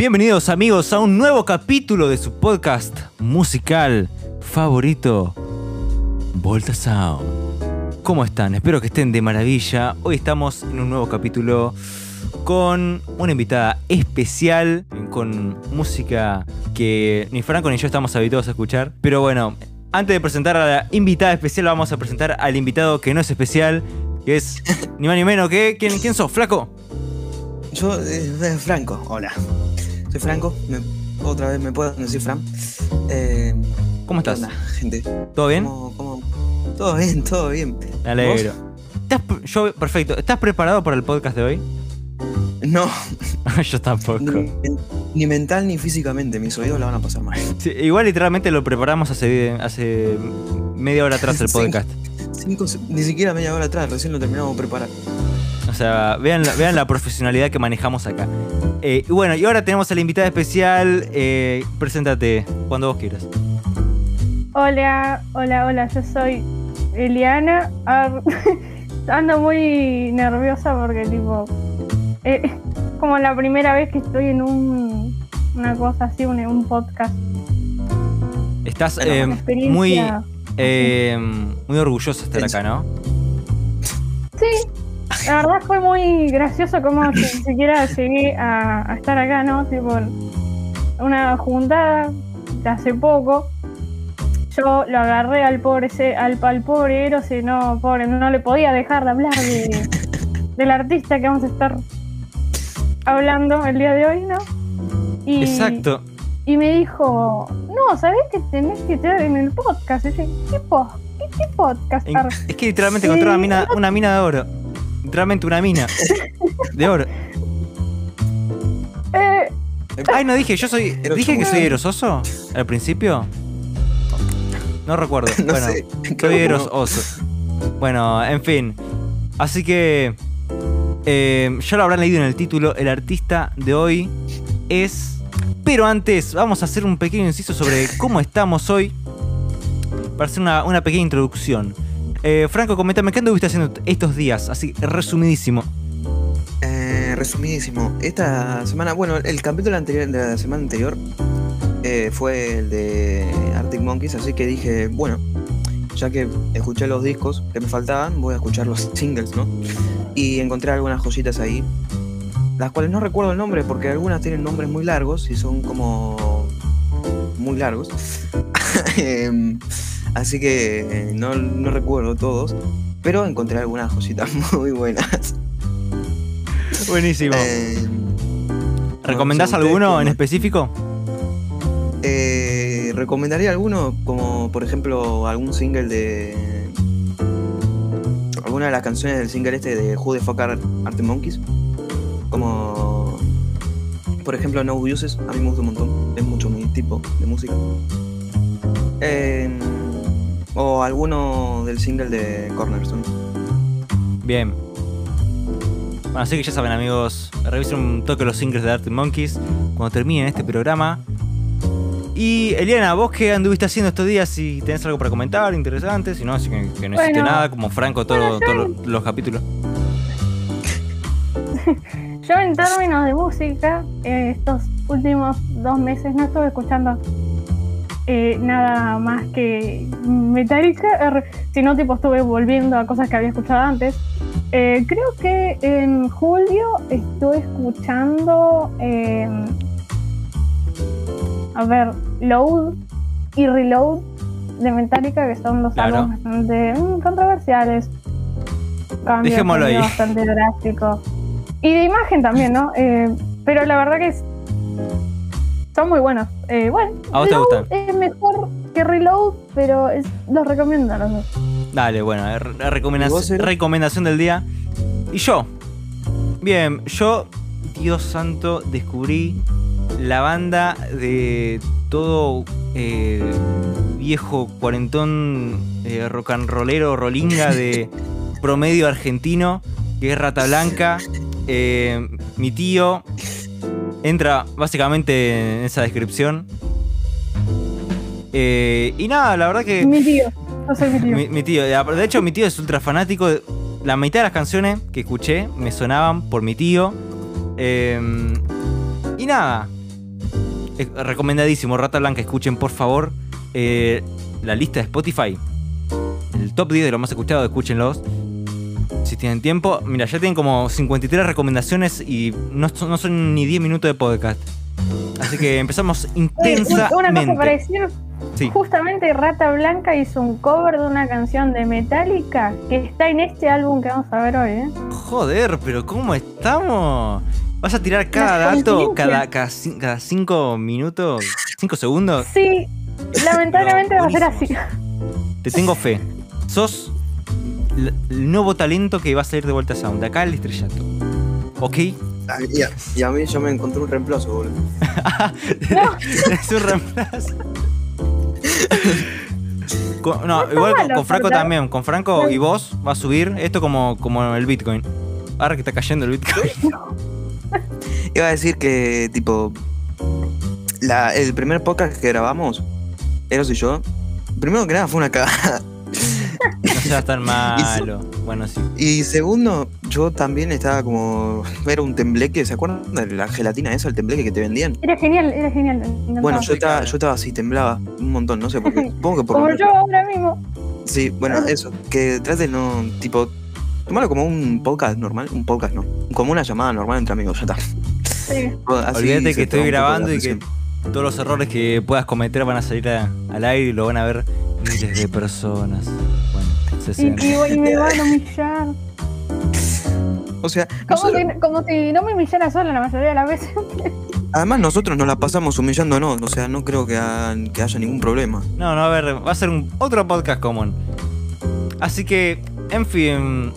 Bienvenidos amigos a un nuevo capítulo de su podcast musical favorito, Volta Sound. ¿Cómo están? Espero que estén de maravilla. Hoy estamos en un nuevo capítulo con una invitada especial, con música que ni Franco ni yo estamos habituados a escuchar. Pero bueno, antes de presentar a la invitada especial, vamos a presentar al invitado que no es especial, que es ni más ni menos que... ¿Quién, quién sos, flaco? Yo, eh, Franco, hola. Soy Franco, me- otra vez me puedo decir Fran. Eh, ¿Cómo ¿qué estás? gente? ¿Todo bien? ¿Cómo- cómo? Todo bien, todo bien. Me alegro. ¿Estás yo, perfecto. ¿Estás preparado para el podcast de hoy? No, yo tampoco. ni, ni mental ni físicamente, mis oídos la van a pasar mal. Sí, igual literalmente lo preparamos hace, hace media hora atrás el podcast. Cinco, se- ni siquiera media hora atrás, recién lo terminamos de preparar. O sea, vean, la- vean la profesionalidad que manejamos acá. Eh, y bueno, y ahora tenemos a la invitada especial. Eh, preséntate cuando vos quieras. Hola, hola, hola, yo soy Eliana. Ar- Ando muy nerviosa porque tipo eh, es como la primera vez que estoy en un una cosa así, un, un podcast. Estás Bueno, eh, experiencia. muy, eh, muy orgullosa de estar acá, ¿no? Sí, la verdad fue muy gracioso como ni siquiera llegué a, a estar acá, ¿no? Tipo una juntada de hace poco. Yo lo agarré al pobre al, al pobre Eros y no, pobre, no le podía dejar de hablar de, del artista que vamos a estar hablando el día de hoy, ¿no? Y, Exacto. Y me dijo, no, ¿sabés que tenés que estar en el podcast? Y yo, ¿qué, po- qué, qué podcast? En- es que literalmente encontré una mina, una mina de oro. Literalmente una mina de oro. Eh, Ay, no dije, yo soy. ¿Dije que soy erososo? ¿Al principio? No recuerdo. No bueno, sé. soy creo que eros no. oso. Bueno, en fin. Así que. eh, ya lo habrán leído en el título. El artista de hoy es. Pero antes, vamos a hacer un pequeño inciso sobre cómo estamos hoy. Para hacer una, una pequeña introducción. Eh, Franco, comentame, ¿qué anduviste haciendo estos días? Así, resumidísimo. Eh, resumidísimo, esta semana, bueno, el capítulo anterior de la semana anterior eh, fue el de Arctic Monkeys, así que dije, bueno, ya que escuché los discos que me faltaban, voy a escuchar los singles, ¿no? Y encontré algunas joyitas ahí, las cuales no recuerdo el nombre porque algunas tienen nombres muy largos y son como muy largos. Así que eh, no, no recuerdo todos, pero encontré algunas joyitas muy buenas. Buenísimo. Eh, ¿Recomendás no sé, ustedes alguno en específico? eh, recomendaría alguno, como por ejemplo algún single de. Alguna de las canciones del single este de Who the Fuck Art Monkeys. Como. Por ejemplo, No Uses, a mí me gusta un montón. Es mucho mi tipo de música. Eh, o alguno del single de Cornerstone. Bien. Bueno, así que ya saben, amigos, revisen un toque los singles de Arctic Monkeys cuando terminen este programa. Y Eliana, vos qué anduviste haciendo estos días, si tenés algo para comentar, interesante, si no, si que, que no hiciste Bueno. nada, como Franco Bueno, todos los, los capítulos. Yo en términos de música, eh, estos últimos dos meses no estuve escuchando eh, nada más que Metallica, er, sino tipo estuve volviendo a cosas que había escuchado antes. Eh, creo que en julio estuve escuchando, eh, a ver, Load y Reload de Metallica, que son dos Claro. álbumes bastante mm, controversiales. Cambios Dejémoslo de ahí. bastante drásticos. Y de imagen también, ¿no? Eh, pero la verdad que es- son muy buenos. Eh, bueno, ¿A vos te gustan? es mejor que Reload, pero es- los recomiendo a los dos. Dale, bueno, re- recomendac- ¿Y vos, Ero? recomendación del día. Y yo. Bien, yo, Dios santo, descubrí la banda de todo eh, viejo cuarentón eh, rock and rollero, rolinga de promedio argentino, que es Rata Blanca. Eh, mi tío entra básicamente en esa descripción. Eh, y nada, la verdad que... Mi tío, yo soy mi tío. Mi, mi tío, de hecho mi tío es ultra fanático. de- La mitad de las canciones que escuché me sonaban por mi tío. Eh, y nada, recomendadísimo, Rata Blanca, escuchen por favor eh, la lista de Spotify. El top 10 de los más escuchados, escúchenlos. Si tienen tiempo, mira, ya tienen como 53 recomendaciones y no, son- no son ni 10 minutos de podcast. Así que empezamos Oye, Una cosa intensamente. para decir, Sí. justamente Rata Blanca hizo un cover de una canción de Metallica que está en este álbum que vamos a ver hoy, ¿eh? Joder, pero ¿cómo estamos? ¿Vas a tirar cada dato cada, cada, cin- cada cinco minutos? ¿Cinco segundos? Sí, lamentablemente No, va a ser así. Te tengo fe. Sos el nuevo talento que va a salir de vuelta a Sound. De acá el estrellato. ¿Ok? Ah, Y a, y a mí yo me encontré un reemplazo, boludo. es un reemplazo. Con- no, igual con, Franco ¿verdad? también. Con Franco y vos va a subir esto como, como el Bitcoin. Ahora que está cayendo el Bitcoin. Iba a decir que, tipo, la, el primer podcast que grabamos, Eros y yo, primero que nada fue una cagada. Seas tan malo. Bueno, sí. Y segundo, yo también estaba como. Era un tembleque, ¿se acuerdan de la gelatina esa, el tembleque que te vendían? Era genial, era genial. Bueno, yo estaba, yo estaba así, temblaba un montón, no sé por qué. Supongo que por Como yo ahora mismo. Sí, bueno, eso. Que trate de no, tipo, tomarlo como un podcast normal, un podcast no, como una llamada normal entre amigos, ya está. Sí. Olvídate que estoy va grabando y que todos los errores que puedas cometer van a salir a- al aire y lo van a ver miles de personas. Bueno, Y, 60. y- y me van a humillar. O sea, Como nosotros- si, como si no me humillara sola la mayoría de las veces. además nosotros nos la pasamos humillándonos, o sea, no creo que, que haya ningún problema. No, no, a ver, va a ser un, otro podcast común. Así que, en fin,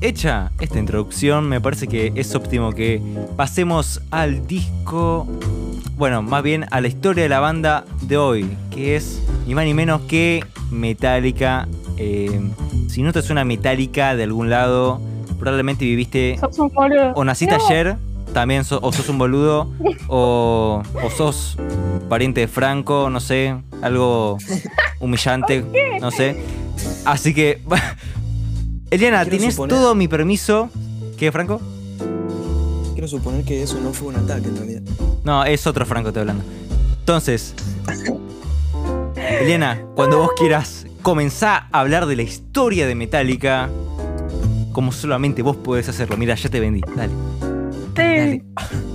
hecha esta introducción, me parece que es óptimo que pasemos al disco, bueno, más bien a la historia de la banda de hoy, que es ni más ni menos que Metallica. Eh, si no te suena Metallica de algún lado, probablemente viviste Sos un boludo. o naciste No. ayer, también so- o sos un boludo, o, o sos pariente de Franco, no sé, algo humillante, no sé. Así que, Eliana, ¿tienes suponer- todo mi permiso? ¿Qué, Franco? Quiero suponer que eso no fue un ataque en realidad. No, es otro Franco, estoy hablando. Entonces, Eliana, cuando vos quieras comenzar a hablar de la historia de Metallica, como solamente vos podés hacerlo. Mira, ya te vendí. Dale. Sí,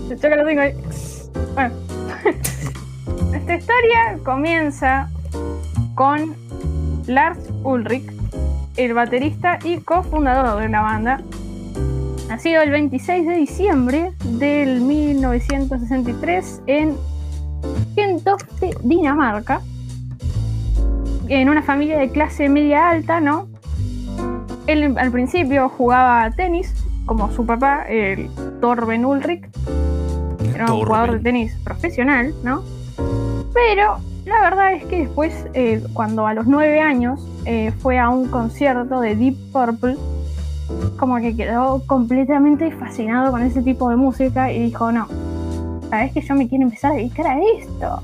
yo que lo tengo ahí. Bueno, esta historia comienza con Lars Ulrich, el baterista y cofundador de la banda. Nacido el 26 de diciembre del 1963 en Gentofte, Dinamarca. En una familia de clase media alta, ¿no? Él al principio jugaba tenis, como su papá, el Torben Ulrich. Era un jugador de tenis profesional, ¿no? Pero la verdad es que después, eh, cuando a los nueve años eh, fue a un concierto de Deep Purple, como que quedó completamente fascinado con ese tipo de música y dijo, no, sabes que yo me quiero empezar a dedicar a esto.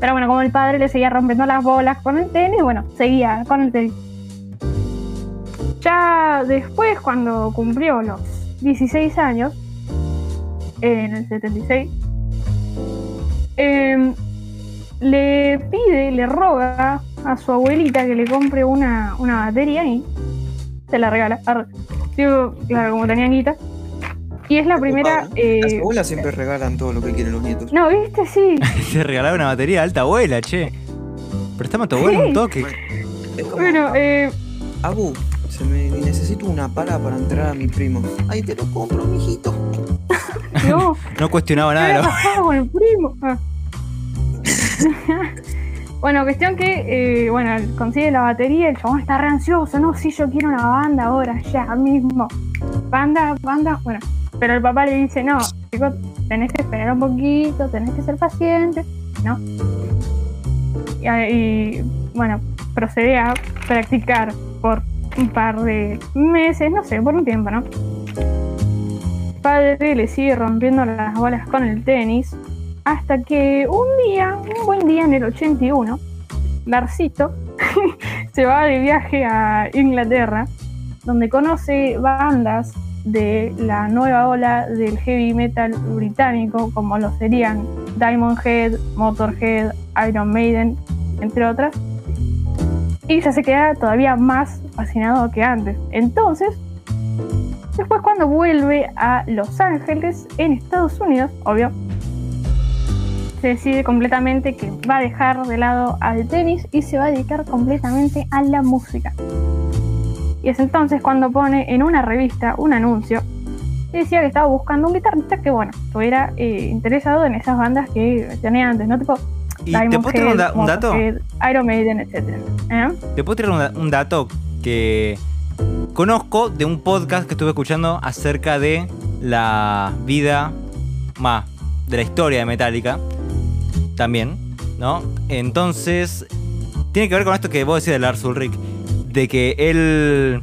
Pero bueno, como el padre le seguía rompiendo las bolas con el tenis, bueno, seguía con el tenis. Ya después, cuando cumplió los 16 años, en el 76, em, le pide, le roga a su abuelita que le compre una, una batería y se la regala. Arre. Digo, claro, como tenían guita. Y es la primera. Las eh, abuelas siempre regalan todo lo que quieren los nietos. no, viste, sí. Te regalaba una batería de alta abuela, che. Préstame a tu abuela un toque. Bueno, eh, Abu, se me necesito una pala para entrar a mi primo. Ay, te lo compro, mijito. no. No cuestionaba ¿Qué nada. pasado con el primo? Ah. bueno, cuestión que, eh, bueno, consigue la batería, el chabón está re ansioso, no, sí, yo quiero una banda ahora, ya mismo. Banda, banda, bueno. Pero el papá le dice, no, chicos, tenés que esperar un poquito, tenés que ser paciente, ¿no? Y, bueno, procede a practicar por un par de meses, no sé, por un tiempo, ¿no? padre le sigue rompiendo las bolas con el tenis hasta que un día, un buen día en el 81, Larcito se va de viaje a Inglaterra, donde conoce bandas de la nueva ola del heavy metal británico, como lo serían Diamond Head, Motorhead, Iron Maiden, entre otras. Y ya se queda todavía más fascinado que antes. Entonces, después cuando vuelve a Los Ángeles, en Estados Unidos, obvio, se decide completamente que va a dejar de lado al tenis y se va a dedicar completamente a la música. Y es entonces cuando pone en una revista un anuncio y decía que estaba buscando un guitarrista que, bueno, estuviera eh, interesado en esas bandas que tenía antes, ¿no? Tipo, ¿Y te puedo tirar un, da- un dato? Iron Maiden, etc. ¿Eh? Te puedo tirar un, da- un dato que conozco de un podcast que estuve escuchando acerca de la vida, más, de la historia de Metallica. También, ¿no? Entonces, tiene que ver con esto que vos decís de Lars Ulrich, de que él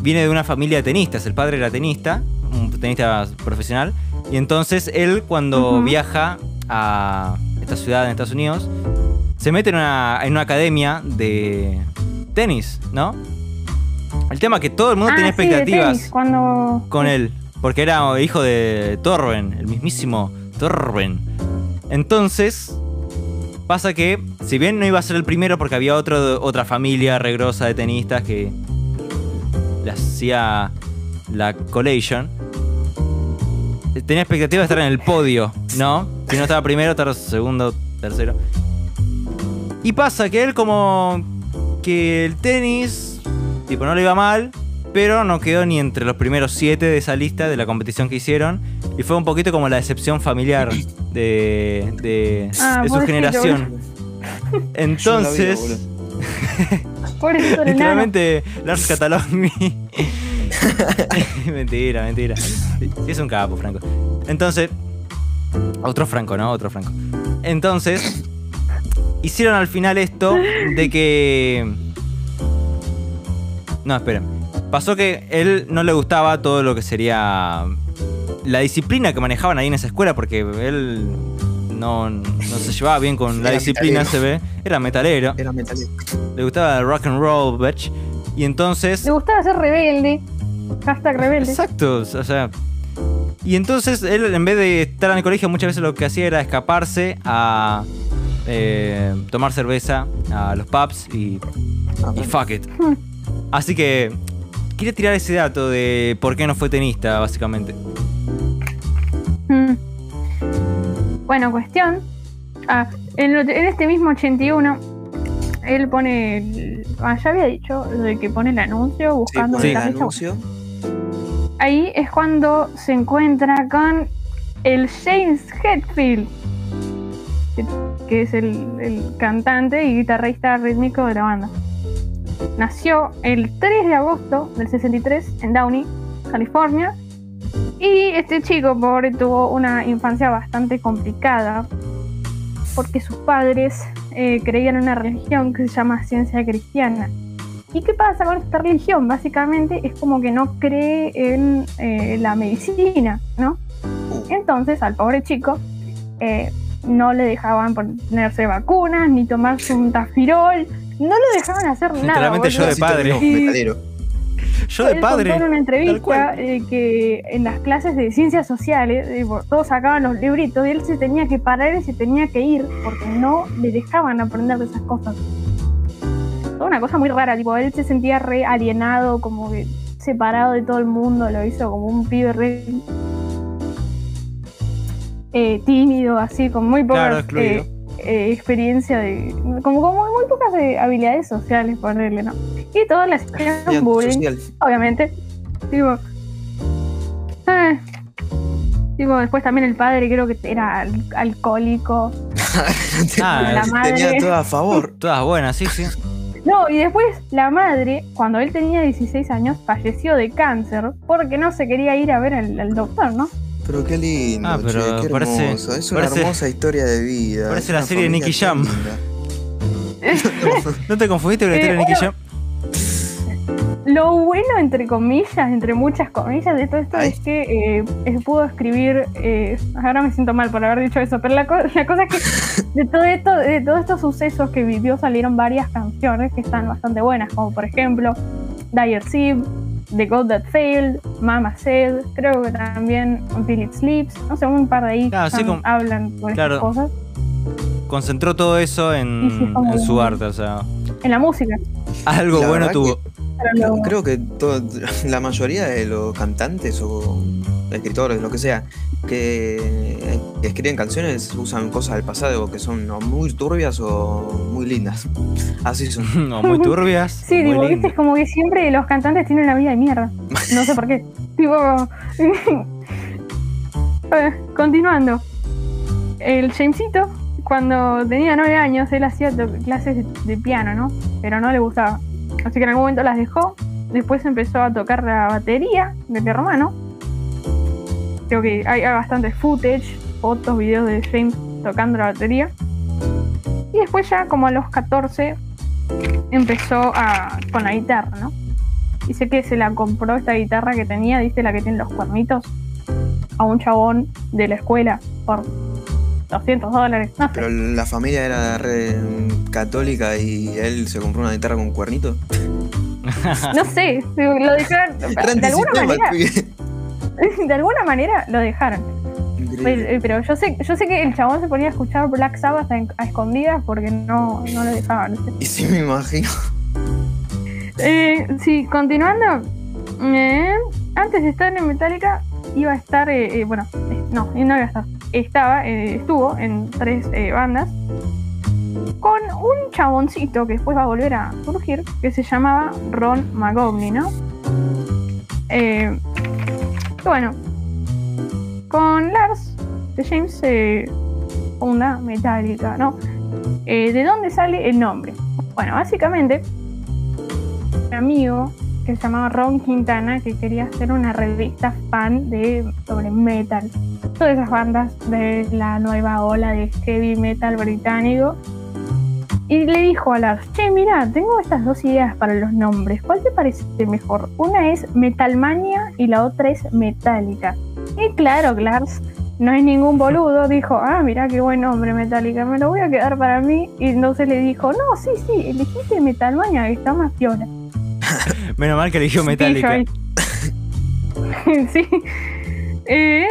viene de una familia de tenistas, el padre era tenista, un tenista profesional, y entonces él cuando viaja a esta ciudad en Estados Unidos, se mete en una, en una academia de tenis, ¿no? El tema es que todo el mundo Ah, tenía sí, expectativas tenis, cuando... con él, porque era hijo de Torben, el mismísimo Torben. Entonces, pasa que, si bien no iba a ser el primero, porque había otra familia regrosa de tenistas que le hacía la collation, tenía expectativa de estar en el podio, ¿no? Si no estaba primero, estaba segundo, tercero. Y pasa que él como que el tenis, tipo, no le iba mal, pero no quedó ni entre los primeros siete de esa lista de la competición que hicieron. Y fue un poquito como la decepción familiar de, de, Ah, de su generación. Entonces, el enano. literalmente, Lars Catalogni. mentira, mentira. Sí, es un capo, Franco. Entonces, otro Franco, ¿no? Otro Franco. Entonces, hicieron al final esto de que. No, esperen. Pasó que él no le gustaba todo lo que sería la disciplina que manejaban ahí en esa escuela, porque él no, no se llevaba bien con la disciplina, metalero. se ve. Era metalero. Era metalero. Le gustaba el rock and roll, bitch. Y entonces. Le gustaba ser rebelde. Hashtag rebelde. Exacto, o sea. Y entonces él, en vez de estar en el colegio, muchas veces lo que hacía era escaparse a eh, tomar cerveza a los pubs y, Ah, y fuck it. Así que quería tirar ese dato de por qué no fue tenista, básicamente. Mm. Bueno, cuestión. Ah, en, este mismo 81, él pone. el- ah, ya había dicho de que pone el anuncio Sí, buscando pone el anuncio. Ahí es cuando se encuentra con el James Hetfield, que, que es el, el cantante y guitarrista rítmico de la banda. Nació el 3 de agosto del 63 en Downey, California. Y este chico, pobre, tuvo una infancia bastante complicada porque sus padres eh, creían en una religión que se llama ciencia cristiana. ¿Y qué pasa con esta religión? Básicamente es como que no cree en eh, la medicina, ¿no? Uh, Entonces al pobre chico eh, no le dejaban ponerse vacunas ni tomarse un tafirol, no lo dejaban hacer nada. Literalmente yo de padre. Y-. Yo de Él padre. contó en una entrevista eh, que en las clases de ciencias sociales eh, todos sacaban los libritos y él se tenía que parar y se tenía que ir porque no le dejaban aprender de esas cosas. Toda una cosa muy rara, tipo, él se sentía re alienado, como que separado de todo el mundo, lo hizo como un pibe re eh, tímido, así, con muy Claro, pocas excluido. Eh, experiencia de. como, como muy pocas eh, habilidades sociales, ponerle, ¿no? Y todas las Bien, bullying social. obviamente. Digo. eh, digo, después también el padre creo que era al- alcohólico. Ah, la madre. Tenía todo a favor. Todas buenas, sí, sí. No, y después la madre, cuando él tenía 16 años, falleció de cáncer porque no se quería ir a ver al, al doctor, ¿no? Pero qué lindo, Ah, pero che, qué parece- hermoso. Es una parece- hermosa historia de vida. parece la serie de Nicky Jam. ¿No te confundiste con la Eh, historia de Nicky bueno. Jam? Lo bueno, entre comillas, entre muchas comillas, de todo esto Ay. es que eh, pudo escribir. eh, ahora me siento mal por haber dicho eso, pero la, co- la cosa es que de todo esto, de todos estos sucesos que vivió salieron varias canciones que están bastante buenas, como por ejemplo Dire Sieve, The God That Failed, Mama Said, creo que también Until It Sleeps, no sé, un par de ahí Claro, sí, como- hablan por claro. estas cosas. Concentró todo eso sí, en, su arte, o sea, En la música. algo La bueno tuvo. creo que todo- la mayoría de los cantantes o escritores, lo que sea, que, que escriben canciones usan cosas del pasado que son o muy turbias o muy lindas. Así son. No, muy turbias. Sí, muy digo, viste, es como que siempre los cantantes tienen una vida de mierda. No sé por qué. tipo. Eh, continuando. El Jamesito, cuando tenía nueve años, él hacía clases de, de piano, ¿no? Pero no le gustaba. Así que en algún momento las dejó. Después empezó a tocar la batería de mi hermano. Creo que hay, hay bastante footage, fotos, videos de James tocando la batería. Y después ya como a los 14 empezó a, con la guitarra, ¿no? Dice que se la compró esta guitarra que tenía, dice la que tiene los cuernitos, a un chabón de la escuela por 200 dólares. No sé. Pero la familia era re católica y él se compró una guitarra con cuernito. No sé, lo dejaron. Re De alguna manera. de alguna manera lo dejaron. Pero, yo sé, yo sé que el chabón se ponía a escuchar Black Sabbath a, a escondidas porque no, no lo dejaban. ¿viste? Y sí me imagino. Eh, sí, continuando. eh, antes de estar en Metallica, iba a estar. eh, bueno, no, no iba a estar. Estaba, eh, estuvo en tres bandas. Con un chaboncito que después va a volver a surgir, que se llamaba Ron McGovney, ¿no? Eh, bueno, con Lars de James se funda Metallica, ¿no? Eh, ¿De dónde sale el nombre? Bueno, básicamente un amigo que se llamaba Ron Quintana que quería hacer una revista fan de sobre metal. Todas esas bandas de la nueva ola de heavy metal británico. Y le dijo a Lars, che, mira, tengo estas dos ideas para los nombres. ¿Cuál te parece mejor? Una es Metalmania y la otra es Metallica. Y claro, Lars no es ningún boludo, dijo, ah, mira qué buen nombre Metallica, me lo voy a quedar para mí. Y entonces le dijo, no, sí, sí, elegiste Metalmania, que está más piola. Menos mal que eligió Metallica. Sí, sí. Eh,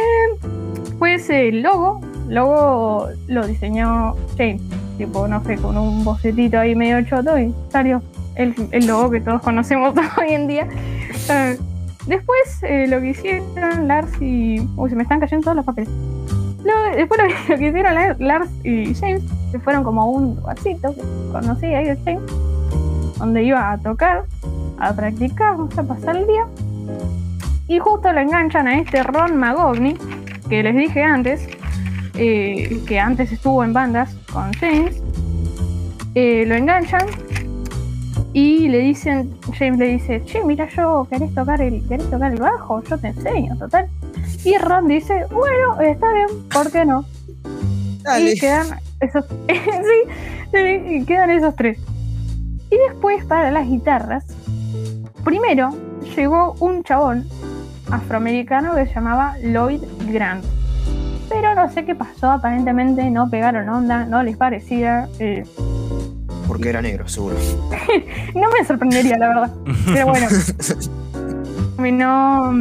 pues el logo, logo lo diseñó James, tipo, no sé, con un bocetito ahí medio choto y salió el, el logo que todos conocemos hoy en día. Eh, después eh, lo que hicieron Lars y... Uy, se me están cayendo todos los papeles. Después lo, que hicieron La- Lars y James, que fueron como a un lugarcito que conocí ahí de James, donde iba a tocar a practicar, vamos a pasar el día. Y justo lo enganchan a este Ron Magogni, que les dije antes, eh, que antes estuvo en bandas con James. Eh, lo enganchan y le dicen, James le dice, che, mira yo, ¿querés tocar el, querés tocar el bajo? Yo te enseño, total. Y Ron dice, bueno, está bien, ¿por qué no? Dale. Y quedan esos, sí, quedan esos tres. Y después para las guitarras, primero llegó un chabón afroamericano que se llamaba Lloyd Grant. Pero no sé qué pasó, aparentemente no pegaron onda, no les parecía. eh, Porque era negro, seguro. no me sorprendería, la verdad. Pero bueno, terminó,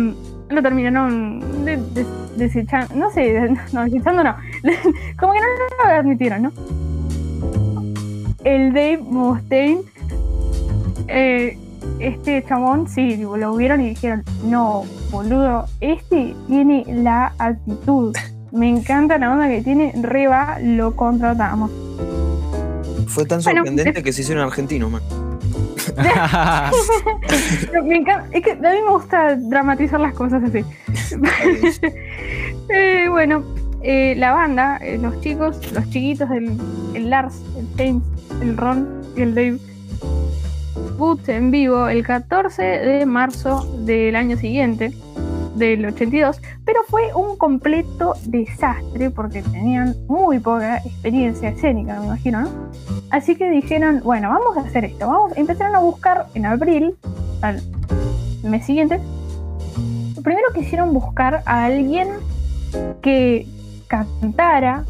lo terminaron de- de- desechando, no sé, no, desechando no, como que no lo admitieron, ¿no? El Dave Mustaine, eh, este chabón, sí, lo vieron y dijeron, no, boludo, este tiene la actitud. Me encanta la onda que tiene, Reba, lo contratamos. Fue tan Bueno, sorprendente que se hicieron argentinos, man. Me encanta, es que a mí me gusta dramatizar las cosas así. Eh, bueno, eh, la banda, eh, los chicos, los chiquitos del el Lars, el James, el Ron y el Dave, Boot en vivo el 14 de marzo del año siguiente, del 82, pero fue un completo desastre porque tenían muy poca experiencia escénica, me imagino, ¿no? Así que dijeron, bueno, vamos a hacer esto, vamos, empezaron a buscar en abril, al mes siguiente, primero quisieron buscar a alguien que cantara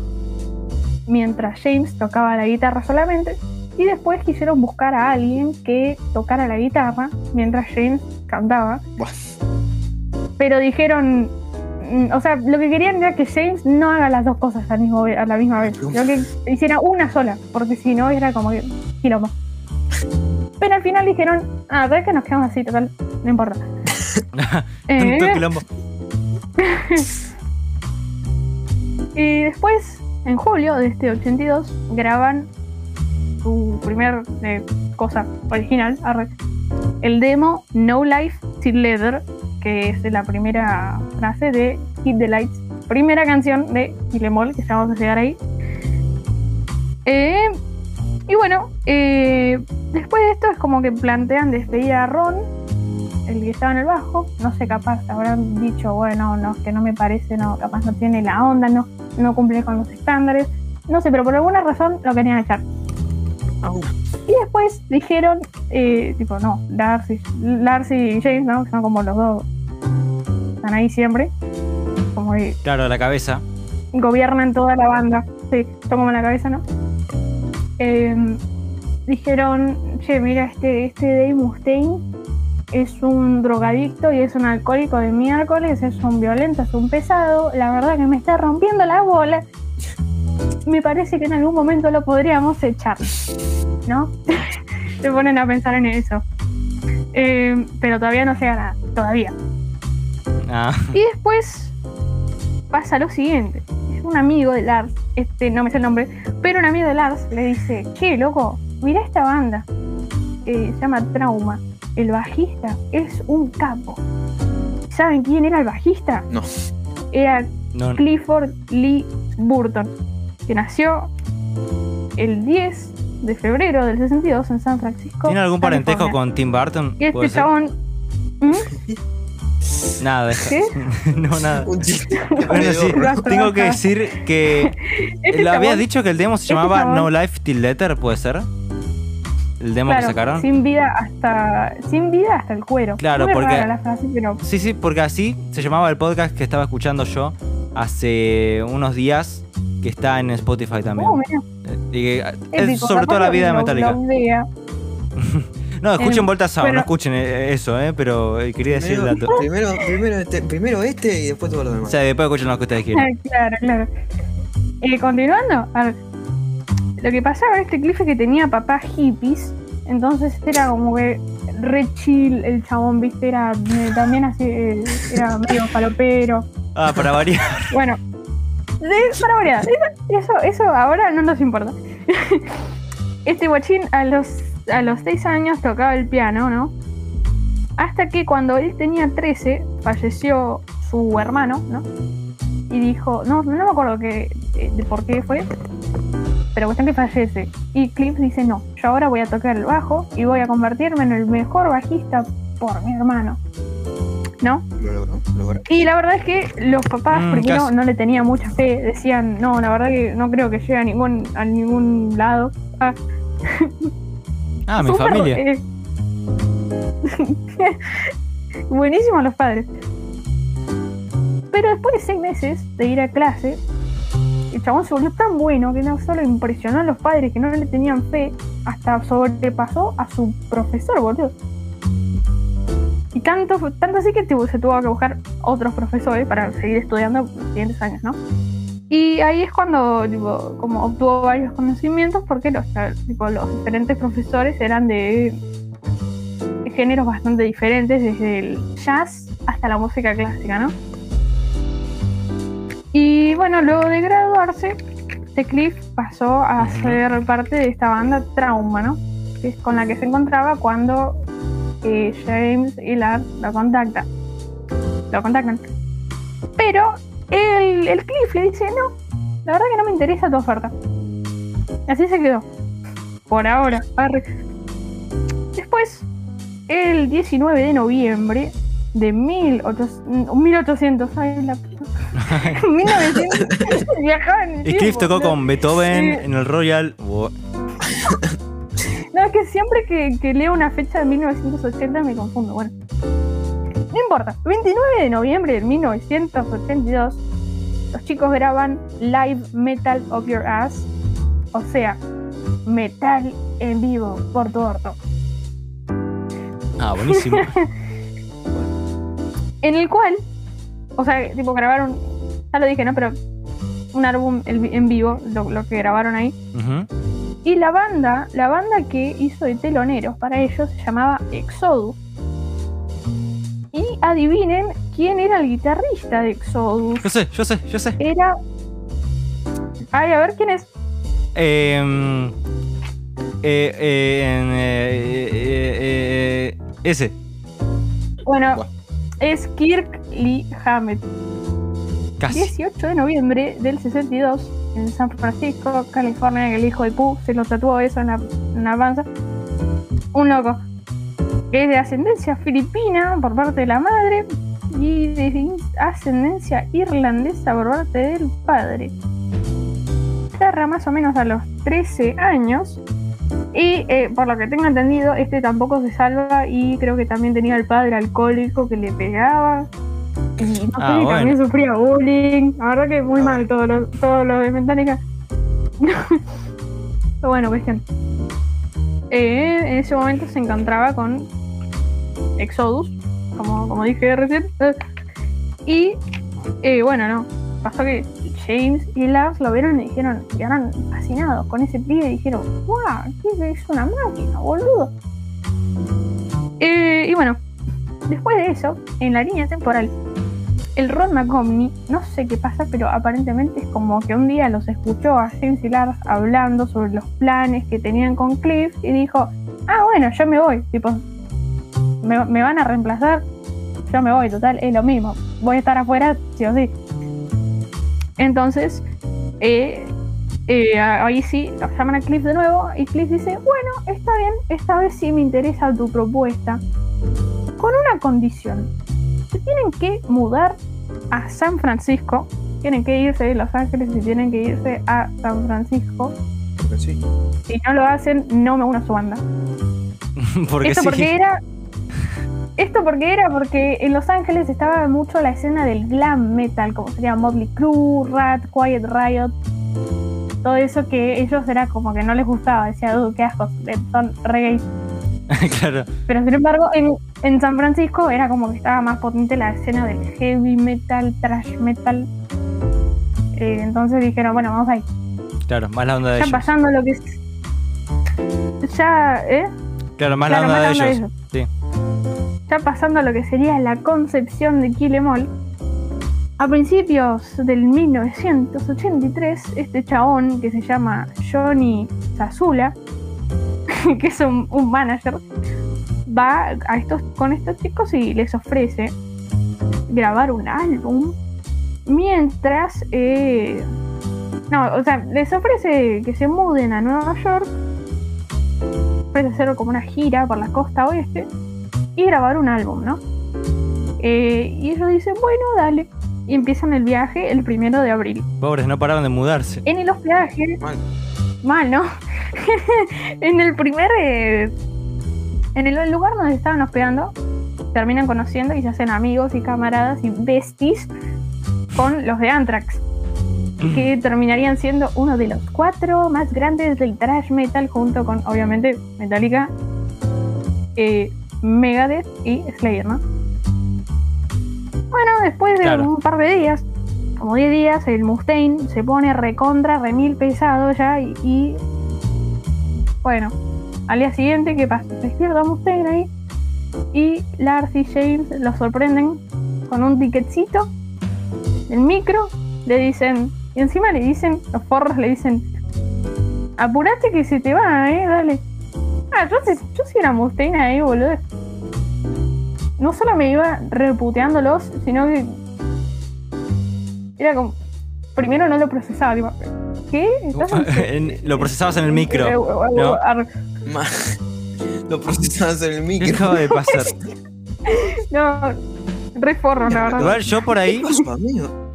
mientras James tocaba la guitarra solamente y después quisieron buscar a alguien que tocara la guitarra mientras James cantaba. Pero dijeron, mm, o sea, lo que querían era que James no haga las dos cosas al mismo a la misma vez, sino que hiciera una sola, porque si no era como que quilombo. Pero al final dijeron, ah, ¿sabes que nos quedamos así? Total, no importa. Eh, quilombo. Y después, en julio de este 82, graban su primer eh, cosa original, el demo No Life Till Leather, que es la primera frase de Hit the Lights, primera canción de Kilemol, que ya vamos a llegar ahí. Eh, y bueno, eh, después de esto es como que plantean despedir a Ron, el que estaba en el bajo, no sé, capaz habrán dicho, bueno, no, que no me parece, no, capaz no tiene la onda, no, no cumple con los estándares, no sé, pero por alguna razón lo querían echar. Y después dijeron, eh, tipo, no, Lars y, Lars y James, ¿no? Son como los dos, están ahí siempre, como que Claro, la cabeza. gobiernan toda la banda. Sí, como la cabeza, ¿no? Eh, dijeron, che, mira, este, este Dave Mustaine es un drogadicto y es un alcohólico de miércoles, es un violento, es un pesado, la verdad que me está rompiendo la bola. Me parece que en algún momento lo podríamos echar, ¿no? Se ponen a pensar en eso. Eh, pero todavía no llega nada, todavía. Ah, Y después pasa lo siguiente. Es un amigo de Lars, este no me sé el nombre, pero un amigo de Lars le dice, che, loco, mira esta banda. Eh, se llama Trauma. El bajista es un capo. ¿Saben quién era el bajista? No. Era no, Clifford Lee Burton, que nació el 10 de febrero del 62 en San Francisco. ¿Tiene algún parentesco California. con Tim Burton? Y ¿Puede este chabón... ¿Mm? Nada. ¿Qué? no, nada. Un chiste. Bueno, sí, tengo que decir que Este lo habías chabón- dicho que el demo se este llamaba chabón- No Life Till Letter, ¿puede ser? El demo Claro, que sacaron. Sin vida hasta. Sin vida hasta el cuero. Claro, Muy porque- rara la frase, pero. Sí, sí, porque así se llamaba el podcast que estaba escuchando yo hace unos días, que está en Spotify también. Oh, mirá, Eh, y que, es sobre todo la vida de Metallica. No, escuchen Volta Sound, pero- no escuchen eh, eso, eh, pero eh, quería decir el Primero, dato. primero, primero, este, primero este y después todo lo O demás. sea, después escuchen lo que ustedes quieran. claro, claro. Eh, continuando, a ver, lo que pasaba en este clip es que tenía papás hippies, entonces era como que re chill el chabón, viste, era eh, también así, eh, era medio palopero. Ah, para variar. Bueno, de- para eso, eso, ahora no nos importa. Este guachín a los, a los 6 años tocaba el piano, ¿no? Hasta que cuando él tenía 13 falleció su hermano, ¿no? Y dijo, no, no me acuerdo que, de, por qué fue, pero cuestión que fallece. Y Cliff dice, no, yo ahora voy a tocar el bajo y voy a convertirme en el mejor bajista por mi hermano. ¿No? Lo logró, lo logró. Y la verdad es que los papás Mm, primero casi. no le tenían mucha fe, decían, no, la verdad que no creo que llegue a ningún, a ningún lado. Ah, Ah, mi familia. eh, Buenísimos los padres. Pero después de seis meses de ir a clase, el chabón se volvió tan bueno que no solo impresionó a los padres que no le tenían fe, hasta sobrepasó a su profesor, boludo. Y tanto, tanto así que se tuvo que buscar otros profesores para seguir estudiando los siguientes años, ¿no? Y ahí es cuando tipo, como obtuvo varios conocimientos porque los, tipo, los diferentes profesores eran de géneros bastante diferentes, desde el jazz hasta la música clásica, ¿no? Y bueno, luego de graduarse, The Cliff pasó a ser parte de esta banda Trauma, ¿no? Que es con la que se encontraba cuando eh, James y Lars lo contactan. Lo contactan. Pero el, el Cliff le dice, no, la verdad que no me interesa tu oferta. Así se quedó. Por ahora. Arre. Después, el 19 de noviembre de 1800, 1800 ay, la puta. 1900 viajaban en el Y Cliff tocó ¿no? con Beethoven Sí. en el Royal. No, es que siempre que, que leo una fecha de 1980 me confundo. Bueno, no importa. 29 de noviembre de 1982, los chicos graban Live Metal of Your Ass, o sea, metal en vivo por tu orto. Ah, buenísimo. En el cual, o sea, tipo grabaron, ya lo dije, ¿no? Pero un álbum en vivo, lo, lo que grabaron ahí. Y la banda, la banda que hizo de teloneros para ellos se llamaba Exodus. Y adivinen quién era el guitarrista de Exodus. Yo sé, yo sé, yo sé. Era. Ay, a ver quién es. Em, eh, eh, eh, eh, eh, ese. Bueno, Buah. es Kirk Lee Hammett. Casi. 18 de noviembre del 62 en San Francisco, California, que el hijo de Pooh se lo tatuó eso en la, en la panza. Un loco. Es de ascendencia filipina por parte de la madre y de ascendencia irlandesa por parte del padre. Terra más o menos a los 13 años. Y eh, por lo que tengo entendido, este tampoco se salva y creo que también tenía el padre alcohólico que le pegaba. Y no sé, Ah, bueno. también sufría bullying. La verdad que muy mal todo lo, todo lo de Metallica. Pero bueno, cuestión. Eh, en ese momento se encontraba con Exodus, como, como dije recién. Y eh, bueno, no. Pasó que James y Lars lo vieron y dijeron, quedaron fascinados con ese pibe y dijeron, ¡guau! ¿Qué es una máquina, boludo? Eh, y bueno, después de eso, en la línea temporal, el Ron McGovney, no sé qué pasa, pero aparentemente es como que un día los escuchó a James y Lars hablando sobre los planes que tenían con Cliff y dijo, ah, bueno, yo me voy, tipo, me, me van a reemplazar, yo me voy, total, es lo mismo, voy a estar afuera, sí o sí. Entonces, eh, eh, ahí sí, los llaman a Cliff de nuevo y Cliff dice, bueno, está bien, esta vez sí me interesa tu propuesta, con una condición. Se tienen que mudar a San Francisco, tienen que irse de Los Ángeles y tienen que irse a San Francisco. Que sí. Si no lo hacen, no me uno a su banda. Porque Esto sí. porque era. Esto porque era porque en Los Ángeles estaba mucho la escena del glam metal, como sería Motley Crue, Rat, Quiet Riot. Todo eso que ellos era como que no les gustaba, decía, "Uh, qué asco, eh, son reggae. claro. Pero sin embargo, en, en San Francisco era como que estaba más potente la escena del heavy metal, trash metal. Eh, entonces dijeron, bueno, vamos ahí. Claro, más la onda de Ya ellos. pasando lo que es. Ya, ¿eh? Claro, más Claro, la onda más de la onda de ellos. Sí. ya pasando a lo que sería la concepción de Kill Em All, a principios del 1983, este chabón que se llama Johnny Zazula, que es un, un manager, va a estos, con estos chicos y les ofrece grabar un álbum mientras... eh, no, o sea, les ofrece que se muden a Nueva York, ofrece hacer como una gira por la costa oeste y grabar un álbum, ¿no? Eh, y ellos dicen, bueno, dale. Y empiezan el viaje el primero de abril. Pobres, no paraban de mudarse. En el hospedaje, Mal. mal, ¿no? en el primer. eh, en el lugar donde estaban hospedando, terminan conociendo y se hacen amigos y camaradas y besties con los de Anthrax, que terminarían siendo uno de los cuatro más grandes del thrash metal, junto con, obviamente, Metallica, eh, Megadeth y Slayer, ¿no? Bueno, después de Claro. un par de días, como 10 días, el Mustaine se pone recontra, remil pesado ya y, y, bueno, al día siguiente, ¿qué pasa? Se despierta Mustaine ahí y Lars y James lo sorprenden con un ticketcito del micro, le dicen, y encima le dicen, los forros le dicen, apurate que se te va, eh, dale. Ah, yo, yo si era Mustaine ahí, boludo. No solo me iba reputeándolos, sino que era como. Primero no lo procesaba, tipo, ¿qué? ¿Estás en- En- Lo procesabas en el micro. No. Lo procesabas en el ¿Qué micro. acaba de pasar? No, re forro, la verdad. Igual yo por ¿Qué ahí, pasó, amigo?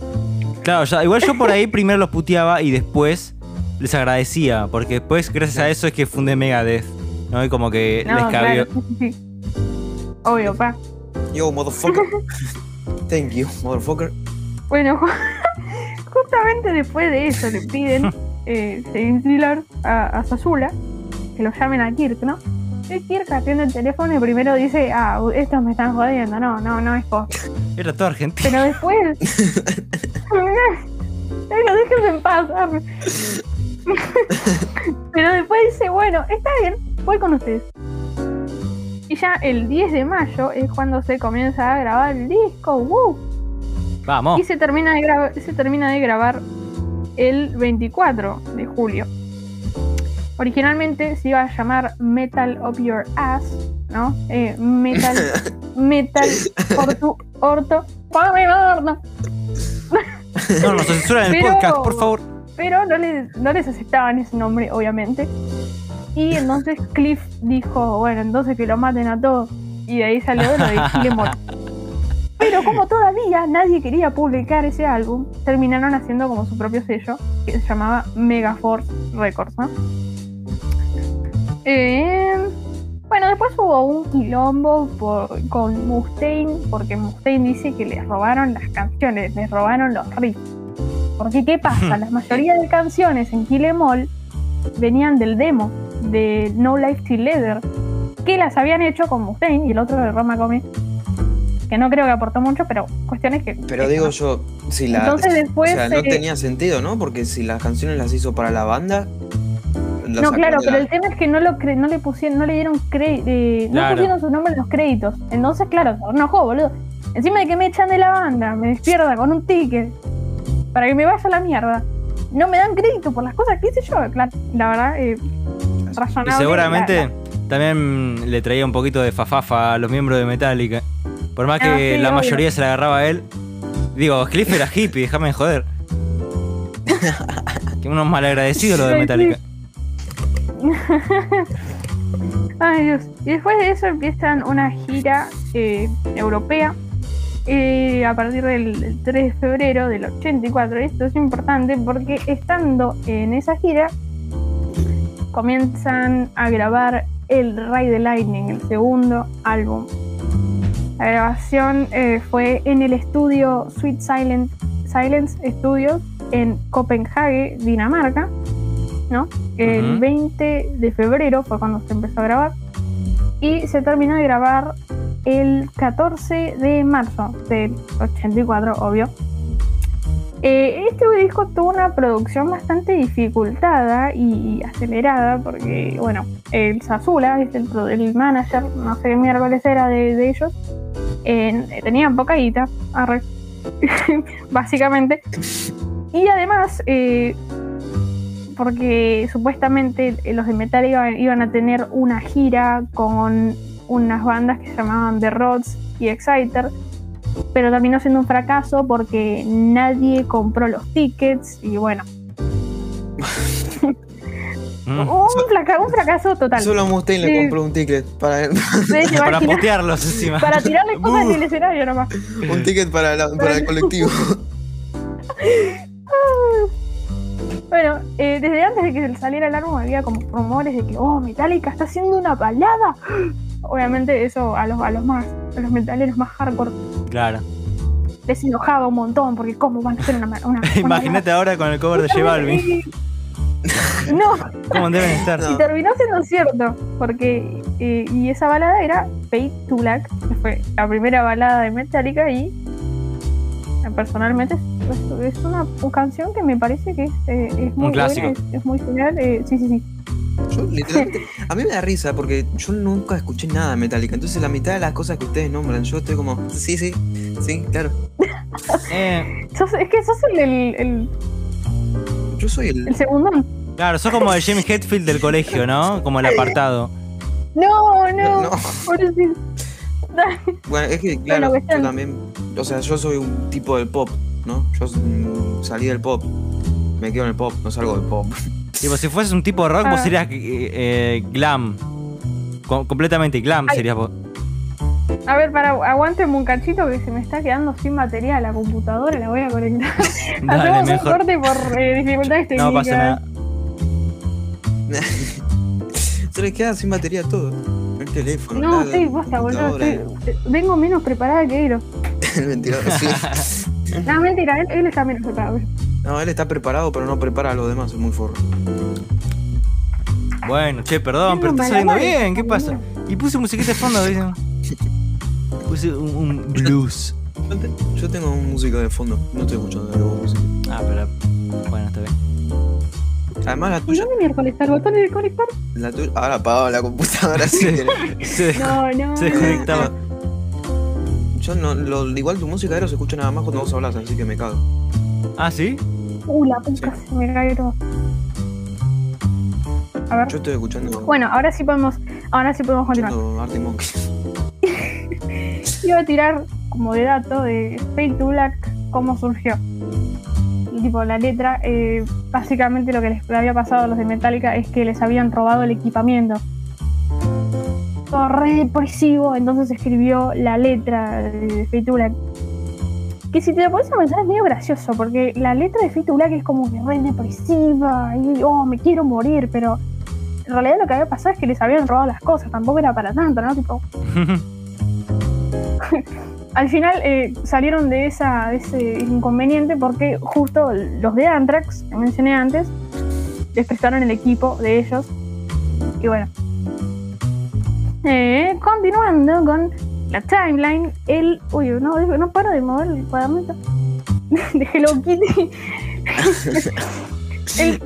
claro, ya- igual yo por ahí primero los puteaba y después les agradecía, porque después gracias a eso es que fundé Megadeth, ¿no? Y como que No, les cabió. claro, sí, sí, sí. Obvio, pa. Yo, motherfucker. Thank you, motherfucker. Bueno, justamente después de eso le piden eh, a, a Sazula que lo llamen a Kirk, ¿no? el Kirk atiende el teléfono y primero dice, ah, estos me están jodiendo. No, no, no es posta. Era todo argentino. Pero después. Ay, no déjenme en paz. arre. Pero después dice, bueno, está bien, voy con ustedes. Y ya el 10 de mayo es cuando se comienza a grabar el disco. ¡Woo! Vamos. Y se termina, de gra- se termina de grabar el 24 de julio. Originalmente se iba a llamar Metal Up Your Ass, ¿no? Eh, metal, Metal Orto, Orto, ¡Pame, gordo! No, nos censuran el Pero- podcast, por favor. Pero no les, no les aceptaban ese nombre, obviamente. Y entonces Cliff dijo, bueno, entonces que lo maten a todos. Y de ahí salió lo de Kilemon. Pero como todavía nadie quería publicar ese álbum, terminaron haciendo como su propio sello, que se llamaba Megaforce Records, ¿no? Eh, bueno, después hubo un quilombo por- con Mustaine, porque Mustaine dice que les robaron las canciones, les robaron los riffs. Porque, ¿qué pasa? La mayoría de canciones en Kill Em All venían del demo de No Life Till Leather, que las habían hecho con Mustaine y el otro de Roma Come, que no creo que aportó mucho, pero cuestiones que. Pero digo yo, si la. Entonces después, o sea, no eh, tenía sentido, ¿no? Porque si las canciones las hizo para la banda. No, claro, pero la- el tema es que no lo cre- no le pusieron, no le dieron cre eh, no pusieron su nombre en los créditos. Entonces, claro, se enojó, boludo. Encima de que me echan de la banda, me despierta con un ticket para que me vaya a la mierda. No me dan crédito por las cosas que hice yo, claro. La verdad, eh, Y seguramente la- también le traía un poquito de fafafa a los miembros de Metallica. Por más que Ah, sí, la obvio. mayoría se la agarraba a él. Digo, Cliff era hippie, déjame de joder. que unos malagradecidos los de Metallica. Ay, Dios. Y después de eso empiezan una gira eh, europea eh, a partir del, del 3 de febrero del 84. Esto es importante porque estando en esa gira comienzan a grabar el Ride the Lightning, el segundo álbum. La grabación eh, fue en el estudio Sweet Silent, Silence Studios en Copenhague, Dinamarca. ¿no? El Ujú. 20 de febrero fue cuando se empezó a grabar y se terminó de grabar el 14 de marzo del 84, obvio. Eh, este disco tuvo una producción bastante dificultada y acelerada porque, bueno, el Sazula, el, el manager, no sé qué miércoles era de, ellos, eh, tenían poca guita, básicamente. Y además, eh, porque supuestamente los de Metal iban, iban a tener una gira con unas bandas que se llamaban The Rods y Exciter, pero terminó siendo un fracaso porque nadie compró los tickets y bueno, Mm. un, fraca- un fracaso total. Solo Mustaine le Sí. compró un ticket para Para putearlos encima. para tirarle cosas en Buh. el escenario nomás. un ticket para, la- para el colectivo. Bueno, eh, desde antes de que saliera el álbum había como rumores de que, oh, Metallica está haciendo una balada. Obviamente eso a los, a los más, a los metaleros más hardcore Claro. les enojaba un montón porque cómo van a hacer una, una, una Imagínate ahora con el cover de J Balvin. No, ¿Cómo deben estar? No. y terminó siendo cierto, porque eh, y esa balada era Fade to Black, que fue la primera balada de Metallica y eh, personalmente es, es una canción que me parece que es, eh, es muy clásico. buena, es, es muy genial, eh, sí, sí, sí. Yo, literalmente, a mí me da risa porque yo nunca escuché nada de Metallica. Entonces, la mitad de las cosas que ustedes nombran, yo estoy como, sí, sí, sí, claro. Eh, Sos- es que sos el, el, el, Yo soy el. el segundón. claro, sos como el James Hetfield del colegio, ¿no? Como el apartado. No, no, No. Bueno, es que, claro, yo también. O sea, yo soy un tipo del pop, ¿no? Yo mm, salí del pop. Me quedo en el pop, no salgo del pop. Tipo, si fueses un tipo de rock, vos Ah. serías eh, eh, glam. Com- completamente glam Ay. serías vos. A ver, para, aguánteme un cachito que se me está quedando sin batería la computadora, la voy a conectar. Dale, Hacemos un mejor. corte por eh, dificultades técnicas. No pasa nada. Se les queda sin batería todo. El teléfono. No, la sí, basta, boludo. vengo menos preparada que Eiro. El ventilador, sí. No, mentira, él, él está menos preparado. No, él está preparado, pero no prepara a los demás, es muy forro. Bueno, che, perdón, pero está saliendo bien. ¿Qué pasa? Y puse musiquita de fondo, ¿viste? Puse un, un blues. Yo, te- yo tengo música de fondo, no estoy escuchando de nuevo música. Ah, pero. Bueno, está bien. Además la ¿Y tuya, dónde miércoles está el botón de conectar? la tuya. Ahora apago la computadora. Se, dejó- No, no. se desconectaba. Yo no, lo, igual tu música aero se escucha nada más cuando vos hablas, así que me cago. Ah, ¿sí? Uh, la puta, se me cae todo. A ver. Yo estoy escuchando, Bueno, ahora sí podemos, ahora sí podemos continuar. Iba a tirar como de dato de Fade to Black cómo surgió. Y, tipo, la letra, eh, básicamente lo que les había pasado a los de Metallica es que les habían robado el equipamiento. Todo re depresivo, entonces escribió la letra de Fade to Black. Que si te lo pones a pensar es medio gracioso, porque la letra de Fade to Black es como que re depresiva y oh, me quiero morir, pero en realidad lo que había pasado es que les habían robado las cosas, tampoco era para tanto, ¿no? Tipo, al final eh, salieron de, esa, de ese inconveniente porque justo los de Anthrax, que mencioné antes, les prestaron el equipo de ellos. Y bueno. Eh, continuando con la timeline, el. Uy, no, no paro de mover el cuadernito. de Hello Kitty. el,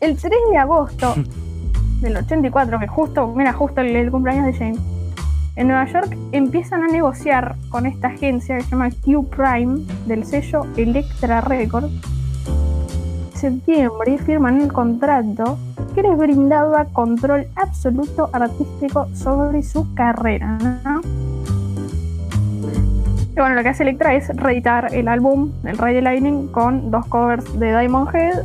el 3 de agosto del 84, que justo, mira, justo el, el cumpleaños de James. En Nueva York empiezan a negociar con esta agencia que se llama Q Prime del sello Electra Records. Septiembre firman el contrato que les brindaba control absoluto artístico sobre su carrera. ¿no? Y bueno, lo que hace Electra es reeditar el álbum El Rey de Lightning con dos covers de Diamond Head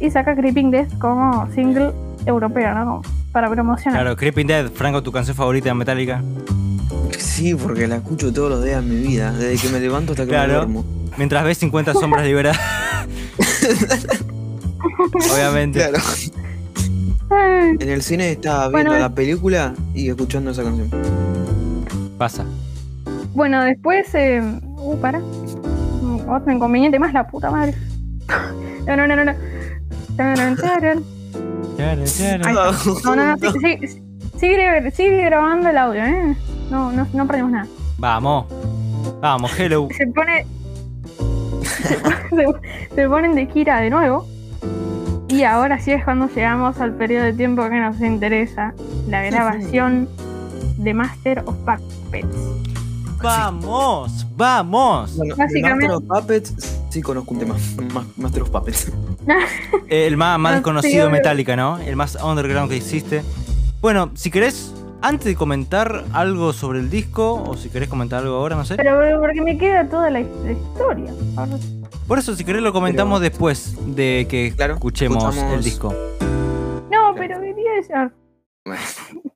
y saca Creeping Death como single europeo, Para promocionar. Claro, Creeping Dead, Franco, tu canción favorita de Metallica. Sí, porque la escucho todos los días de mi vida, desde que me levanto hasta que Claro. me duermo. Mientras ves 50 sombras liberadas. Obviamente. Claro. En el cine estaba viendo Bueno, la película y escuchando esa canción. Pasa. Bueno, después. Eh... Uh, para. Otro inconveniente más, la puta madre. No, no, no, no. no. Taran, taran. No, no, no. sí- sí- Sigue, sigue grabando el audio, ¿eh? No, no, no perdimos nada. Vamos. Vamos, hello. Se pone. Se, ponen de gira de nuevo. Y ahora sí es cuando llegamos al periodo de tiempo que nos interesa: la grabación de Master of Puppets. Vamos, vamos. Bueno, Básicamente- Master of Puppets, sí conozco un tema. Ma- Master of Puppets. El más, más desconocido sí. Metallica, ¿no? El más underground que existe. Bueno, si querés, antes de comentar algo sobre el disco, o si querés comentar algo ahora, no sé. Pero porque me queda toda la, historia. Por eso, si querés, lo comentamos Pero- después de que Claro, escuchemos escuchamos- el disco. No, pero quería. Bueno,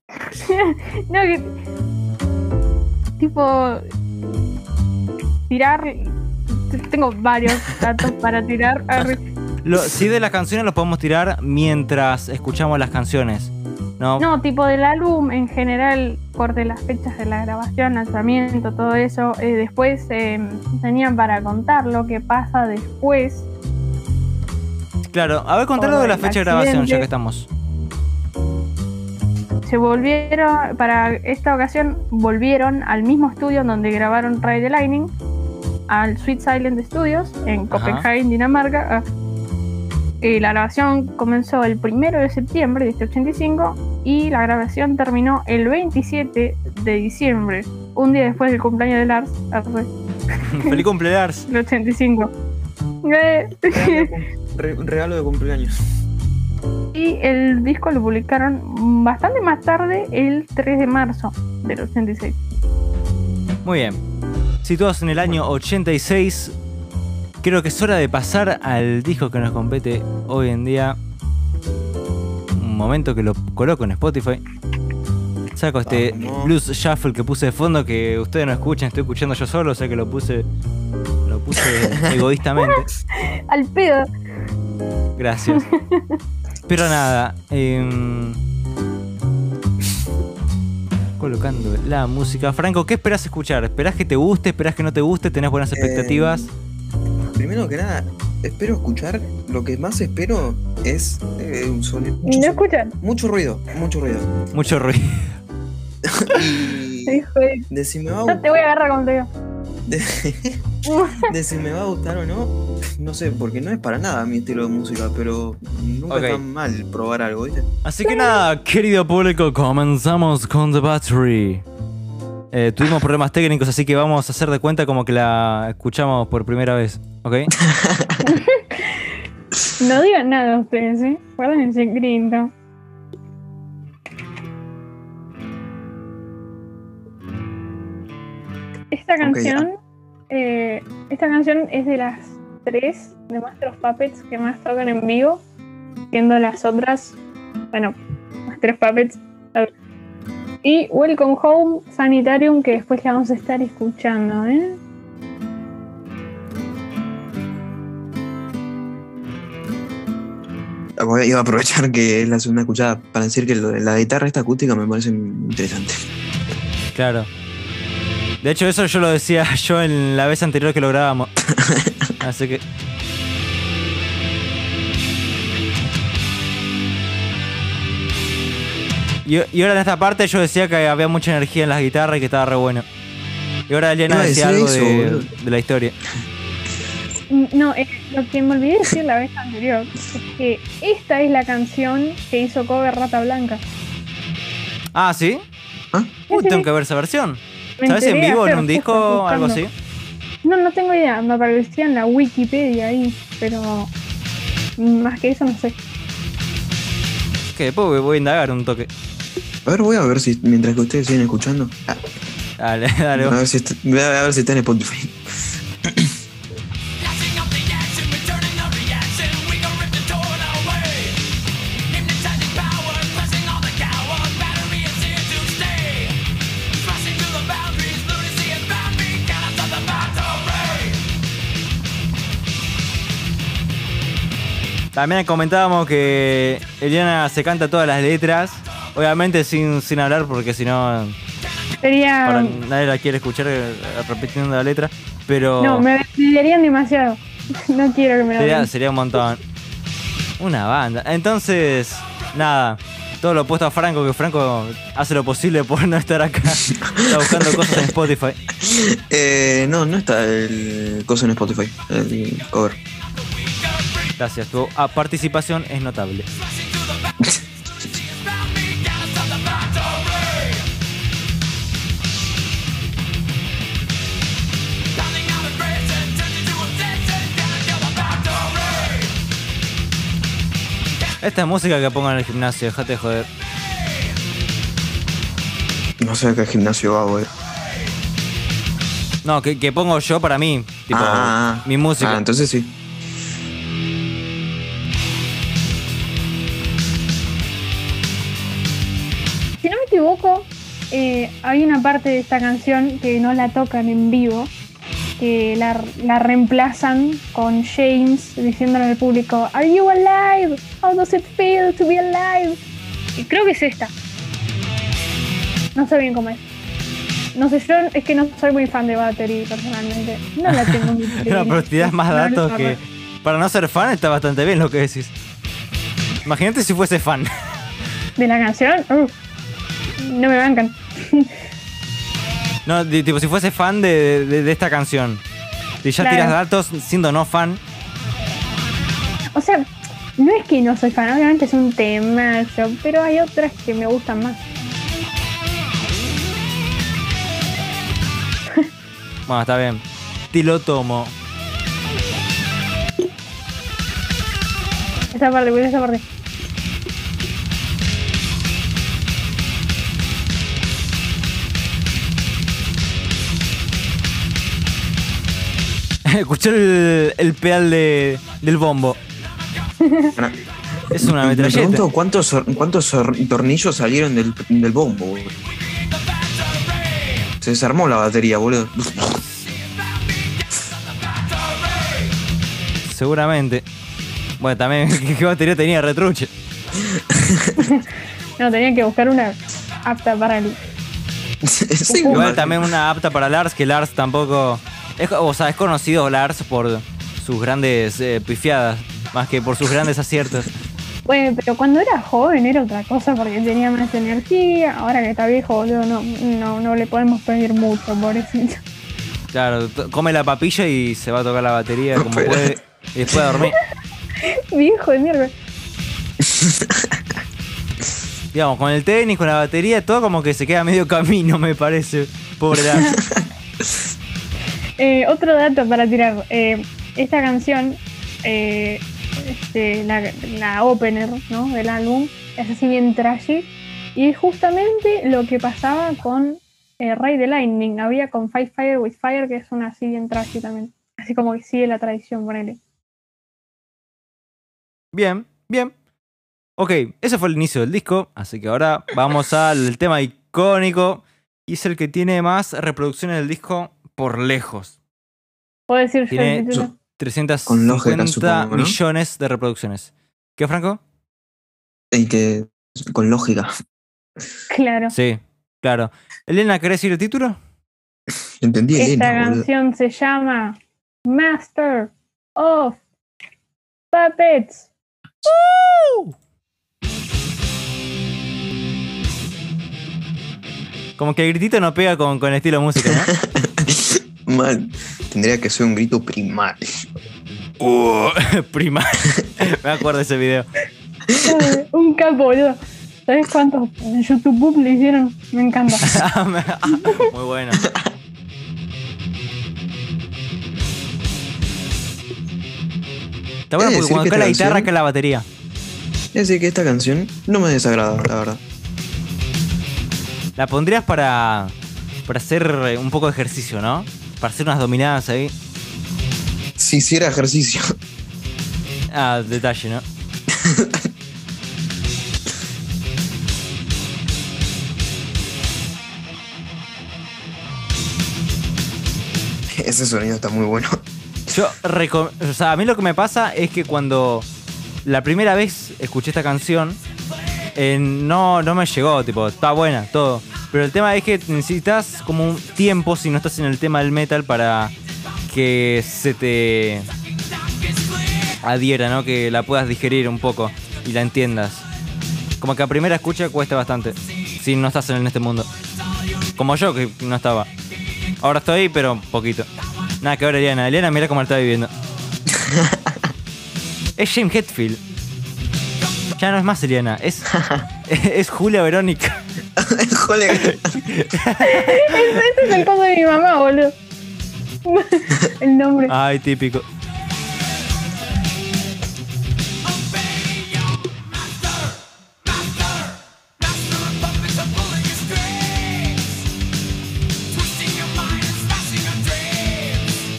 no, que. Tipo. Tirar. Tengo varios datos para tirar. Lo, sí, de las canciones los podemos tirar mientras escuchamos las canciones. ¿No? No, tipo del álbum en general, corte las fechas de la grabación, lanzamiento, todo eso. Eh, después eh, tenían para contar lo que pasa después. Claro, a ver, contalo de la fecha de grabación, ya que estamos. Se volvieron, para esta ocasión, volvieron al mismo estudio donde grabaron Ride the Lightning, al Sweet Silent Studios, en. Copenhague, Dinamarca. Ah, eh, la grabación comenzó el primero de septiembre de este 85 y la grabación terminó el 27 de diciembre, un día después del cumpleaños de Lars, Feliz cumpleaños. el 85. Eh, re- un regalo de cumpleaños. y el disco lo publicaron bastante más tarde, el 3 de marzo del 86. Muy bien. Situados en el año 86, creo que es hora de pasar al disco que nos compete hoy en día. Un momento que lo coloco en Spotify. Saco este Vamos. blues shuffle que puse de fondo que ustedes no escuchan, estoy escuchando yo solo, o sea que lo puse lo puse egoístamente. Al pedo. Gracias. Pero nada, em, colocando la música. Franco, ¿qué esperás escuchar? ¿Esperás que te guste? ¿Esperás que no te guste? ¿Tenés buenas Eh, expectativas? Primero que nada, espero escuchar, lo que más espero es eh, un sonido. Mucho, ¿No escuchan? mucho ruido, mucho ruido. Mucho ruido. Y Hijo de- de si me va a te voy a agarrar con te de, de si me va a gustar o no, no sé, porque no es para nada mi estilo de música, pero nunca Ok. está mal probar algo, ¿viste? Así que nada, querido público, comenzamos con The Battery. Eh, tuvimos problemas técnicos, así que vamos a hacer de cuenta como que la escuchamos por primera vez, ¿ok? No digan nada ustedes, ¿eh? Guarden el secreto. Esta canción, eh, esta canción es de las tres de Master of Puppets que más tocan en vivo, siendo las otras, bueno, Master of Puppets. Y Welcome Home Sanitarium, que después la vamos a estar escuchando, ¿eh? Voy a- Iba a aprovechar que es la segunda escuchada para decir que lo de la guitarra esta acústica me parece interesante. Claro. De hecho, eso yo lo decía yo en la vez anterior que lo grabamos. Así que. Y, y ahora en esta parte yo decía que había mucha energía en las guitarras y que estaba re bueno. Y ahora Eliana decía algo de, de la historia. Mm, No, eh, lo que me olvidé decir la vez anterior es que esta es la canción que hizo cover Rata Blanca. Ah, ¿sí? ¿Ah? Uy, tengo que ver esa versión. Me ¿Sabes en vivo, en un disco, algo así? No, no tengo idea, me aparecía en la Wikipedia ahí, pero más que eso no sé. Que después voy a indagar un toque. A ver, voy a ver si mientras que ustedes siguen escuchando. ah, Dale, dale. a, ver si está, a ver si está en Spotify. También comentábamos que Eliana se canta todas las letras. Obviamente sin, sin hablar porque si no Sería. ahora nadie la quiere escuchar eh, repitiendo la letra. Pero No, me venderían demasiado. No quiero que me lo sería, sería un montón. Una banda. Entonces, nada. Todo lo opuesto a Franco, que Franco hace lo posible por no estar acá. Está buscando cosas en Spotify. Eh, no, no está el coso en Spotify, el cover. Gracias, tu ah, participación es notable. Esta es música que pongo en el gimnasio, déjate de joder. No sé a qué gimnasio va, güey. No, que, que pongo yo para mí. Tipo, Ah, mi música. Ah, entonces sí. Eh, hay una parte de esta canción que no la tocan en vivo, que la, la reemplazan con James diciéndole al público, ¿Are you alive? How does it feel to be alive? Y creo que es esta. No sé bien cómo es. No sé, yo es que no soy muy fan de Battery personalmente. No la tengo muy No, pero tirás más No, no, datos no, que. Para no ser fan está bastante bien lo que decís. Imagínate si fuese fan. ¿De la canción? No me bancan. No, tipo, si fuese fan de, de- de esta canción. Si ya Claro. tiras datos siendo no fan. O sea, no es que no soy fan, obviamente es un temazo, pero hay otras que me gustan más. Bueno, está bien. Te lo tomo. Esa parte, esa parte. Escuché el, el pedal de, del bombo. Es una me metralleta. pregunto cuántos, or- cuántos or- tornillos salieron del, del bombo. Se desarmó la batería, boludo. Seguramente. Bueno, también, ¿qué batería tenía? Retruche. No, tenía que buscar una apta para el. Sí, Igual igual. también una apta para Lars, que Lars tampoco. Es, o sea, es conocido Lars por sus grandes eh, pifiadas, más que por sus grandes aciertos. Bueno, pero cuando era joven era otra cosa porque tenía más energía. Ahora que está viejo, boludo, no, no, no le podemos pedir mucho, pobrecito. Claro, come la papilla y se va a tocar la batería como Pero- puede y después a dormir. Viejo de mierda. Digamos, con el tenis, con la batería, todo como que se queda medio camino, me parece. Pobre Dan. Eh, otro dato para tirar. eh, esta canción, eh, este, la, opener ¿no? del álbum, es así bien trashy. Y es justamente lo que pasaba con Ray the Lightning. Había con Fight Fire with Fire, que es una así bien trashy también. Así como sigue la tradición, ponele. Bien, bien. Ok, ese fue el inicio del disco, así que ahora vamos al tema icónico y es el que tiene más reproducciones del disco por lejos. ¿Puedo decir yo Tiene- el título? 350 Con lógica, supongo, ¿no? millones de reproducciones. ¿Qué, Franco? Y que con lógica. Claro. Sí, claro. Elena, ¿querés decir el título? Entendí Esta Elena, boludo. canción se llama Master of Puppets. Como que el gritito no pega con, con el estilo de música, ¿no? Tendría que ser un grito primario. Uh, prima. Me acuerdo de ese video. Ay, Un capo, boludo. ¿Sabes cuántos YouTube Boop le hicieron? Me encanta. Muy bueno. Está bueno Eh, porque cuando que cae la guitarra canción- cae la batería. Es decir, que esta canción no me desagrada, la verdad. La pondrías para, para hacer eh, un poco de ejercicio, ¿no? Para hacer unas dominadas ahí. Si hiciera ejercicio. Ah, detalle, ¿no? Ese sonido está muy bueno. Yo, o sea, a mí lo que me pasa es que cuando la primera vez escuché esta canción, eh, no, no me llegó, tipo, está buena, todo. Pero el tema es que necesitas como un tiempo, si no estás en el tema del metal, para que se te adhiera, ¿no? Que la puedas digerir un poco y la entiendas. Como que a primera escucha cuesta bastante, si no estás en este mundo. Como yo, que no estaba. Ahora estoy, pero poquito. Nada que ver, Eliana. Eliana, mira cómo la está viviendo. es James Hetfield. Ya no es más Eliana, es, es Julia Verónica. Joder. Este es el coso de mi mamá, boludo. el nombre. Ay, típico.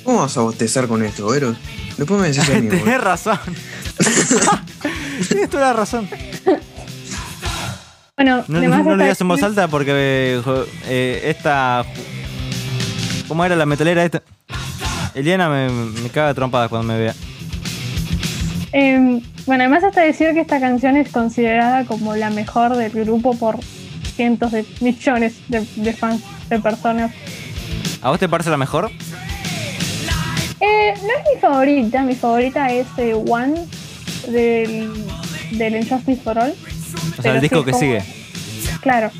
¿Cómo vas a bostezar con esto, Eros? Después me decís a mí, Tenés razón. Tienes toda la razón. Bueno, No, no, no lo digas en voz alta porque eh, eh, esta. ¿Cómo era la metalera esta? Eliana me, me caga trompadas cuando me vea. Eh, bueno, además hasta decir que esta canción es considerada como la mejor del grupo por cientos de millones de, de fans, de personas. ¿A vos te parece la mejor? Eh, no es mi favorita, mi favorita es eh, One del, del Injustice for All. O sea, el disco sí, que como- sigue. Claro.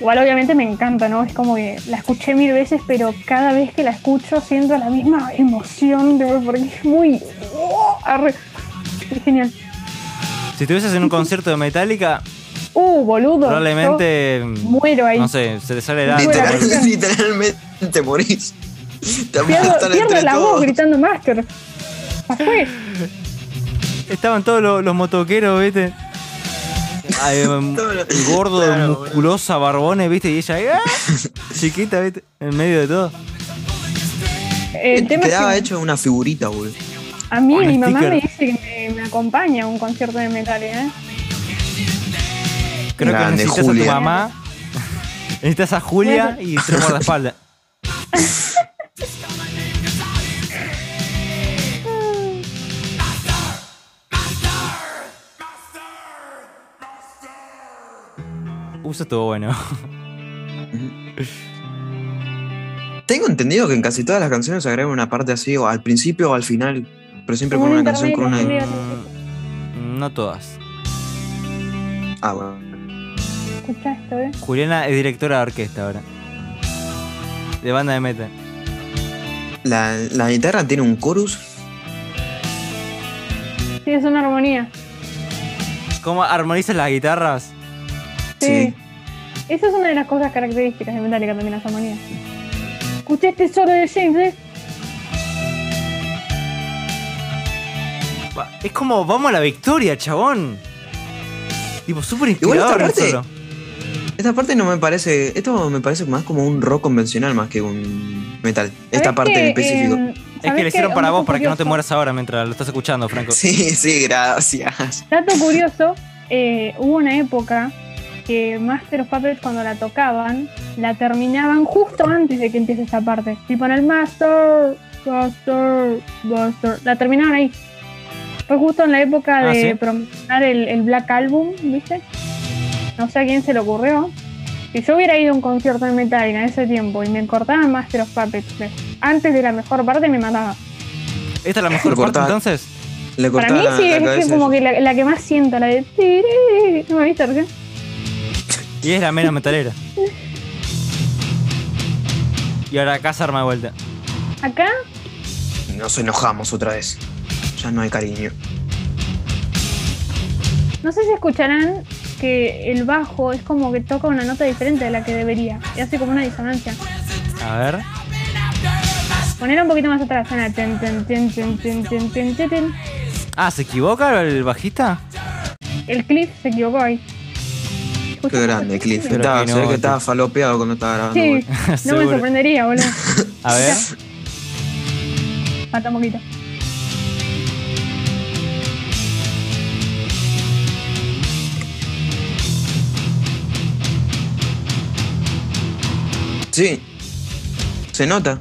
Igual obviamente me encanta, ¿no? Es como que la escuché mil veces, pero cada vez que la escucho siento la misma emoción, tipo, porque es muy... ¡Oh! Arre. Es genial. Si estuvieses en un concierto de Metallica, Uh, boludo. probablemente. muero ahí. No sé, se te sale el. Literal- literalmente morís. Te Pierdo, pierdo la voz todos. gritando Master. Estaban todos los, los motoqueros, ¿viste? gordo, Claro, musculosa, barbones, ¿viste? Y ella ¡ah! chiquita, ¿viste? En medio de todo. El tema Quedaba que hecho una figurita, boludo. a mí mi mamá sticker. me dice que me, me acompaña a un concierto de metal, ¿eh? Creo que necesitas Julia. a tu mamá. Necesitas a Julia y tres guardaespaldas. Eso estuvo bueno. Tengo entendido que en casi todas las canciones se agrega una parte así, o al principio o al final, pero siempre con un una canción con una. Mm, No todas. Ah, bueno. Escucha esto, ¿eh? Juliana es directora de orquesta ahora. De banda de metal. La, la guitarra tiene un chorus. Sí, es una armonía. ¿Cómo armonizan las guitarras? Sí. Esa es una de las cosas características de Metallica también, las armonías. Escuché este solo de James, ¿eh? Es como, vamos a la victoria, chabón. Tipo, súper Igual esta inspirador el parte- solo. Esta parte no me parece. Esto me parece más como un rock convencional más que un metal. Esta ¿Sabés parte en específico. em, Es que ¿sabés le hicieron para vos, para que no te mueras ahora mientras lo estás escuchando, Franco. Sí, sí, gracias. Dato curioso, eh, hubo una época que Master of Puppets cuando la tocaban, la terminaban justo antes de que empiece esa parte. Tipo en el Master, Master, Master. La terminaban ahí. Fue justo en la época Ah, de ¿sí? promocionar el, el Black Album, ¿viste? No sé a quién se le ocurrió. Si yo hubiera ido a un concierto de Metallica en ese tiempo y me cortaban Master of Puppets ¿ves? antes de la mejor parte, me mataba. ¿Esta es la mejor parte entonces? Le Para mí sí, la es que cabeza. como que la, la que más siento, la de... ¿No me viste recién? Y es la menos metalera. Y ahora acá se arma de vuelta. ¿Acá? Nos enojamos otra vez. Ya no hay cariño. No sé si escucharán que el bajo es como que toca una nota diferente de la que debería. Y hace como una disonancia. A ver. Poner un poquito más atrás. Suena. Ah, ¿se equivoca el bajista? El cliff se equivocó ahí. Qué grande, Cliff. Pero Estaba, que se ve no, que estaba falopeado cuando estaba grabando. Sí, no me sorprendería, boludo. A ver. Falta un poquito. Sí. Se nota.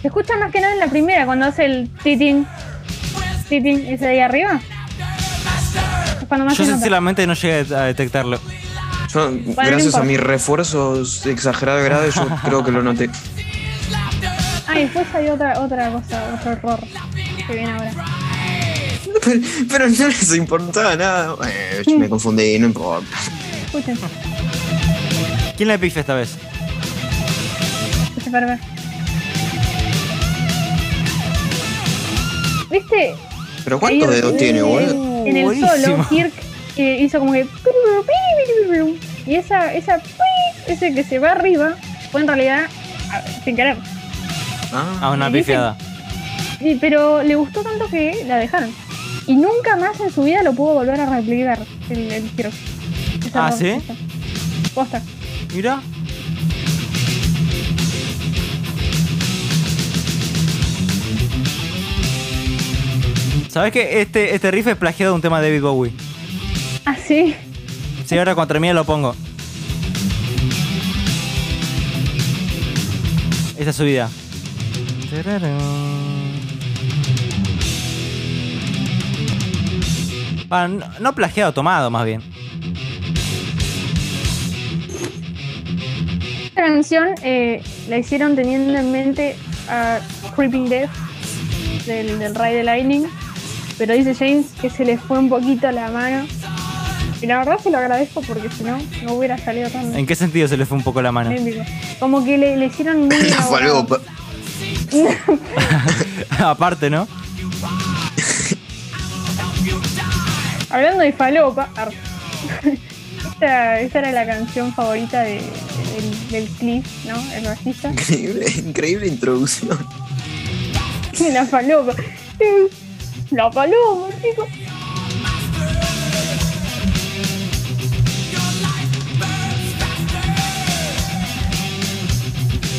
Se escucha más que nada en la primera, cuando hace el titín. Ese de ahí arriba. Es cuando más Yo se nota. sinceramente no llegué a detectarlo. Yo, no gracias a importa. mis refuerzos exagerados de grado, yo creo que lo noté. Ah, y después hay otra, otra cosa, otro error que viene ahora. Pero, pero no les importaba nada. Eh, me confundí, no importa. Escuchen, ¿Quién la pifia esta vez? escuchen para ver. ¿Viste? Pero ¿cuántos Ahí- dedos tiene, boludo? En el Buenísimo. solo, Kirk eh, hizo como que. Y esa, esa. Ese que se va arriba fue en realidad sin querer. Ah, Ah, una pifiada. Sí, pero le gustó tanto que la dejaron. Y nunca más en su vida lo pudo volver a replicar el, el Kirk. Ese Ah, ¿sí? posta. Posta. Mira. ¿Sabes que este, este riff es plagiado de un tema de David Bowie? Ah, sí. Sí, ahora cuando termine lo pongo. Esta subida. Ah, no, no plagiado, tomado más bien. Esta canción eh, la hicieron teniendo en mente a Creeping Death del, del Ray de Lightning. Pero dice James que se le fue un poquito la mano. Y la verdad se lo agradezco porque si no, no hubiera salido tan ¿En qué sentido se le fue un poco la mano? Como que le, le hicieron muy fue algo Aparte, ¿no? Hablando de falopa, esta, esta era la canción favorita de- del, del Cliff, ¿no? El bajista. Increíble, increíble introducción. La falopa. La paloma, chico.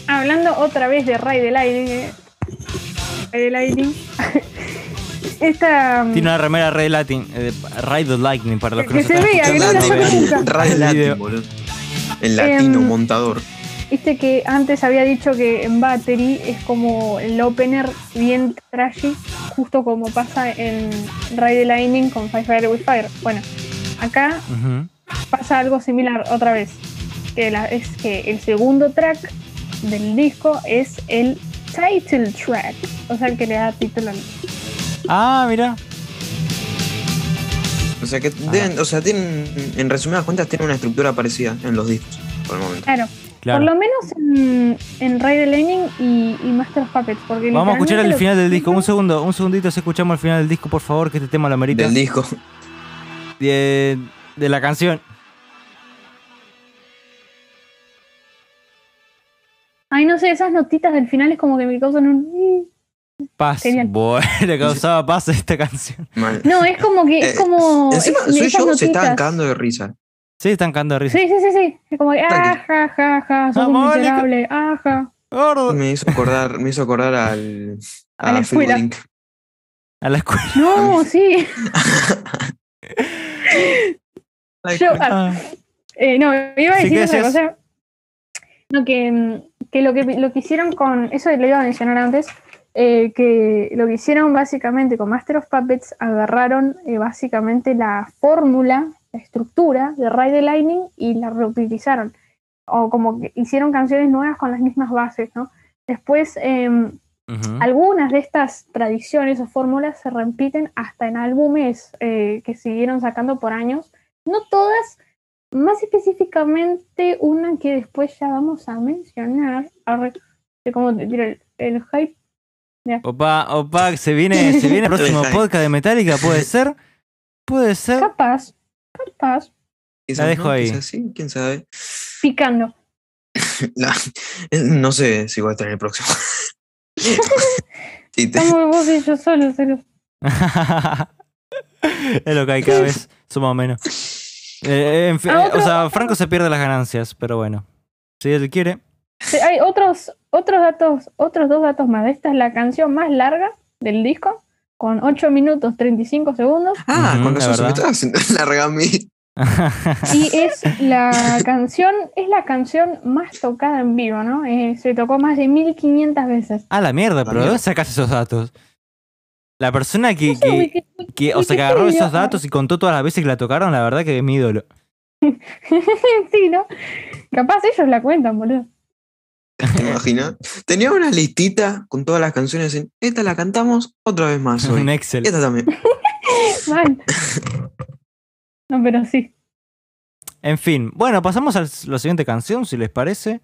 Hablando otra vez de Ray de Lightning. eh. Ray de Lightning. Esta. Tiene una remera Red Latin, eh, Ride the Lightning para los que, Que no se están vea, que no escuchando, la vean. saco nunca. Ray video. boludo. El latino Em, montador. Viste que antes había dicho que en Battery es como el opener bien trashy, justo como pasa en Ray the Lightning con Five Fire with Fire. Bueno, acá pasa algo similar otra vez. Que la- es que el segundo track del disco es el title track. O sea, el que le da título al Ah, mira. O sea que deben, o sea, tienen, en resumidas cuentas, tienen una estructura parecida en los discos, por el momento. Claro. Claro. Por lo menos en, en Ray the Lightning y, y Master of Puppets. Porque Vamos a escuchar el final del disco. Un segundo, un segundito, si escuchamos el final del disco, por favor, que este tema lo amerita. Del disco. de, de la canción. Ay, no sé, esas notitas del final es como que me causan un. Paz. Genial. Bueno, le causaba paz a esta canción. Mal. No, es como que. Es Eh, como. Encima, es- soy yo, se estaban notitas. cagando de risa. Sí, están cagando de risa. Sí, sí, sí, sí. Es como. Ah, ja, ja, ja. Sos un Vamos, miserable. Ah, ja. Gordo. Me hizo acordar, me hizo acordar al. A la escuela. A la escuela. No, sí. Yo, ah, eh, no, iba a decir ¿qué otra cosa. No, que, mm, que lo que lo que hicieron con. Eso lo iba a mencionar antes. eh, que lo que hicieron básicamente con Master of Puppets, agarraron eh, básicamente la fórmula, la estructura de Ride the Lightning y la reutilizaron. O como que hicieron canciones nuevas con las mismas bases, ¿no? Después, em, algunas de estas tradiciones o fórmulas se repiten hasta en álbumes eh, que siguieron sacando por años. No todas, más específicamente una que después ya vamos a mencionar. Arre, de cómo te tiro el, el hype. Opa, opa, se viene, se viene el próximo podcast de Metallica, ¿puede ser? Puede ser. Capaz, capaz, Quizás la dejo no, ahí. quizás sí, quién sabe. picando. La- no sé si voy a estar en el próximo. Sí, te- Estamos vos y yo solos. solos. es lo que hay cada vez, menos. Eh, en fin, Ah, eh, otro- o sea, Franco se pierde las ganancias, pero bueno. Si él quiere. Sí, Hay otros, otros datos, otros dos datos más. Esta es la canción más larga del disco, con 8 minutos 35 segundos. Ah, con la razón se me verdad. estaba haciendo larga a mí. Y es la canción, es la canción más tocada en vivo, ¿no? Eh, se tocó más de 1500 veces. Ah, la mierda, pero ¿de mierda. dónde sacas esos datos? La persona que, No sé, que, o sea, que agarró esos datos y contó todas las veces que la tocaron, la verdad que es mi ídolo. sí, ¿no? Capaz ellos la cuentan, boludo. ¿Te imaginas? Tenía una listita con todas las canciones en. Esta la cantamos otra vez más hoy. Un Excel. Esta también. Mal. No, pero sí. En fin, bueno, pasamos a la siguiente canción, si les parece.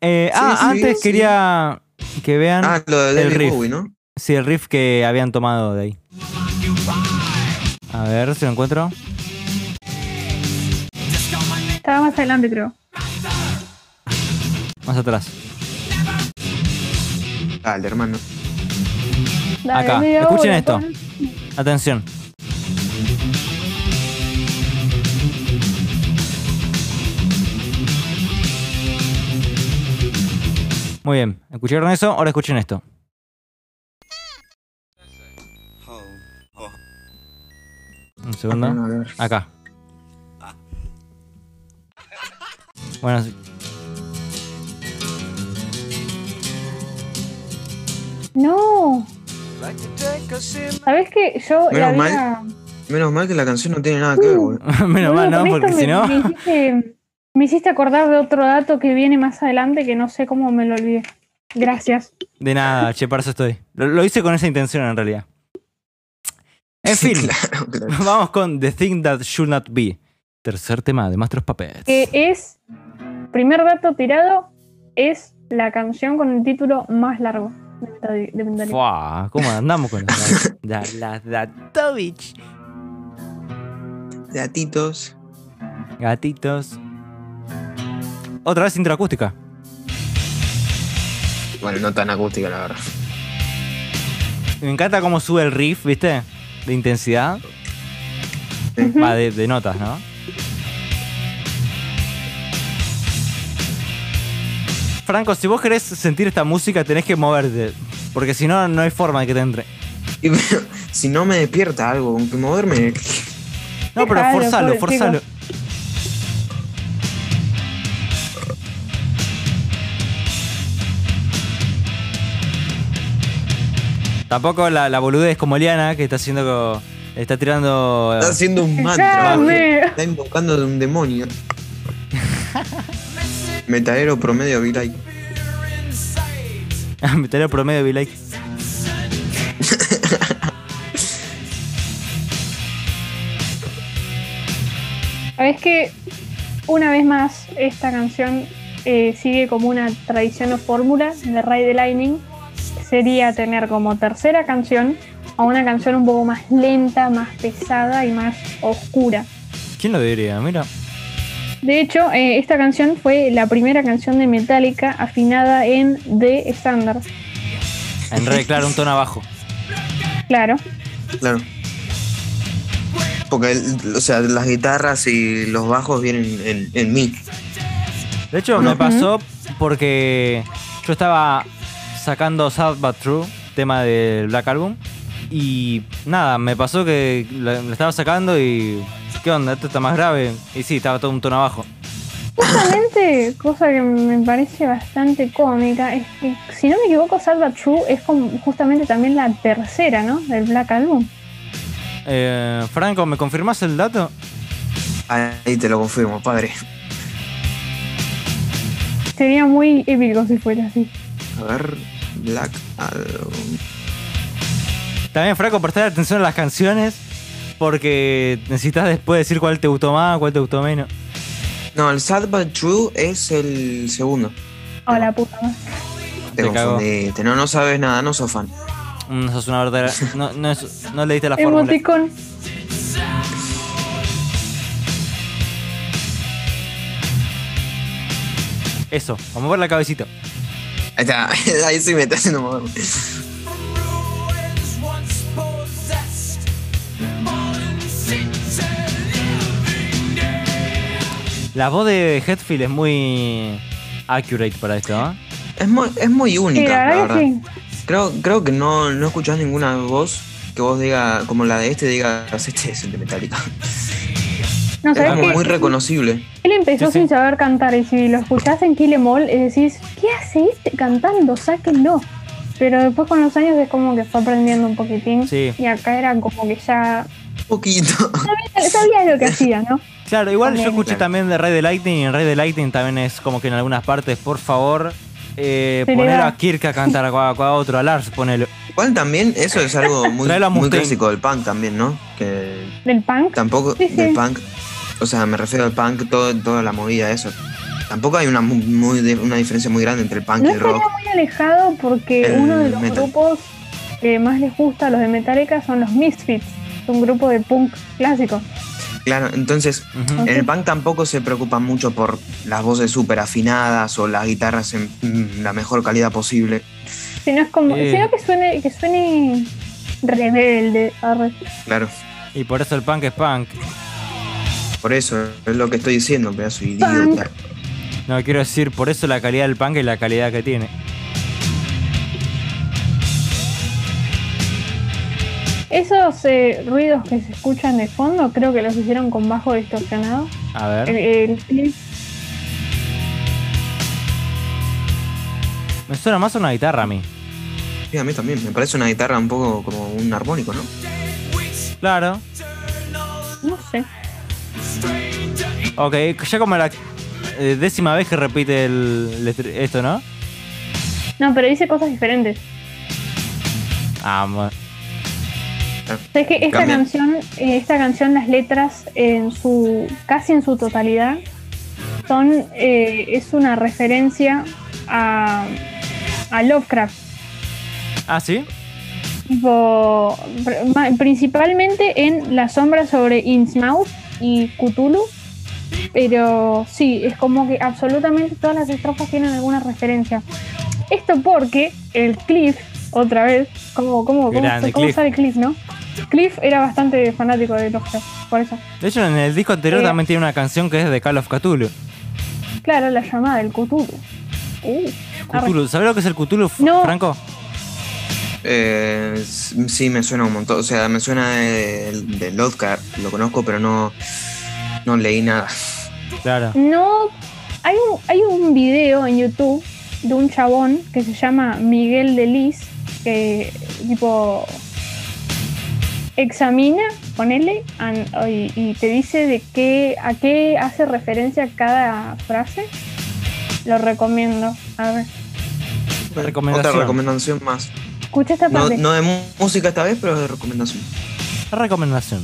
Eh, Sí, ah, sí, antes sí. quería que vean Ah, lo de El riff. Bowie, ¿no? si el riff que habían tomado de ahí. A ver si lo encuentro. Estaba más adelante, creo. Más atrás. Dale, hermano. Dale, Acá, escuchen esto. Atención. Muy bien, ¿escucharon eso? Ahora escuchen esto. Un segundo. Acá. Bueno, No. ¿Sabes qué? Yo la Menos había... Menos mal que la canción no tiene nada que ver, Uh. boludo. menos mal, ¿no? Porque si me- no. Me hiciste, me hiciste acordar de otro dato que viene más adelante que no sé cómo me lo olvidé. Gracias. De nada, che, para eso estoy. Lo, lo hice con esa intención en realidad. En fin, Claro, claro. vamos con The Thing That Should Not Be. Tercer tema de Master of Puppets. Que es, primer dato tirado, es la canción con el título más largo de. Fua, ¿Cómo andamos con los da- la- Datovich? Gatitos. Gatitos. Otra vez intro acústica. Bueno, no tan acústica, la verdad. Me encanta cómo sube el riff, ¿viste? De intensidad. Va, de, de notas, ¿no? Franco, si vos querés sentir esta música, tenés que moverte. Porque si no, no hay forma de que te entre. Y, pero, si no me despierta algo con que moverme. No, pero forzalo, pobre forzalo. Tampoco la, la boludez como Liana, que está haciendo Está tirando. Está haciendo un mantra. Está invocando a un demonio. Metalero promedio, be like. Metalero promedio, be like. Es que una vez más esta canción eh, sigue como una tradición o fórmula de Ride the Lightning. Sería tener como tercera canción a una canción un poco más lenta, más pesada y más oscura. ¿Quién lo diría? Mira. De hecho, eh, esta canción fue la primera canción de Metallica afinada en D estándar. En re, claro, un tono abajo. Claro. Claro. Porque, el- o sea, las guitarras y los bajos vienen en, en mi. De hecho, me pasó porque yo estaba sacando Sad But True, tema del Black Album. Y nada, me pasó que la, la estaba sacando y. ¿Qué onda? Esto está más grave. Y sí, estaba todo un tono abajo. Justamente, cosa que me parece bastante cómica, es que, si no me equivoco, Sad But True es como justamente también la tercera, ¿no? Del Black Album. Eh, Franco, ¿me confirmás el dato? Ahí te lo confirmo, padre. Sería muy épico si fuera así. A ver, Black Album. También, Franco, prestar atención a las canciones. Porque necesitas después decir cuál te gustó más, cuál te gustó menos. No, el Sad But True es el segundo. A la puta madre. Te, Te confundiste. No, no sabes nada, no sos fan. Mm, sos una verdadera. No, no, es- no le diste la fórmula. Emoticon. Eso, vamos a mover la cabecita. Ahí está, ahí sí me está haciendo mover. La voz de Hetfield es muy accurate para esto, ¿no? Es muy, es muy única, la la verdad verdad. que sí. Creo, creo que no, no escuchás ninguna voz que vos diga, como la de este, digas, este es el de Metallica. No, Es muy reconocible. Él empezó Sí, sí. sin saber cantar y si lo escuchás en Kill Em All, eh, decís, ¿qué hace este cantando? Sáquenlo. Pero después con los años es como que fue aprendiendo un poquitín. Sí. Y acá era como que ya Un poquito. sabía, sabía lo que hacía, ¿no? Claro, igual yo También. escuché Claro. también de Ray de Lightning y en Ray de Lightning también es como que en algunas partes, por favor, eh, poner a Kirk a cantar a, a- a otro, a Lars, ponelo. Igual también, eso es algo muy, clásico del punk también, ¿no? Que Del punk. tampoco Sí, sí. del punk, o sea, me refiero al punk, todo, toda la movida, eso. Tampoco hay una, mu- muy, de- una diferencia muy grande entre el punk No y el rock. muy alejado porque El uno de los metal. grupos que más les gusta a los de Metallica son los Misfits. Un grupo de punk clásico. Claro, entonces en el punk tampoco se preocupan mucho por las voces súper afinadas o las guitarras en mm, la mejor calidad posible. Sino es como, Eh. sino que suene, que suene rebelde. arre. Claro, Y por eso el punk es punk. por eso es lo que estoy diciendo, pedazo de idiota. No, quiero decir, por eso la calidad del punk y la calidad que tiene. Esos eh, ruidos que se escuchan de fondo, creo que los hicieron con bajo distorsionado. A ver. el clip Me suena más a una guitarra a mí. Sí, a mí también, me parece una guitarra un poco como un armónico, ¿no? Claro. no sé. Ok, ya como la eh, décima vez que repite el, esto, ¿no? No, pero dice cosas diferentes. Ah, bueno. Es que esta Cambia. canción, eh, esta canción, las letras en su casi en su totalidad son eh, es una referencia a, a Lovecraft. Ah, ¿sí? Tipo, principalmente en La sombra sobre Innsmouth y Cthulhu. Pero sí, es como que absolutamente todas las estrofas tienen alguna referencia. Esto porque el Cliff, otra vez, como, como, cómo, Grande, cómo Cliff. sabe Cliff, ¿no? Cliff era bastante fanático de Lovecraft, por eso. De hecho, en el disco anterior Eh. también tiene una canción que es de Call of Cthulhu. Claro, la llamada del Cthulhu. Uh. Cthulhu. ¿Sabes lo que es el Cthulhu, No. Franco? Eh, sí, me suena un montón. O sea, me suena de, de Lovecraft, lo conozco, pero no, no leí nada. Claro. No, hay un, hay un video en YouTube de un chabón que se llama Miguel de Lis, que tipo examina, ponele, an- y, y te dice de qué, a qué hace referencia cada frase, lo recomiendo. A ver, Recomendación. Otra recomendación más. escucha esta parte. no de música esta vez, pero de recomendación. Recomendación.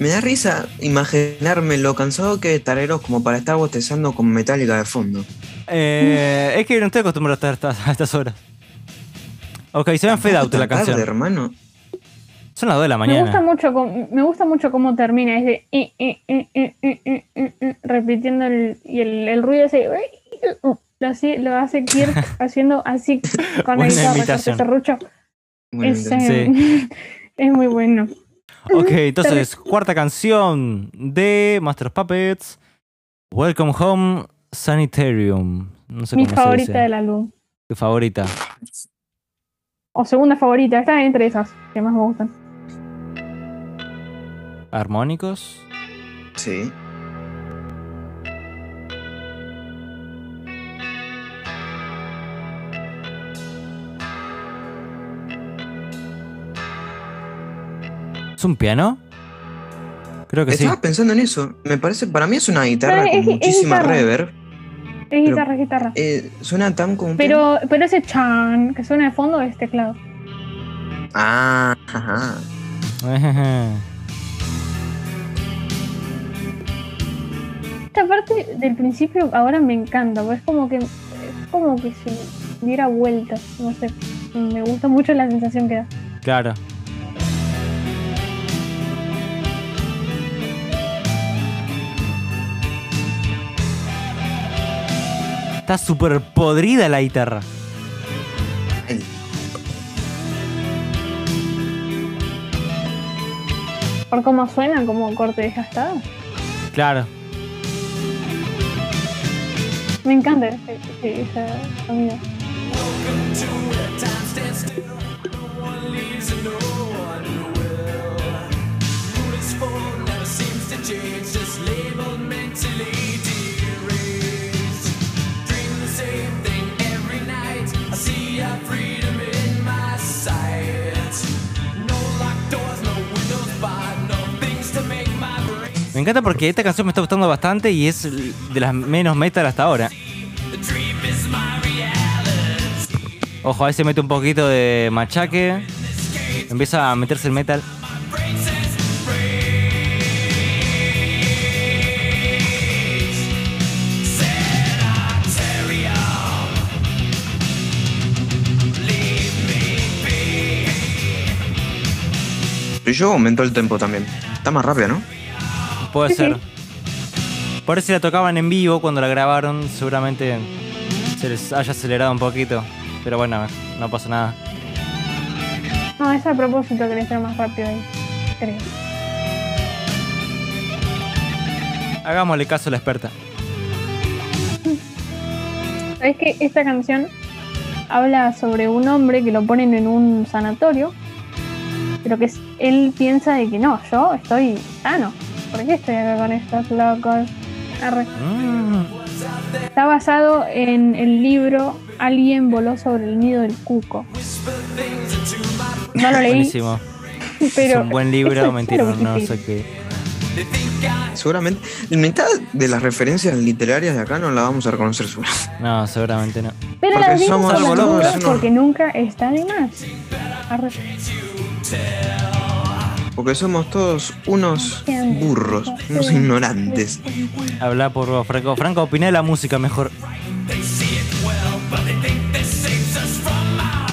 Me da risa imaginarme lo cansado que tareros como para estar bostezando con Metallica de fondo. Eh, es que no estoy acostumbrado a estar a estas horas. Ok, se vean Fade Out la canción. Hermano. Son las 2 de la mañana. Me gusta mucho, cómo, me gusta mucho cómo termina, es de, eh, eh, eh, repitiendo el, y el, ruido ese. Uh, lo, así, lo hace Kirk haciendo así con la guitarra, serrucho. Es, es muy bueno. Ok, entonces, cuarta canción de Master Puppets: Welcome Home Sanitarium. No sé Mi favorita se dice. del álbum. Tu favorita. O segunda favorita, está entre esas que más me gustan. Armónicos. Sí. ¿Es un piano? Creo que sí. Estaba pensando en eso. Me parece, para mí es una guitarra es- con es muchísima guitarra. reverb. Es guitarra, es guitarra. Eh, suena tan como. Pero, pero ese chan que suena de fondo es teclado. Ah, ajá. Esta parte del principio ahora me encanta, porque es como que es como que si diera vuelta, no sé. Me gusta mucho la sensación que da. claro. Está súper podrida la guitarra. Ay, Por cómo suena, como corte desgastado. Claro. Me encanta ese, ese, ese sonido. Me encanta porque esta canción me está gustando bastante y es de las menos metal hasta ahora. Ojo, ahí se mete un poquito de machaque. Empieza a meterse el metal. Y yo aumentó el tempo también. Está más rápido, ¿no? Puede ser. Por eso la tocaban en vivo cuando la grabaron. Seguramente se les haya acelerado un poquito. Pero bueno, no pasa nada. No, es a propósito quería ser más rápido ahí. Creo. Hagámosle caso a la experta. Es que esta canción habla sobre un hombre que lo ponen en un sanatorio, pero que él piensa de que no, yo estoy sano. ¿Por qué estoy acá con estos locos? Arre. Mm, Está basado en el libro Alguien voló sobre el nido del cuco. No lo leí, buenísimo. pero es un buen libro, mentira, no sé qué. Seguramente. Mitad de las referencias literarias de acá no la vamos a reconocer seguro. No, seguramente no. Pero Porque las somos porque nunca está de más. Arre. Porque somos todos unos burros, unos ignorantes. Habla por vos, Franco. Franco, opiná de la música mejor.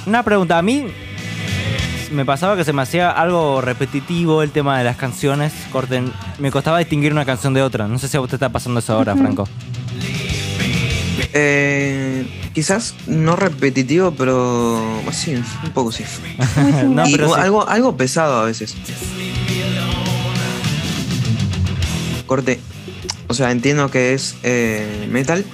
Una pregunta, a mí me pasaba que se me hacía algo repetitivo el tema de las canciones. Corten, me costaba distinguir una canción de otra. No sé si a te está pasando eso ahora, Franco. Eh, quizás no repetitivo, pero sí, un poco sí. no, y pero sí. algo, algo pesado a veces. Corte. O sea, entiendo que es eh, metal,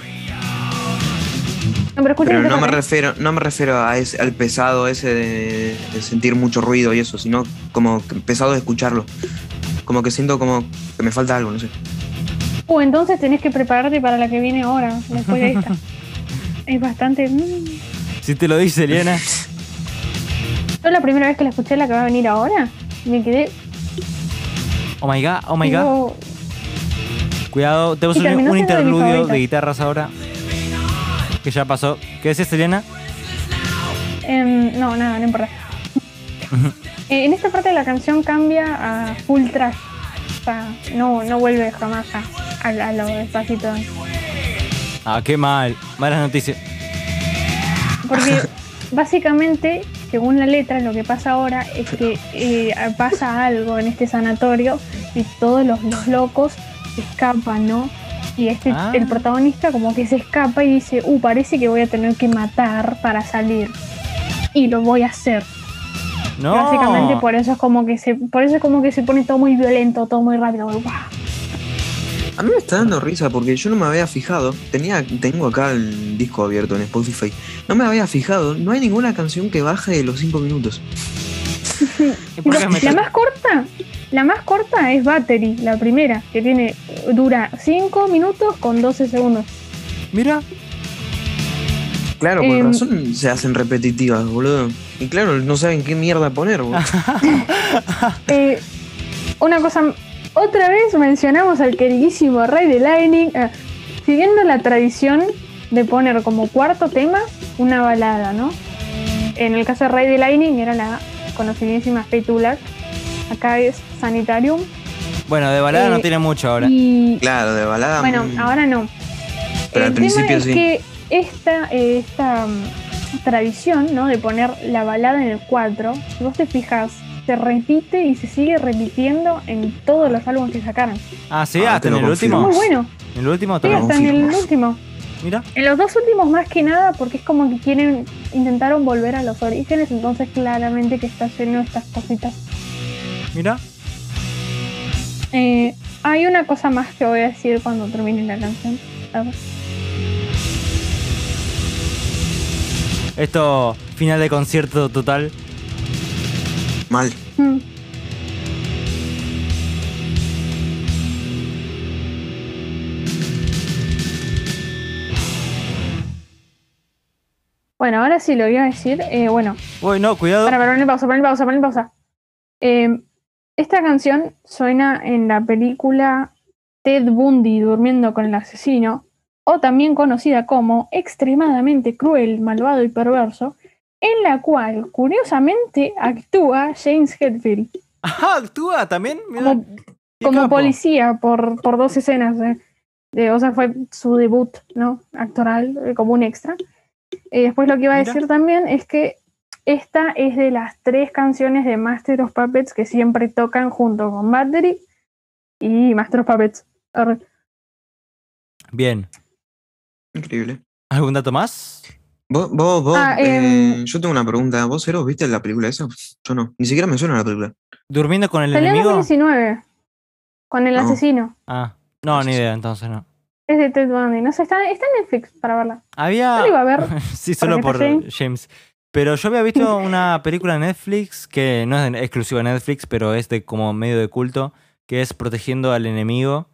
No, pero no me refiero, no me refiero a ese, al pesado ese de, de sentir mucho ruido y eso, sino como pesado de escucharlo. Como que siento como que me falta algo, no sé. Uh, entonces tenés que prepararte para la que viene ahora, después de esta. es bastante. mm, Si te lo dice Eliana. Yo la primera vez que la escuché, la que va a venir ahora, me quedé. Oh my god, oh my god. digo, Cuidado, tenemos un, un de interludio de guitarras ahora. Que ya pasó. ¿Qué decías, Selena? em, no, nada, no importa. Eh, en esta parte de la canción cambia a full trash. O sea, no, no vuelve jamás a, a, a lo despacito. Ah, qué mal. Malas noticias. Porque básicamente, según la letra, lo que pasa ahora es que eh, pasa algo en este sanatorio y todos los, los locos se escapan, ¿no? Y este, Ah. el protagonista como que se escapa y dice, uh, parece que voy a tener que matar para salir. Y lo voy a hacer. No. Básicamente por eso es como que se, por eso es como que se pone todo muy violento, todo muy rápido. ¡guau! A mí me está dando risa porque yo no me había fijado. Tenía, tengo acá el disco abierto en Spotify. No me había fijado. No hay ninguna canción que baje de los 5 minutos. ¿Y por qué Lo- es la metal? más corta, la más corta es Battery, la primera, que tiene dura 5 minutos con 12 segundos. Mira. Claro, por Em, razón se hacen repetitivas, boludo. Y claro, no saben qué mierda poner, boludo. Eh, una cosa, otra vez mencionamos al queridísimo Rey de Lightning, eh, siguiendo la tradición de poner como cuarto tema una balada, ¿no? En el caso de Rey de Lightning era la conocidísima Fate to Black, acá es Sanitarium. Bueno, de balada no Eh, tiene mucho ahora. Y Claro, de balada. bueno, mm, ahora no. Pero al el tema principio es sí. que esta, eh, esta mm, tradición, ¿no? De poner la balada en el 4, si vos te fijas, se repite y se sigue repitiendo en todos los álbumes que sacaron. Ah, sí, Ah, hasta en el último. Muy bueno. En el último Sí, hasta en el último. Mira. En los dos últimos más que nada porque es como que quieren, intentaron volver a los orígenes, entonces claramente que está haciendo estas cositas. Mira. Eh, hay una cosa más que voy a decir cuando termine la canción. A ver. Esto, final de concierto total. Mal. Mm. Bueno, ahora sí lo iba a decir. eh, bueno, Uy, no, cuidado. para, para, pausa, poner pausa, poner pausa. Eh, esta canción suena en la película Ted Bundy durmiendo con el asesino, o también conocida como Extremadamente cruel, malvado y perverso, en la cual, curiosamente, actúa James Hetfield Ajá, actúa también. Mira. como, policía por, por dos escenas. eh. De- o sea, fue su debut ¿no? actoral eh, como un extra. Eh, después lo que iba a Mira. decir también es que esta es de las tres canciones de Master of Puppets que siempre tocan junto con Battery y Master of Puppets. Arre. Bien. Increíble. ¿Algún dato más? Vos, vos, vos, Ah, eh, em, yo tengo una pregunta. ¿Vos, Eros, viste la película esa? Yo no. Ni siquiera me suena la película. ¿Durmiendo con el Salió en enemigo? 2019 con el No. asesino. Ah, no, ni idea, entonces no. Es de Ted Bundy. No sé, está, está en Netflix para verla. Había. La iba a ver. sí, solo por. James. Pero yo había visto una película de Netflix que no es exclusiva de Netflix, pero es de como medio de culto, que es Protegiendo al enemigo.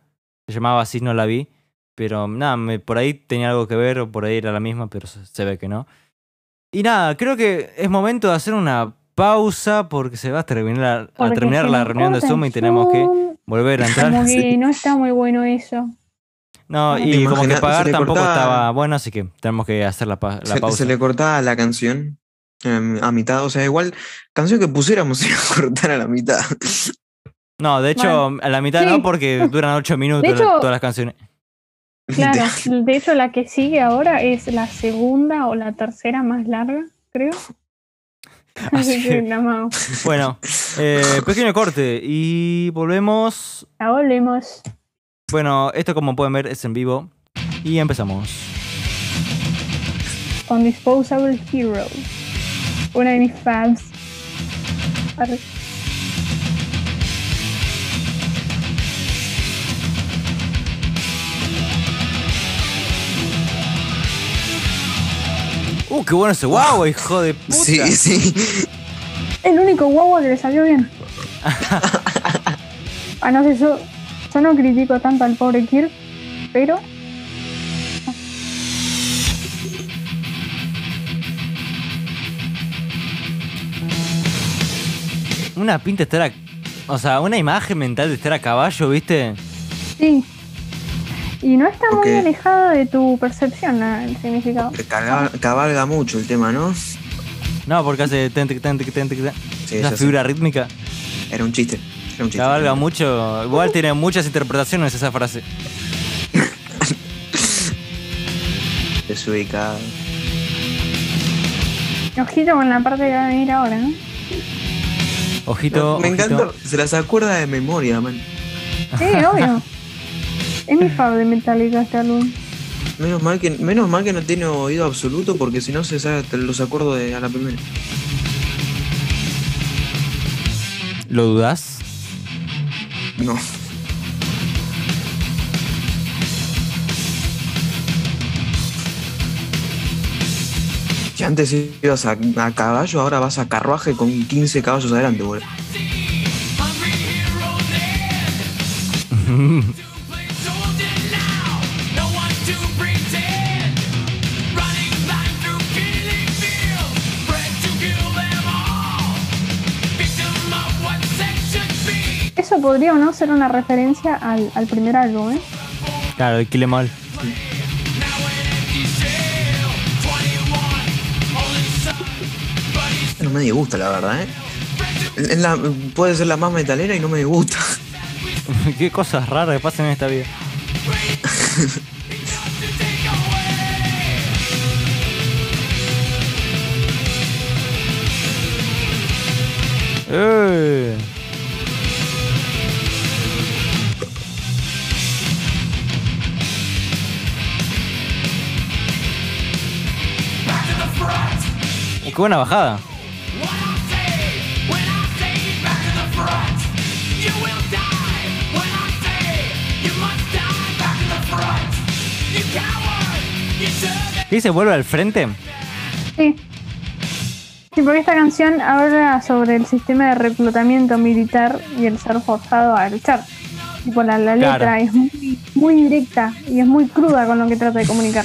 Se llamaba así, no la vi. Pero nada, me- por ahí tenía algo que ver, o por ahí era la misma, pero se, se ve que no. Y nada, creo que es momento de hacer una pausa porque se va a terminar, a terminar la reunión de Zoom y tenemos que volver a entrar. Como que no está muy bueno eso. No, ¿Te y como que pagar tampoco cortaba- estaba bueno, así que tenemos que hacer la, pa- la Se, pausa. se le cortaba la canción em, a mitad. O sea, igual, canción que pusiéramos iba a cortar a la mitad. No, de hecho, a la mitad Sí. no, porque duran ocho minutos De hecho- todas las canciones. Claro, de hecho la que sigue ahora es la segunda o la tercera más larga, creo. Así Así que-. Bueno, eh, pequeño corte y volvemos. La volvemos. Bueno, esto como pueden ver es en vivo y empezamos. con Disposable Hero. Una de mis fans. Arre. Uh, qué bueno ese guau, hijo de puta. Sí, sí. El único guagua que le salió bien. ah, no sé, yo, yo no critico tanto al pobre Kirk, pero Una pinta estar a. O sea, una imagen mental de estar a caballo, ¿viste? Sí. Y no está muy alejado de tu percepción ¿no? el significado. Caga- cabalga mucho el tema, ¿no? No, porque hace ten, ten, ten, ten. Sí, sé. figura rítmica. Era un chiste. Era un chiste. Cabalga mucho. Igual tiene muchas interpretaciones esa frase. Desubicado. Ojito con la parte que va a venir ahora, ¿no? Ojito. Me ojito. encanta. Se las acuerda de memoria, man. Sí, obvio. Es mi fab de Metallica este álbum. Menos mal que, menos mal que no tiene oído absoluto porque si no se sabe los acuerdo de a la primera. ¿Lo dudás? No. Antes ibas a, a caballo, ahora vas a carruaje con 15 caballos adelante, boludo. Eso podría o no ser una referencia al, al primer álbum, ¿eh? Claro, el Kill Em All. No me disgusta, la verdad, ¿eh? La- puede ser la más metalera y no me disgusta. Qué cosas raras que pasan en esta vida. ¡Eh! ¡Qué buena bajada! ¿Qué dice? ¿Vuelve al frente? Sí. Sí, porque esta canción habla sobre el sistema de reclutamiento militar y el ser forzado a luchar. Tipo, la, la Claro. letra es muy, muy directa y es muy cruda con lo que trata de comunicar.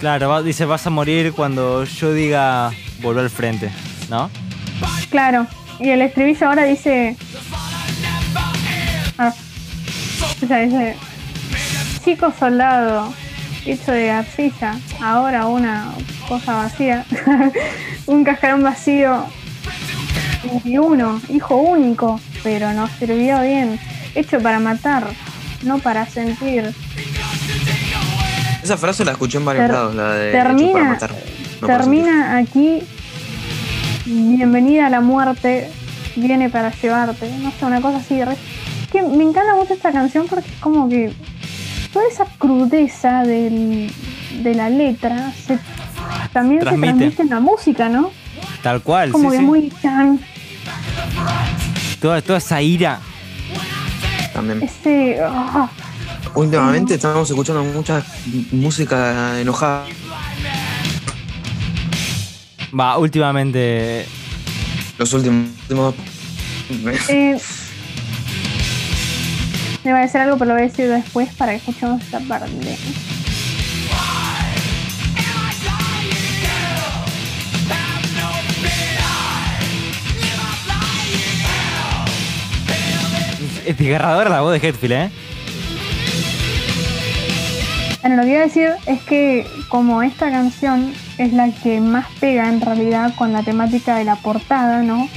Claro, va- dice vas a morir cuando yo diga volver al frente, ¿no? Claro. Y el estribillo ahora dice. Ah. O sea, dice. Chico soldado, hecho de arcilla, ahora una cosa vacía. Un cascarón vacío. Y uno, hijo único, pero no sirvió bien. Hecho para matar, no para sentir. Esa frase la escuché en varios Ter- lados, la de hecho para termina, matar. no para termina aquí. Bienvenida a la muerte, viene para llevarte. No sé, una cosa así. re- que me encanta mucho esta canción porque es como que toda esa crudeza del- de la letra se, también Transmite. se transmite en la música, ¿no? Tal cual, Como sí, que sí. muy tan Toda, toda esa ira. También. ese ah, Últimamente estamos escuchando mucha música enojada. Va, últimamente. Los últimos. últimos- eh, me va a decir algo, pero lo voy a decir después para que escuchemos esta parte. Es desgarradora la voz de Hetfield, ¿eh? Bueno, lo que iba a decir es que como esta canción es la que más pega en realidad con la temática de la portada, ¿no?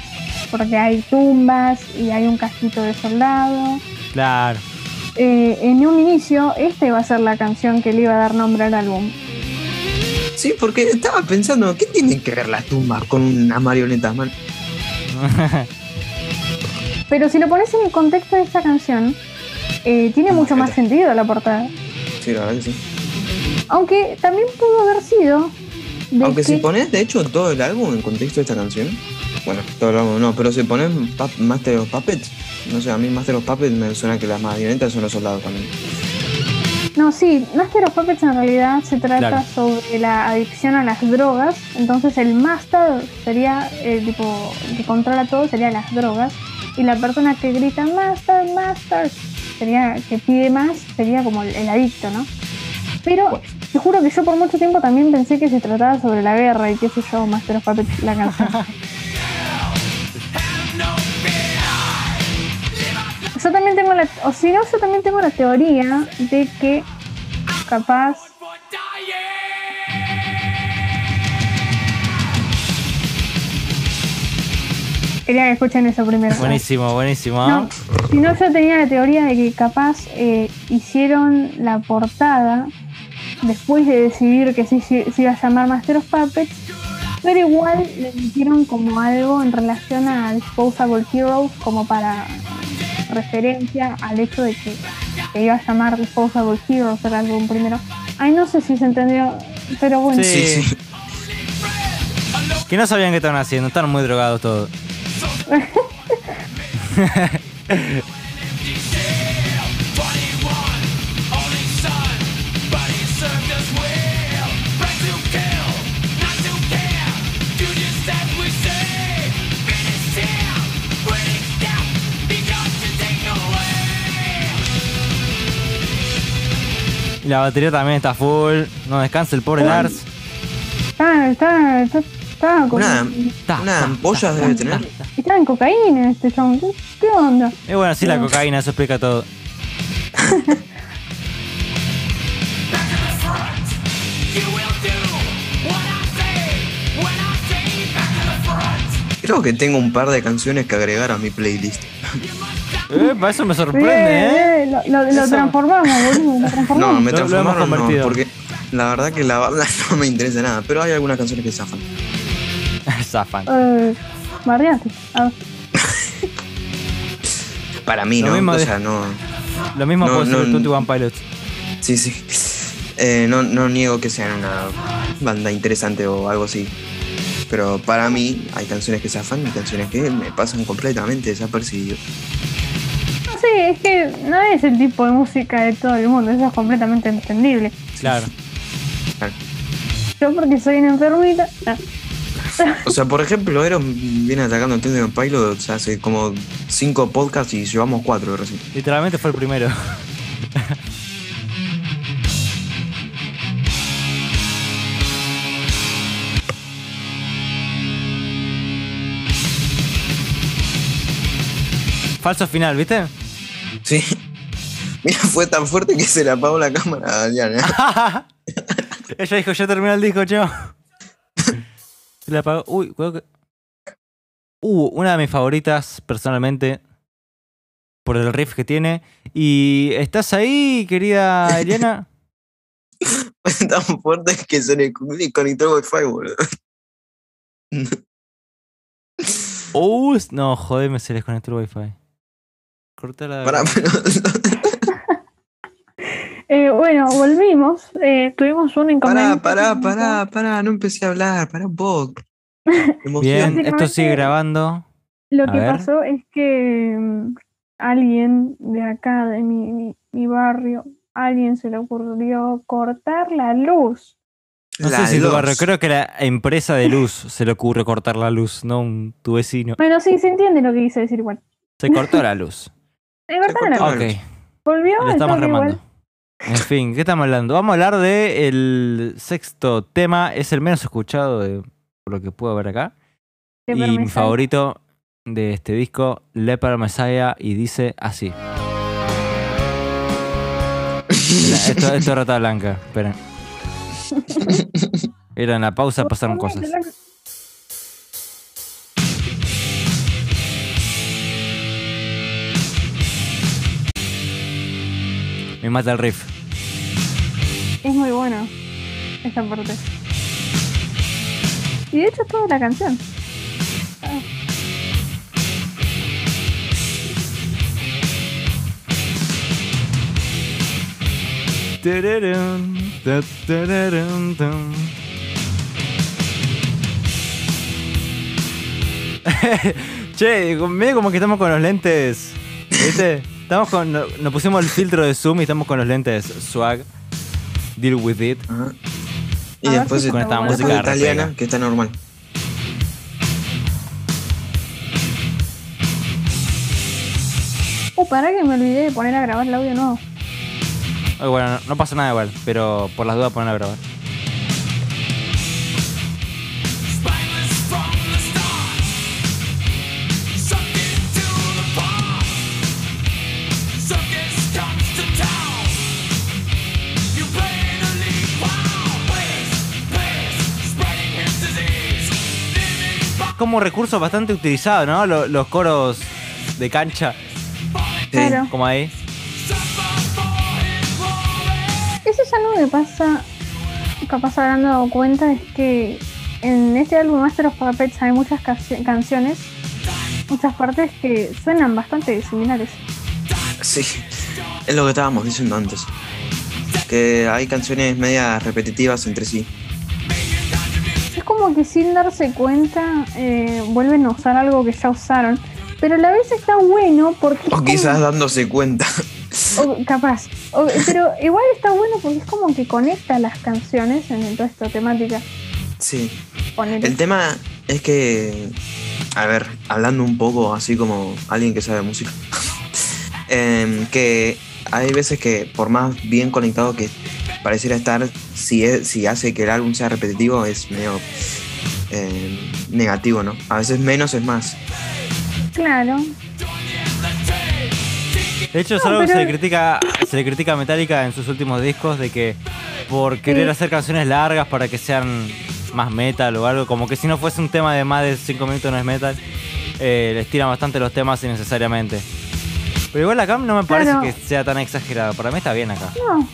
Porque hay tumbas y hay un casquito de soldado. Claro. Eh, en un inicio, esta iba a ser la canción que le iba a dar nombre al álbum. Sí, porque estaba pensando, ¿qué tienen que ver las tumbas con una marioneta, man? Pero si lo pones en el contexto de esta canción, eh, tiene mucho más sentido la portada. Sí, la verdad que sí. Aunque también pudo haber sido. Aunque que- si pones, de hecho, todo el álbum en contexto de esta canción, bueno, todo el álbum no, pero si pones Master of Puppets, no sé, a mí Master of Puppets me suena que las marionetas son los soldados también. No, sí, Master of Puppets en realidad se trata Claro. sobre la adicción a las drogas. Entonces el Master sería el tipo el que controla todo, sería las drogas. Y la persona que grita Master, Master, sería que pide más, sería como el, el adicto, ¿no? Pero te juro que yo por mucho tiempo también pensé que se trataba sobre la guerra y qué sé yo, Master of Puppets, la canción. yo también tengo la, o si no, yo también tengo la teoría de que capaz quería que escuchen eso primero. Buenísimo, buenísimo. No, si no, yo tenía la teoría de que capaz eh, hicieron la portada después de decidir que sí se se iba a llamar Master of Puppets, pero igual le metieron como algo en relación a Disposable Heroes, como para referencia al hecho de que se iba a llamar Disposable Heroes el álbum primero. Ay, no sé si se entendió, pero bueno. Sí. Sí, sí. Que no sabían qué estaban haciendo, estaban muy drogados todos. Y la batería también está full. No descansa el pobre. Lars. Está, está, está, está con- Una, ampolla ta, debe tener. está en cocaína este chabón. ¿Qué, qué onda? Y bueno, sí, la cocaína, eso explica todo. Creo que tengo un par de canciones que agregar a mi playlist. Eh, para eso me sorprende, ¿eh? Lo, lo- lo Eso. transformamos, boludo. Lo No, me Lo- lo hemos transformaron no, convertido. porque la verdad que la banda no me interesa nada, pero hay algunas canciones que zafan. Zafan. Eh, bardeate. A ver. Para mí, Lo ¿no? mismo o de- sea, no. Lo mismo No, puede ser no. 21 Pilots. Sí, sí. Eh, no, no niego que sean una banda interesante o algo así. Pero para mí hay canciones que zafan y canciones que me pasan completamente desapercibidos. No, sí, es que no es el tipo de música de todo el mundo. Eso es completamente entendible. Claro. Yo, porque soy una enfermita. O sea, por ejemplo, Eros viene atacando el Tender Pilot hace como cinco podcasts y llevamos cuatro recién. Literalmente fue el primero. Falso final, ¿viste? Sí. Mira, fue tan fuerte que se le apagó la cámara a Diana. Ella dijo, ya terminó el disco, chao. Se la apagó. Uy, cuidado que. Uh, una de mis favoritas, personalmente. Por el riff que tiene. Y. ¿Estás ahí, querida Eliana? Fue tan fuerte que se le conectó el Wi-Fi, boludo. Uh, no, joder, me se les conectó el wifi. Pará, pero. Eh, bueno, volvimos. Eh, tuvimos un Pará, inconveniente. pará, técnico. pará, pará, no empecé a hablar, pará un poco. Bien, esto sigue grabando. Lo A que ver. pasó es que mm, alguien de acá, de mi, mi, mi barrio, alguien se le ocurrió cortar la luz. No La sé si tu barrio, creo que la empresa de luz se le ocurre cortar la luz, no un, tu vecino. Bueno, sí, se entiende lo que quise decir igual. Se cortó la luz. Se cortaron la cortó luz. la Ok, Volvió lo estamos remando. igual. En fin, ¿qué estamos hablando? Vamos a hablar de el sexto tema, es el menos escuchado de, por lo que puedo ver acá. Qué y mi favorito de este disco, Leper Messiah, y dice así. Esto, esto es rata blanca, esperen. Era en la pausa pasaron cosas. Me mata el riff. Es muy bueno esa parte. Y de hecho es toda la canción. Ah. Che, medio como que estamos con los lentes. ¿Viste? Estamos con. Nos pusimos el filtro de Zoom y estamos con los lentes swag. Deal with it. Ajá. Y después si Con esta después música italiana, repega. que está normal. Uh, para que me olvidé de poner a grabar el audio nuevo. Ay, bueno, no, no pasa nada igual, pero por las dudas ponen a grabar. Como recurso bastante utilizado, ¿no? Lo- los coros de cancha, Sí. Claro. como ahí. Eso ya no me pasa, capaz habrán dado cuenta, es que en este álbum Master of Puppets hay muchas canci- canciones, muchas partes que suenan bastante similares. Sí, es lo que estábamos diciendo antes. Que hay canciones medias repetitivas entre sí. Como que sin darse cuenta eh, vuelven a usar algo que ya usaron, pero a la vez está bueno porque... O como- quizás dándose cuenta. o capaz, o- pero igual está bueno porque es como que conecta las canciones en toda esta temática. Sí. Ponele. El tema es que, a ver, hablando un poco así como alguien que sabe música, em, que hay veces que por más bien conectado que pareciera estar, si, es, si hace que el álbum sea repetitivo es medio em, negativo, ¿no? A veces menos es más. Claro, De hecho, es No, algo que se le critica, se le critica a Metallica en sus últimos discos de que por querer Sí. hacer canciones largas para que sean más metal o algo, como que si no fuese un tema de más de 5 minutos no es metal, eh, les tiran bastante los temas innecesariamente. Pero igual acá no me parece Claro. que sea tan exagerado, para mí está bien acá. no,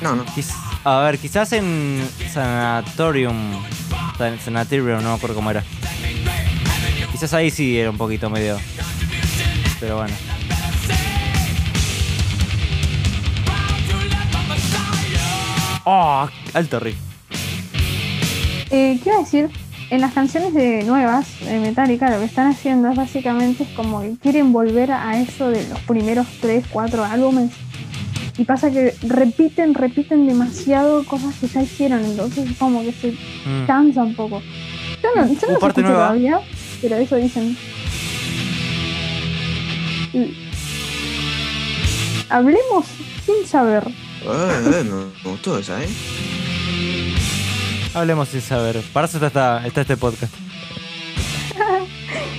No, no. Quiz- a ver, quizás en Sanatorium, San- Sanatorium, no me acuerdo cómo era. Quizás ahí sí era un poquito medio. Pero bueno. Oh, alto riff. Eh, ¿Qué iba a decir? En las canciones de nuevas de Metallica lo que están haciendo es básicamente es como que quieren volver a eso de los primeros 3, 4 álbumes. Y pasa que repiten, repiten demasiado cosas que ya hicieron, entonces es como que se Mm. cansa un poco. Yo no, yo no ¿Hubo los parte nueva? todavía, pero eso dicen. Y- Hablemos sin saber. Eh, eh, me, me gustó esa, ¿eh? Hablemos sin saber. Para eso está, está este podcast.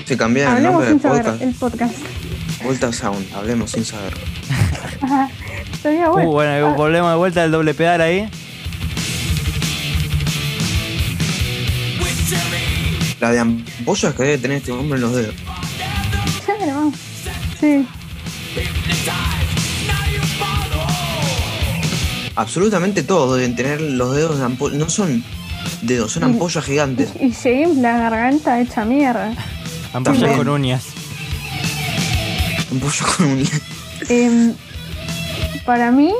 Se cambia el Hablemos nombre sin del saber podcast. el podcast. Vuelta Sound, hablemos sin saber. Bueno. Uh, bueno, Ah, volvemos de vuelta al doble pedal ahí. La de ampollas que debe tener este hombre en los dedos. Sí. Absolutamente todos deben tener los dedos de ampollas. No son dedos, son ampollas gigantes. Y James la garganta hecha mierda. Ampollas con uñas. Ampollas con un. Em, para mí,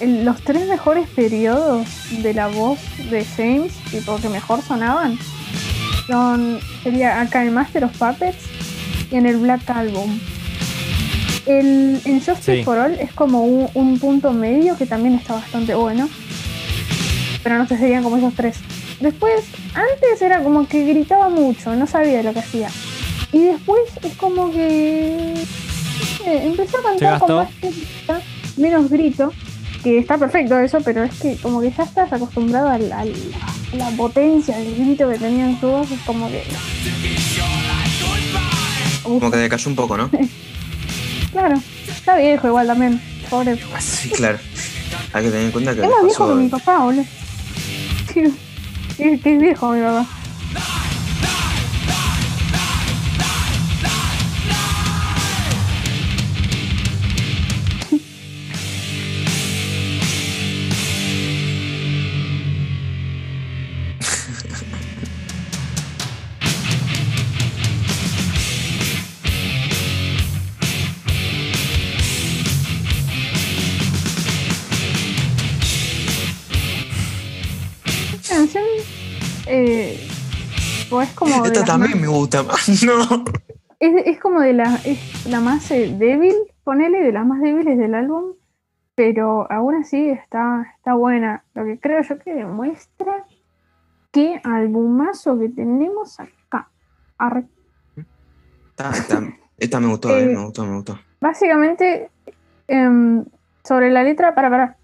los tres mejores periodos de la voz de James, tipo que mejor sonaban, son sería acá en Master of Puppets y en el Black Album. El, en Justice Sí. for All es como un, un punto medio que también está bastante bueno. Pero no sé, serían como esos tres. Después, antes era como que gritaba mucho, no sabía lo que hacía. Y después es como que eh, empezó a cantar con más técnica, menos grito, que está perfecto eso, pero es que como que ya estás acostumbrado a la potencia del grito que tenía en su voz, es como que... Como que decayó un poco, ¿no? Claro, está viejo igual también, pobre. Ah, Sí, claro. Hay que tener en cuenta que Es más viejo pasó. que mi papá, boludo. Que es viejo mi papá. Es como de Esta también más- me gusta más. No. es, es como de la es la más eh, débil ponele de las más débiles del álbum pero aún así está está buena lo que creo yo que demuestra qué albumazo que tenemos acá. Esta, esta- esta me gustó, eh, Eh, me gustó, me gustó. básicamente em, sobre la letra para para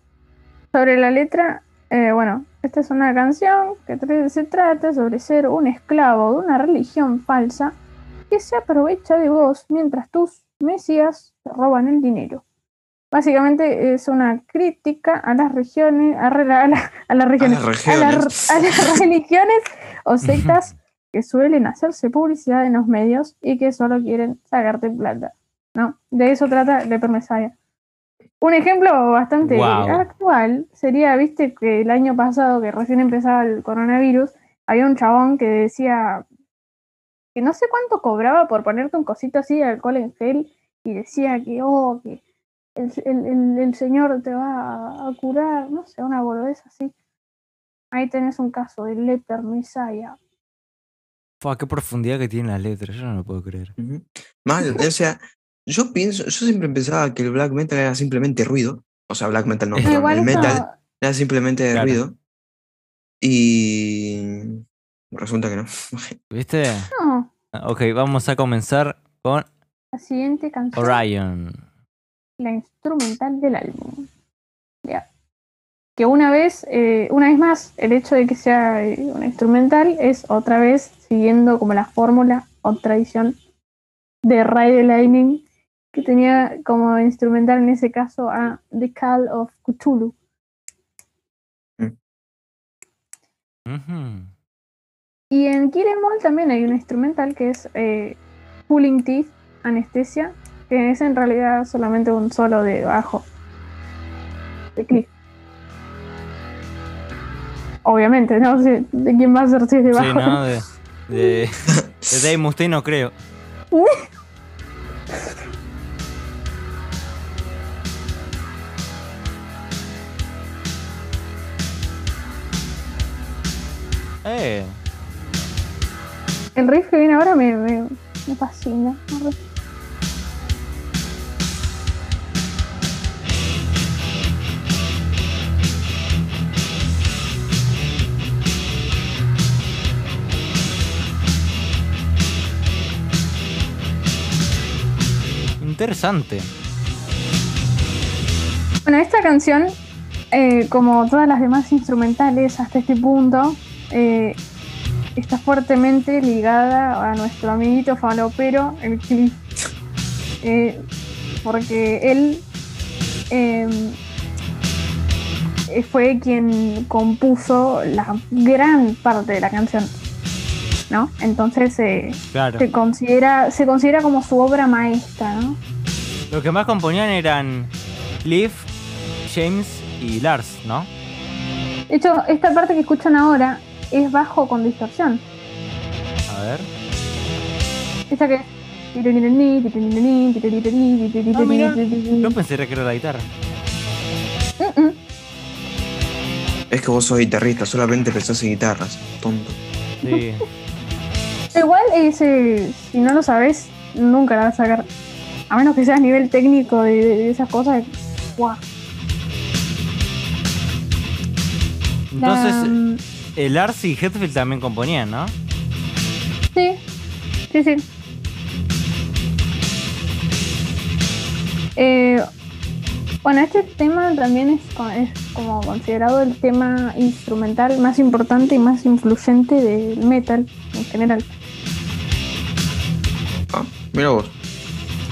sobre la letra bueno esta es una canción que se trata sobre ser un esclavo de una religión falsa que se aprovecha de vos mientras tus mesías te roban el dinero básicamente es una crítica a las regiones a, a la- a las regiones las a la- regiones. a las religiones o sectas que suelen hacerse publicidad en los medios y que solo quieren sacarte plata. ¿No? De eso trata Leper Messiah. Un ejemplo bastante actual sería, viste, que el año pasado, que recién empezaba el coronavirus, había un chabón que decía que no sé cuánto cobraba por ponerte un cosito así de alcohol en gel y decía que, oh, que el, el- el- el señor te va a curar, no sé, una boludez así. Ahí tenés un caso de Leper Messiah. Fua, qué profundidad que tiene las letras, yo no lo puedo creer. Ujú. Mal, o sea, yo pienso, yo siempre pensaba que el black metal era simplemente ruido. O sea, black metal no, perdón, Igual el eso- metal era simplemente Claro. ruido. Y resulta que no. ¿Viste? no, Ok, vamos a comenzar con la siguiente canción, Orion. la instrumental del álbum. Ya. Que una vez, eh, una vez más, el hecho de que sea eh, una instrumental es otra vez siguiendo como la fórmula o tradición de Ray the Lightning, que tenía como instrumental en ese caso a The Call of Cthulhu. Y en Kill Em All también hay un instrumental que es eh, Pulling Teeth, Anestesia, que es en realidad solamente un solo de bajo. De Cliff. Obviamente, no sé de quién va a ser si es de Sí, bajo. ¿no? De, de, de Dave Mustaine no creo. Eh, El riff que viene ahora me, me, me fascina. Interesante. Bueno, esta canción, eh, como todas las demás instrumentales hasta este punto, eh, está fuertemente ligada a nuestro amiguito falopero, el Cliff. Eh, porque él eh, fue quien compuso la gran parte de la canción. ¿No? Entonces Claro. se considera, se considera como su obra maestra, ¿no? Los que más componían eran Cliff, James y Lars, ¿no? De hecho, esta parte que escuchan ahora es bajo con distorsión. A ver. Esta que es. Ah, mira. Yo pensé que era la guitarra. Mm, mm. Es que vos sos guitarrista, solamente pensás en guitarras, tonto. Sí. Igual, ese, si no lo sabes, nunca la vas a sacar. A menos que seas nivel técnico de, de- de esas cosas. Entonces, el Lars y Hetfield también componían, ¿no? Sí, sí, sí. Eh, bueno, este tema también es, es como considerado el tema instrumental más importante y más influyente del metal en general. Ah, mira vos.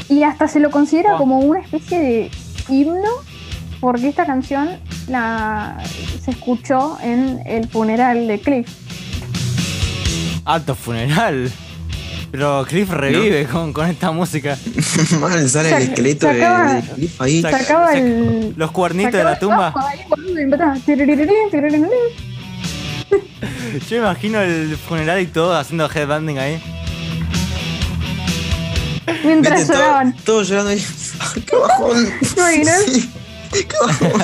Y hasta se lo considera Oh. como una especie de himno, porque esta canción la, se escuchó en el funeral de Cliff. Alto funeral. Pero Cliff revive con, con esta música. Mal, sale el esqueleto de, sacaba- de Cliff ahí. saca- Sacaba saca- el. Los cuernitos de la tumba. Yo me imagino el funeral y todo haciendo headbanding ahí. Mientras todo- lloraban. Todos llorando ahí. ¡Qué bajón! ¿Te imaginas? Sí, ¡Qué bajón!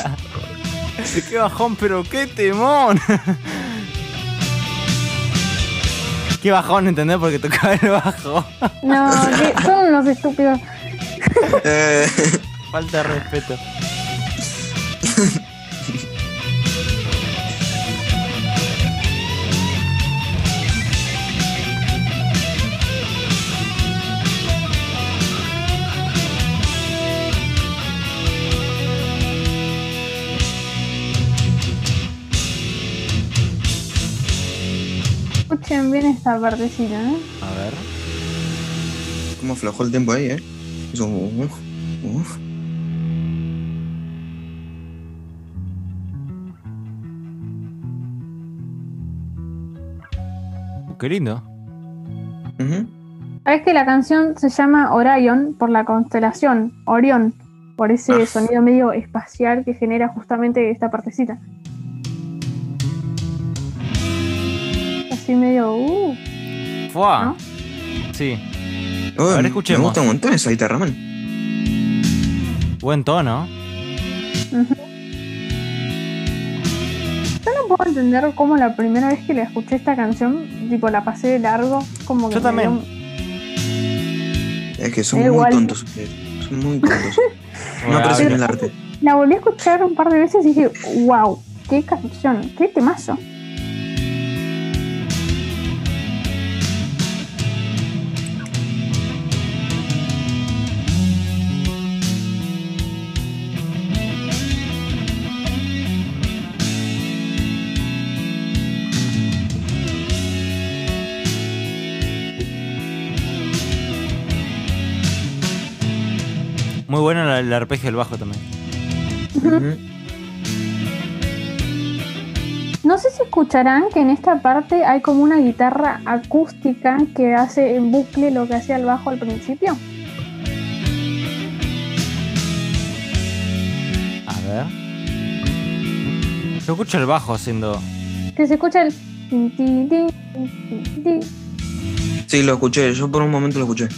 Qué bajón, pero qué temón. Qué bajón, ¿entendés? Porque tocaba el bajo. No, que son unos estúpidos. Eh, Falta de respeto. Bien esta partecita, ¿eh? A ver. ¿Cómo aflojó el tiempo ahí, eh? Hizo un- uf, uf. Qué lindo. Ujú. Es que la canción se llama Orion por la constelación, Orión, por ese Ah. sonido medio espacial que genera justamente esta partecita. Así medio, uh, Fua. ¿No? Sí. Oh, A ver, me escuchemos. gusta un montón esa guitarra, man. Buen tono. Yo no puedo entender cómo la primera vez que le escuché esta canción, tipo la pasé de largo, como que Yo también. un- Es que son muy igual. tontos ustedes. Son muy tontos. No aprecian el arte. La volví a escuchar un par de veces y dije, wow, qué canción, qué temazo. El, el arpegio del bajo también. No sé si escucharán que en esta parte hay como una guitarra acústica que hace en bucle lo que hacía el bajo al principio. A ver. Yo escucho el bajo haciendo. Que se escucha el... Sí, lo escuché. Yo por un momento lo escuché.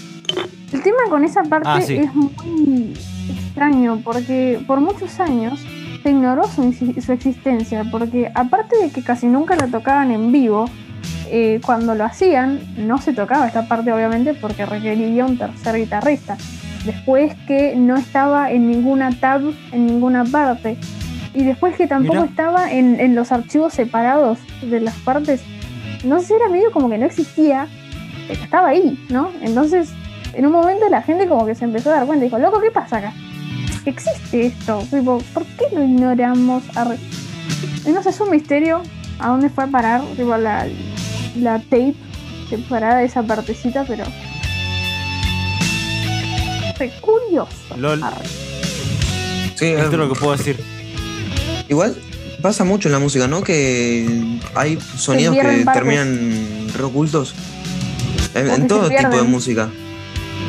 El tema con esa parte Ah, sí. es muy extraño porque por muchos años se ignoró su, existencia porque aparte de que casi nunca la tocaban en vivo, eh, cuando lo hacían no se tocaba esta parte obviamente porque requeriría un tercer guitarrista. Después que no estaba en ninguna tab, en ninguna parte. Y después que tampoco Mira. estaba en, en los archivos separados de las partes. No sé, era medio como que no existía, pero estaba ahí, ¿no? Entonces en un momento la gente como que se empezó a dar cuenta y dijo, loco, ¿qué pasa acá? Existe esto, tipo, ¿por qué lo ignoramos? Y no sé, es un misterio a dónde fue a parar, tipo, la, la tape separada de esa partecita, pero... Re curioso. LOL. Arre. Sí, Esto es eh, lo que puedo decir. igual pasa mucho en la música, ¿no? Que hay sonidos que partes. terminan re ocultos. En, todo tipo de pierden.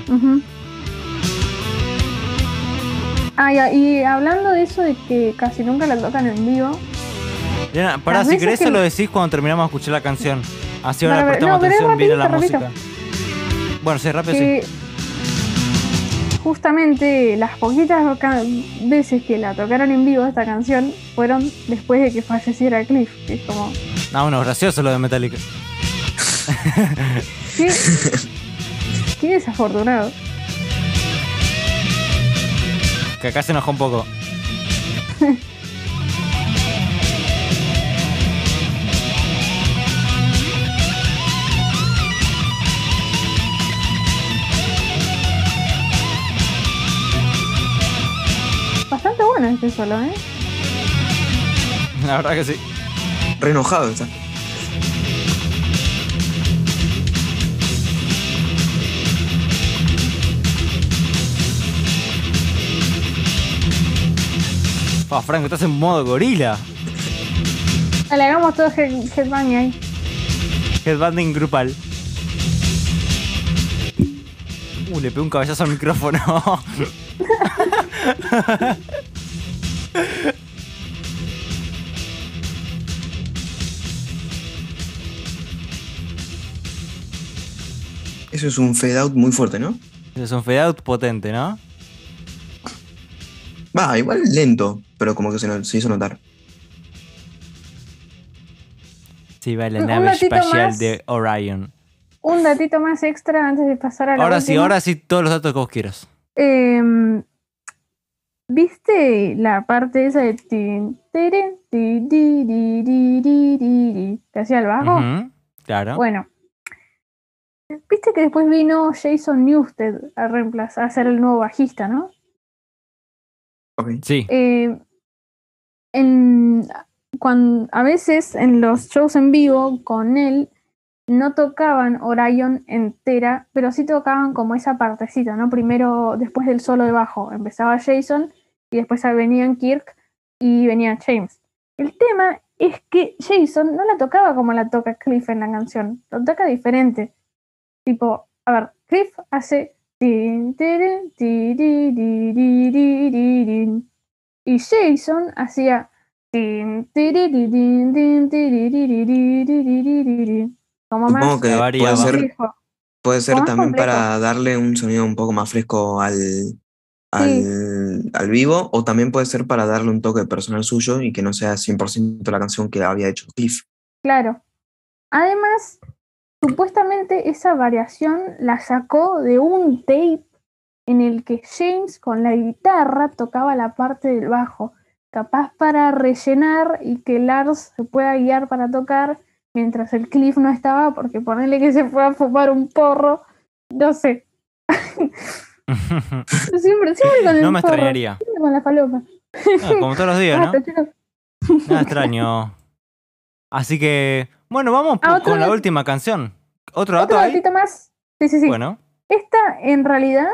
Música. Ujú. Ah, ya, y hablando de eso de que casi nunca la tocan en vivo, Diana, pará, Las si querés que- se lo decís cuando terminamos de escuchar la canción. Así ahora Para prestamos no, atención bien a la rapidito, música. Bueno, sí, rápido sí. que justamente las poquitas veces que la tocaron en vivo esta canción fueron después de que falleciera Cliff. que es como, Ah, bueno, gracioso lo de Metallica. qué, qué desafortunado. Que acá se enojó un poco. Bastante bueno este solo, ¿eh? La verdad que sí. Re enojado está. Ah, Franco, estás en modo gorila. Dale, hagamos todo head- headbang ahí. Headbanding grupal. Uh, le pegué un cabezazo al micrófono. Eso es un fade out muy fuerte, ¿no? es un fade out potente, ¿no? Va, igual lento, pero como que se, no- se hizo notar. Sí, va la Un- nave espacial más. de Orion. Un datito más extra antes de pasar a la Ahora sí, ahora sí, todos los datos que vos quieras. Em, ¿Viste la parte esa de tin, tirin, ti, di, di, di, di, di, di, que hacía el bajo? Claro. Bueno, viste que después vino Jason Newsted a reemplazar, a ser el nuevo bajista, ¿no? Sí. Eh, en, cuan- a veces en los shows en vivo con él no tocaban Orion entera, pero sí tocaban como esa partecita, ¿no? Primero, después del solo de bajo, empezaba Jason y después venían Kirk y venía James. El tema es que Jason no la tocaba como la toca Cliff en la canción, lo toca diferente. Tipo, a ver, Cliff hace. Y Jason hacía. Como más. Que puede ser, puede ser también para darle un sonido un poco más fresco al, al, al, vivo, o también puede ser para darle un toque personal suyo y que no sea 100% la canción que había hecho Cliff. Claro. Además, supuestamente esa variación la sacó de un tape en el que James con la guitarra tocaba la parte del bajo, capaz para rellenar y que Lars se pueda guiar para tocar mientras el Cliff no estaba, porque ponerle que se fue a fumar un porro, no sé. Siempre, siempre con el no me porro, extrañaría. siempre con la falopa. Ah, como todos los días, ¿no? Basta, chicos. Nada extraño. Así que, bueno, vamos Ah, con la última canción. ¿Otro dato ahí? más. Sí, sí, sí. Bueno, Esta en realidad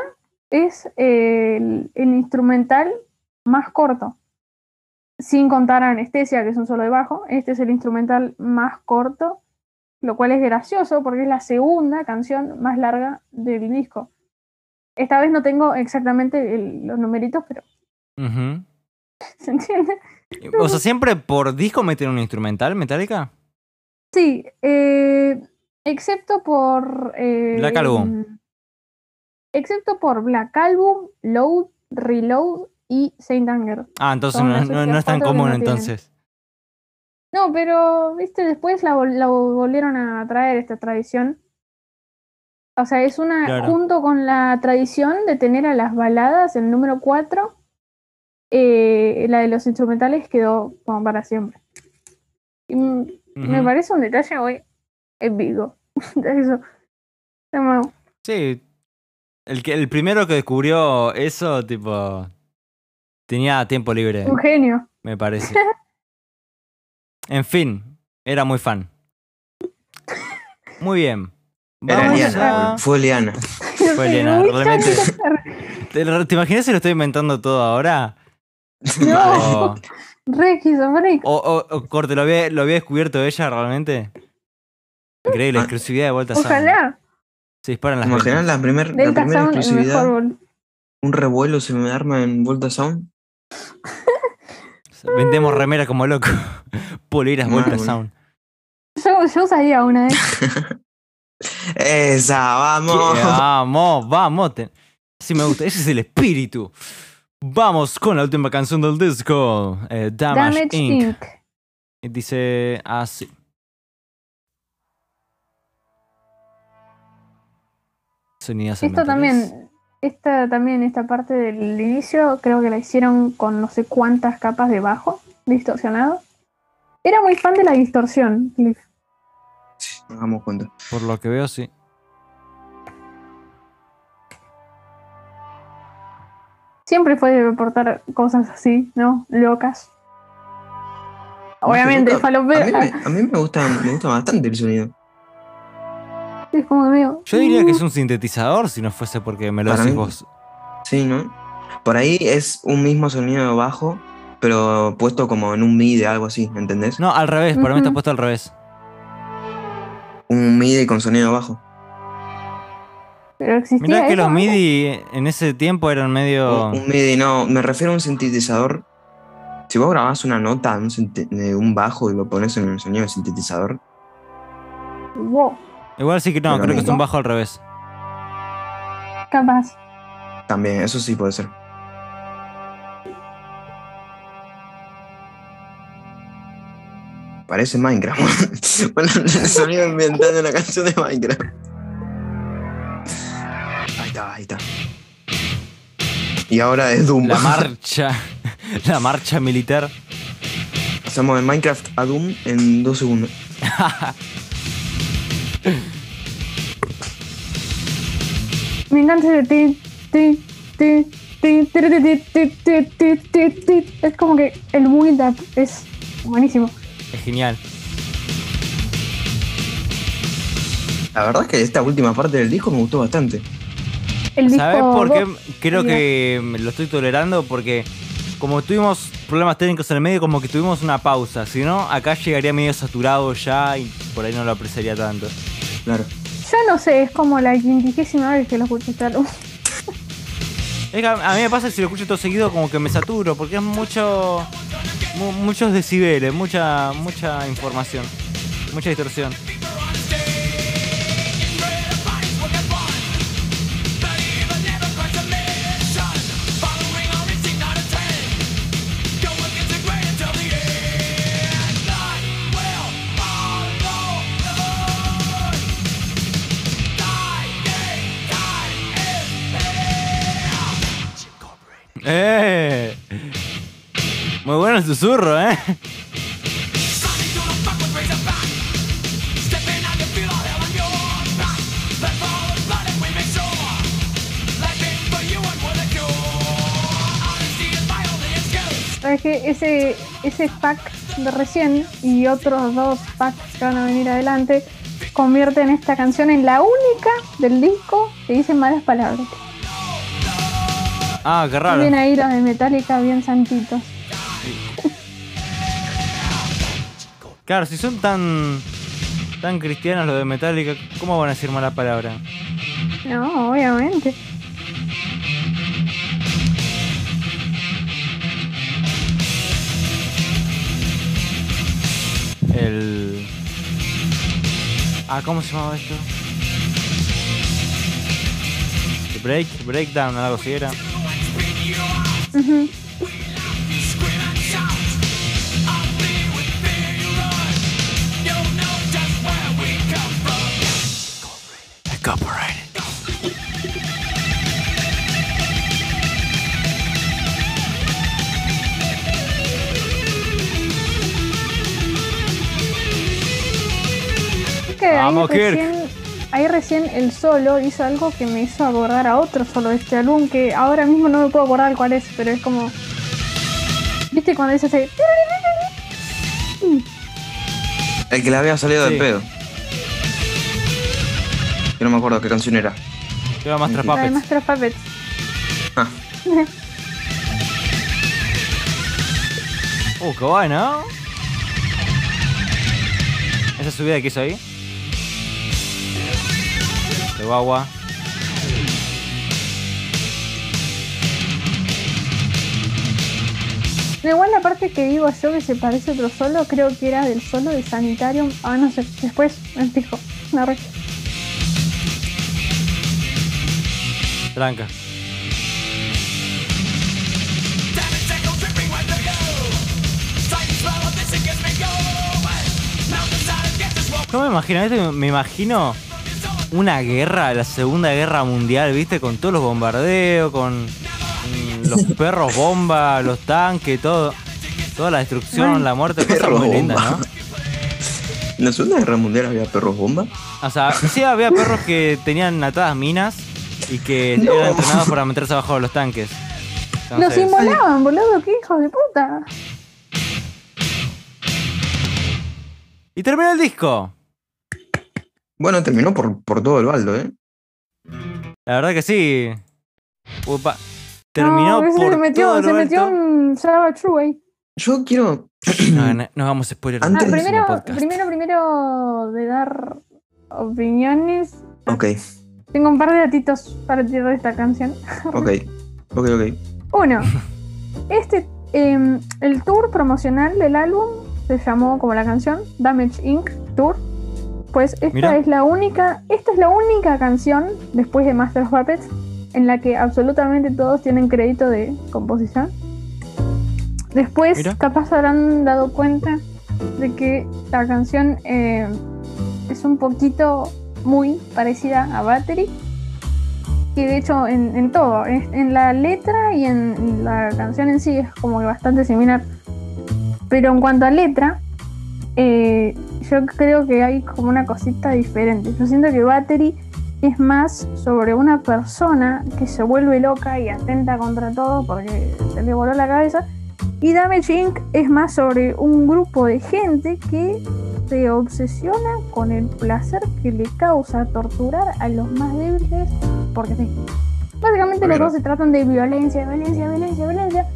es eh, el, el instrumental más corto. Sin contar anestesia, que es un solo de bajo. Este es el instrumental más corto, lo cual es gracioso porque es la segunda canción más larga del disco. Esta vez no tengo exactamente el- los numeritos, pero ujú. ¿Se entiende? O sea, siempre por disco meten un instrumental, Metallica. Sí, eh, excepto por. eh, Black Album. Excepto por Black Album, Load, Reload y Saint Anger. Ah, entonces no, no- no es tan común no entonces. No, pero, viste, después la, vol- la volvieron a traer esta tradición. O sea, es una. Claro. Junto con la tradición de tener a las baladas, el número 4, la de los instrumentales quedó como para siempre. Y me parece un detalle muy épico. Eso. Está muy- Sí. El, que, el primero que descubrió eso, tipo. Tenía tiempo libre, Un genio. me parece. En fin, era muy fan. Muy bien. Era Liana, a- fue Liana. Fue Liana, realmente. ¿Te, te imaginas si lo estoy inventando todo ahora? No, O, re esquizofrénico. o, o- o corte, ¿lo había, ¿lo había descubierto ella realmente? Increíble, Ah. exclusividad de vuelta Sound. Ojalá. Se disparan las Imaginas ventas. la, primer, la primera Sound, exclusividad, un revuelo se me arma en Volta Sound. Vendemos remera como loco. Poleras, boludo. sound. Yo, yo usaría una, ¿eh? Esa, vamos. Vamos, vamos. te- Sí me gusta, ese es el espíritu. Vamos con la última canción del disco. eh, Damage, Damage Inc. Inc. Y Dice así. Esto también, esta también, esta parte del inicio, creo que la hicieron con no sé cuántas capas de bajo distorsionado. Era muy fan de la distorsión, Cliff. Nos damos cuenta. Por lo que veo, sí. Siempre fue de reportar cosas así, ¿no? Locas. Obviamente, Nunca- falopeo. A mí, me, a mí me gusta, me gusta bastante el sonido. Es como medio. Yo diría que es un sintetizador si no fuese porque me lo Para mí- vos. Sí, ¿no? Por ahí es un mismo sonido de bajo, pero puesto como en un MIDI, algo así, ¿entendés? No, al revés, para mí está puesto al revés. Un MIDI con sonido bajo. Pero existía. Mirá que eso los. MIDI en ese tiempo eran medio. Un, un MIDI, no, me refiero a un sintetizador. Si vos grabás una nota de un, de un bajo y lo pones en el sonido de sintetizador, Wow, Igual sí que no, Pero creo que es un bajo al revés. capaz. también, eso sí puede ser. Parece Minecraft. bueno, el sonido ambiental de una canción de Minecraft. Ahí está, ahí está. Y ahora es Doom. La marcha. la marcha militar. Pasamos de Minecraft a Doom en dos segundos. Me encanta ese ti, ti, ti, ti, ti, ti, ti, ti, ti, ti, ti. Es como que el build up es buenísimo. Es genial. La verdad es que esta última parte del disco me gustó bastante. El disco ¿Sabes por qué? Creo que lo estoy tolerando porque como tuvimos problemas técnicos en el medio, como que tuvimos una pausa. Si no, acá llegaría medio saturado ya y por ahí no lo apreciaría tanto. Claro. Yo no sé, es como la quintigésima vez que lo escucho este álbum. Es que a a mí me pasa que si lo escucho todo seguido como que me saturo, porque es mucho. mu- muchos decibeles, mucha, mucha información, mucha distorsión. ¡Eh! Muy bueno el susurro, ¿eh? Sabes que ese, ese pack de recién y otros dos packs que van a venir adelante convierten esta canción en la única del disco que dice malas palabras. Ah, qué raro. Bien ahí los de Metallica, bien santitos. Claro, si son tan. tan cristianos los de Metallica, ¿cómo van a decir mala palabra? No, obviamente. El. Ah, ¿cómo se llamaba esto? Break, breakdown, algo así era. Ujú. Copyrighted. Es que ahí Vamos, Kirk. recién, ahí recién el solo hizo algo que me hizo acordar a otro solo de este álbum que ahora mismo no me puedo acordar cuál es, pero es como. ¿Viste cuando dice así? El que le había salido Sí. del pedo. Yo no me acuerdo qué canción era. Lleva más La de Puppets. Master of Puppets. Ah, Uh, qué bueno. Esa subida que hizo ahí. No, igual la parte que digo yo que se parece a otro solo, creo que era del solo de Sanitarium. Ah, no sé, después me fijo. Me re- Tranca. Yo me imagino, me imagino una guerra, la Segunda Guerra Mundial, ¿viste? Con todos los bombardeos, con mm, los perros bomba, los tanques, todo. Toda la destrucción, la muerte, cosas Perros muy lindas. ¿no? ¿En la Segunda Guerra Mundial había perros bomba? O sea, sí había perros que tenían atadas minas y que No. eran entrenados para meterse abajo de los tanques. Los inmolaban, boludo, qué hijos de puta. y terminó el disco. Bueno, terminó por, por todo el baldo, ¿eh? La verdad que sí. Upa. Terminó no, por se metió, todo se metió un Savage True, güey. Yo quiero. No, no, no hagamos spoiler. Ah, Antes- del primero, podcast. primero, primero de dar opiniones. Ok, Tengo un par de datitos para tirar de esta canción. ok. Ok, ok. Uno, este, em, el tour promocional del álbum se llamó como la canción Damage Inc. Tour. Pues esta Mira. es la única, esta es la única canción después de Master of Puppets en la que absolutamente todos tienen crédito de composición. Después, Mira. capaz habrán dado cuenta de que la canción eh, es un poquito muy parecida a Battery. Y de hecho, en, en todo, en, en la letra y en la canción en sí es como que bastante similar. Pero en cuanto a letra, eh, yo creo que hay como una cosita diferente. Yo siento que Battery es más sobre una persona que se vuelve loca y atenta contra todo porque se le voló la cabeza. Y Damage Inc. es más sobre un grupo de gente que se obsesiona con el placer que le causa torturar a los más débiles porque sí. Básicamente los dos se tratan de violencia, violencia, violencia, violencia.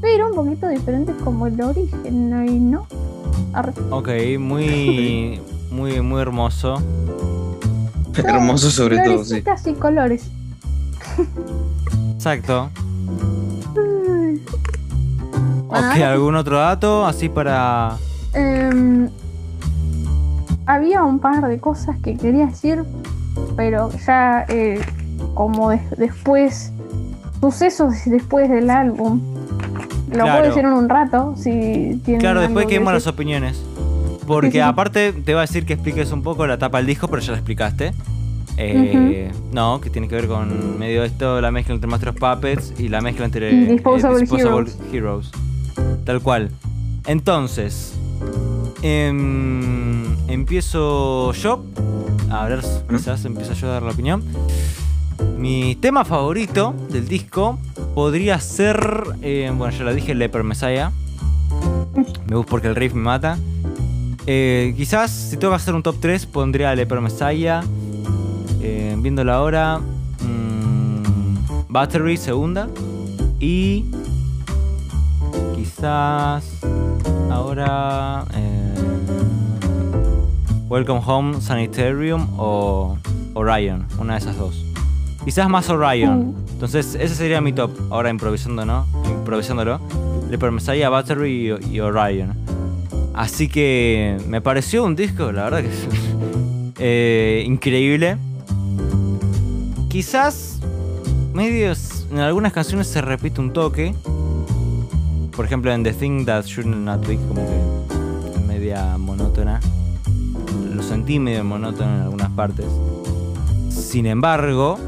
Pero un poquito diferentes como el origen, ¿no? Arre. Ok, muy, muy, muy hermoso. Hermoso sobre todo, sí. Y colores. Exacto. Ok, ahora ¿algún otro dato? Así para. Em, había un par de cosas que quería decir, pero ya eh, como des- después, sucesos después del álbum, lo Claro. puedo decir en un rato, si tienen Claro, después algo que las opiniones. Porque Sí, sí. aparte te va a decir que expliques un poco la tapa del disco, pero ya la explicaste. Eh, No, que tiene que ver con medio esto, la mezcla entre Master of Puppets y la mezcla entre Y Disposable Heroes. Tal cual. Entonces, em, empiezo yo. A ver, quizás empiezo yo a dar la opinión. Mi tema favorito del disco podría ser, eh, bueno, ya lo dije, Leper Messiah. Me gusta porque el riff me mata. Eh, quizás si tengo que hacer un top 3 pondría Leper Messiah. Eh, viéndolo ahora, mm, Battery segunda. Y quizás ahora eh, Welcome Home Sanitarium o Orion, una de esas dos. Quizás más Orion. Mm. Entonces, ese sería mi top. Ahora improvisando, ¿no? Improvisándolo. Leper Messiah, Battery y, y Orion. Así que me pareció un disco, la verdad que es eh, increíble. Quizás medios en algunas canciones se repite un toque. Por ejemplo, en The Thing That Should Not Be, como que media monótona. Lo sentí medio monótono en algunas partes. Sin embargo,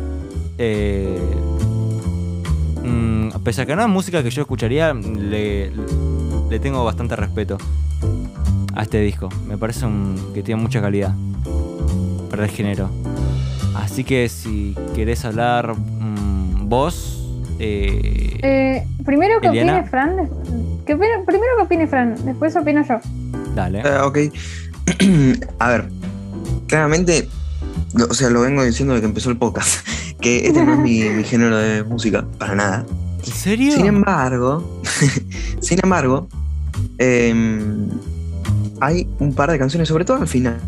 eh, mm, pese a que no es música que yo escucharía, le, le tengo bastante respeto a este disco. Me parece un- que tiene mucha calidad para el género. Así que si querés hablar mm, vos, eh, Eh, primero que Eliana. opine Fran, que primero que opine Fran, después opino yo. dale. Ah, ok. A ver, claramente, o sea, lo vengo diciendo desde que empezó el podcast, que este no es mi, mi género de música, para nada. ¿En serio? Sin embargo, sin embargo, em, hay un par de canciones, sobre todo al final,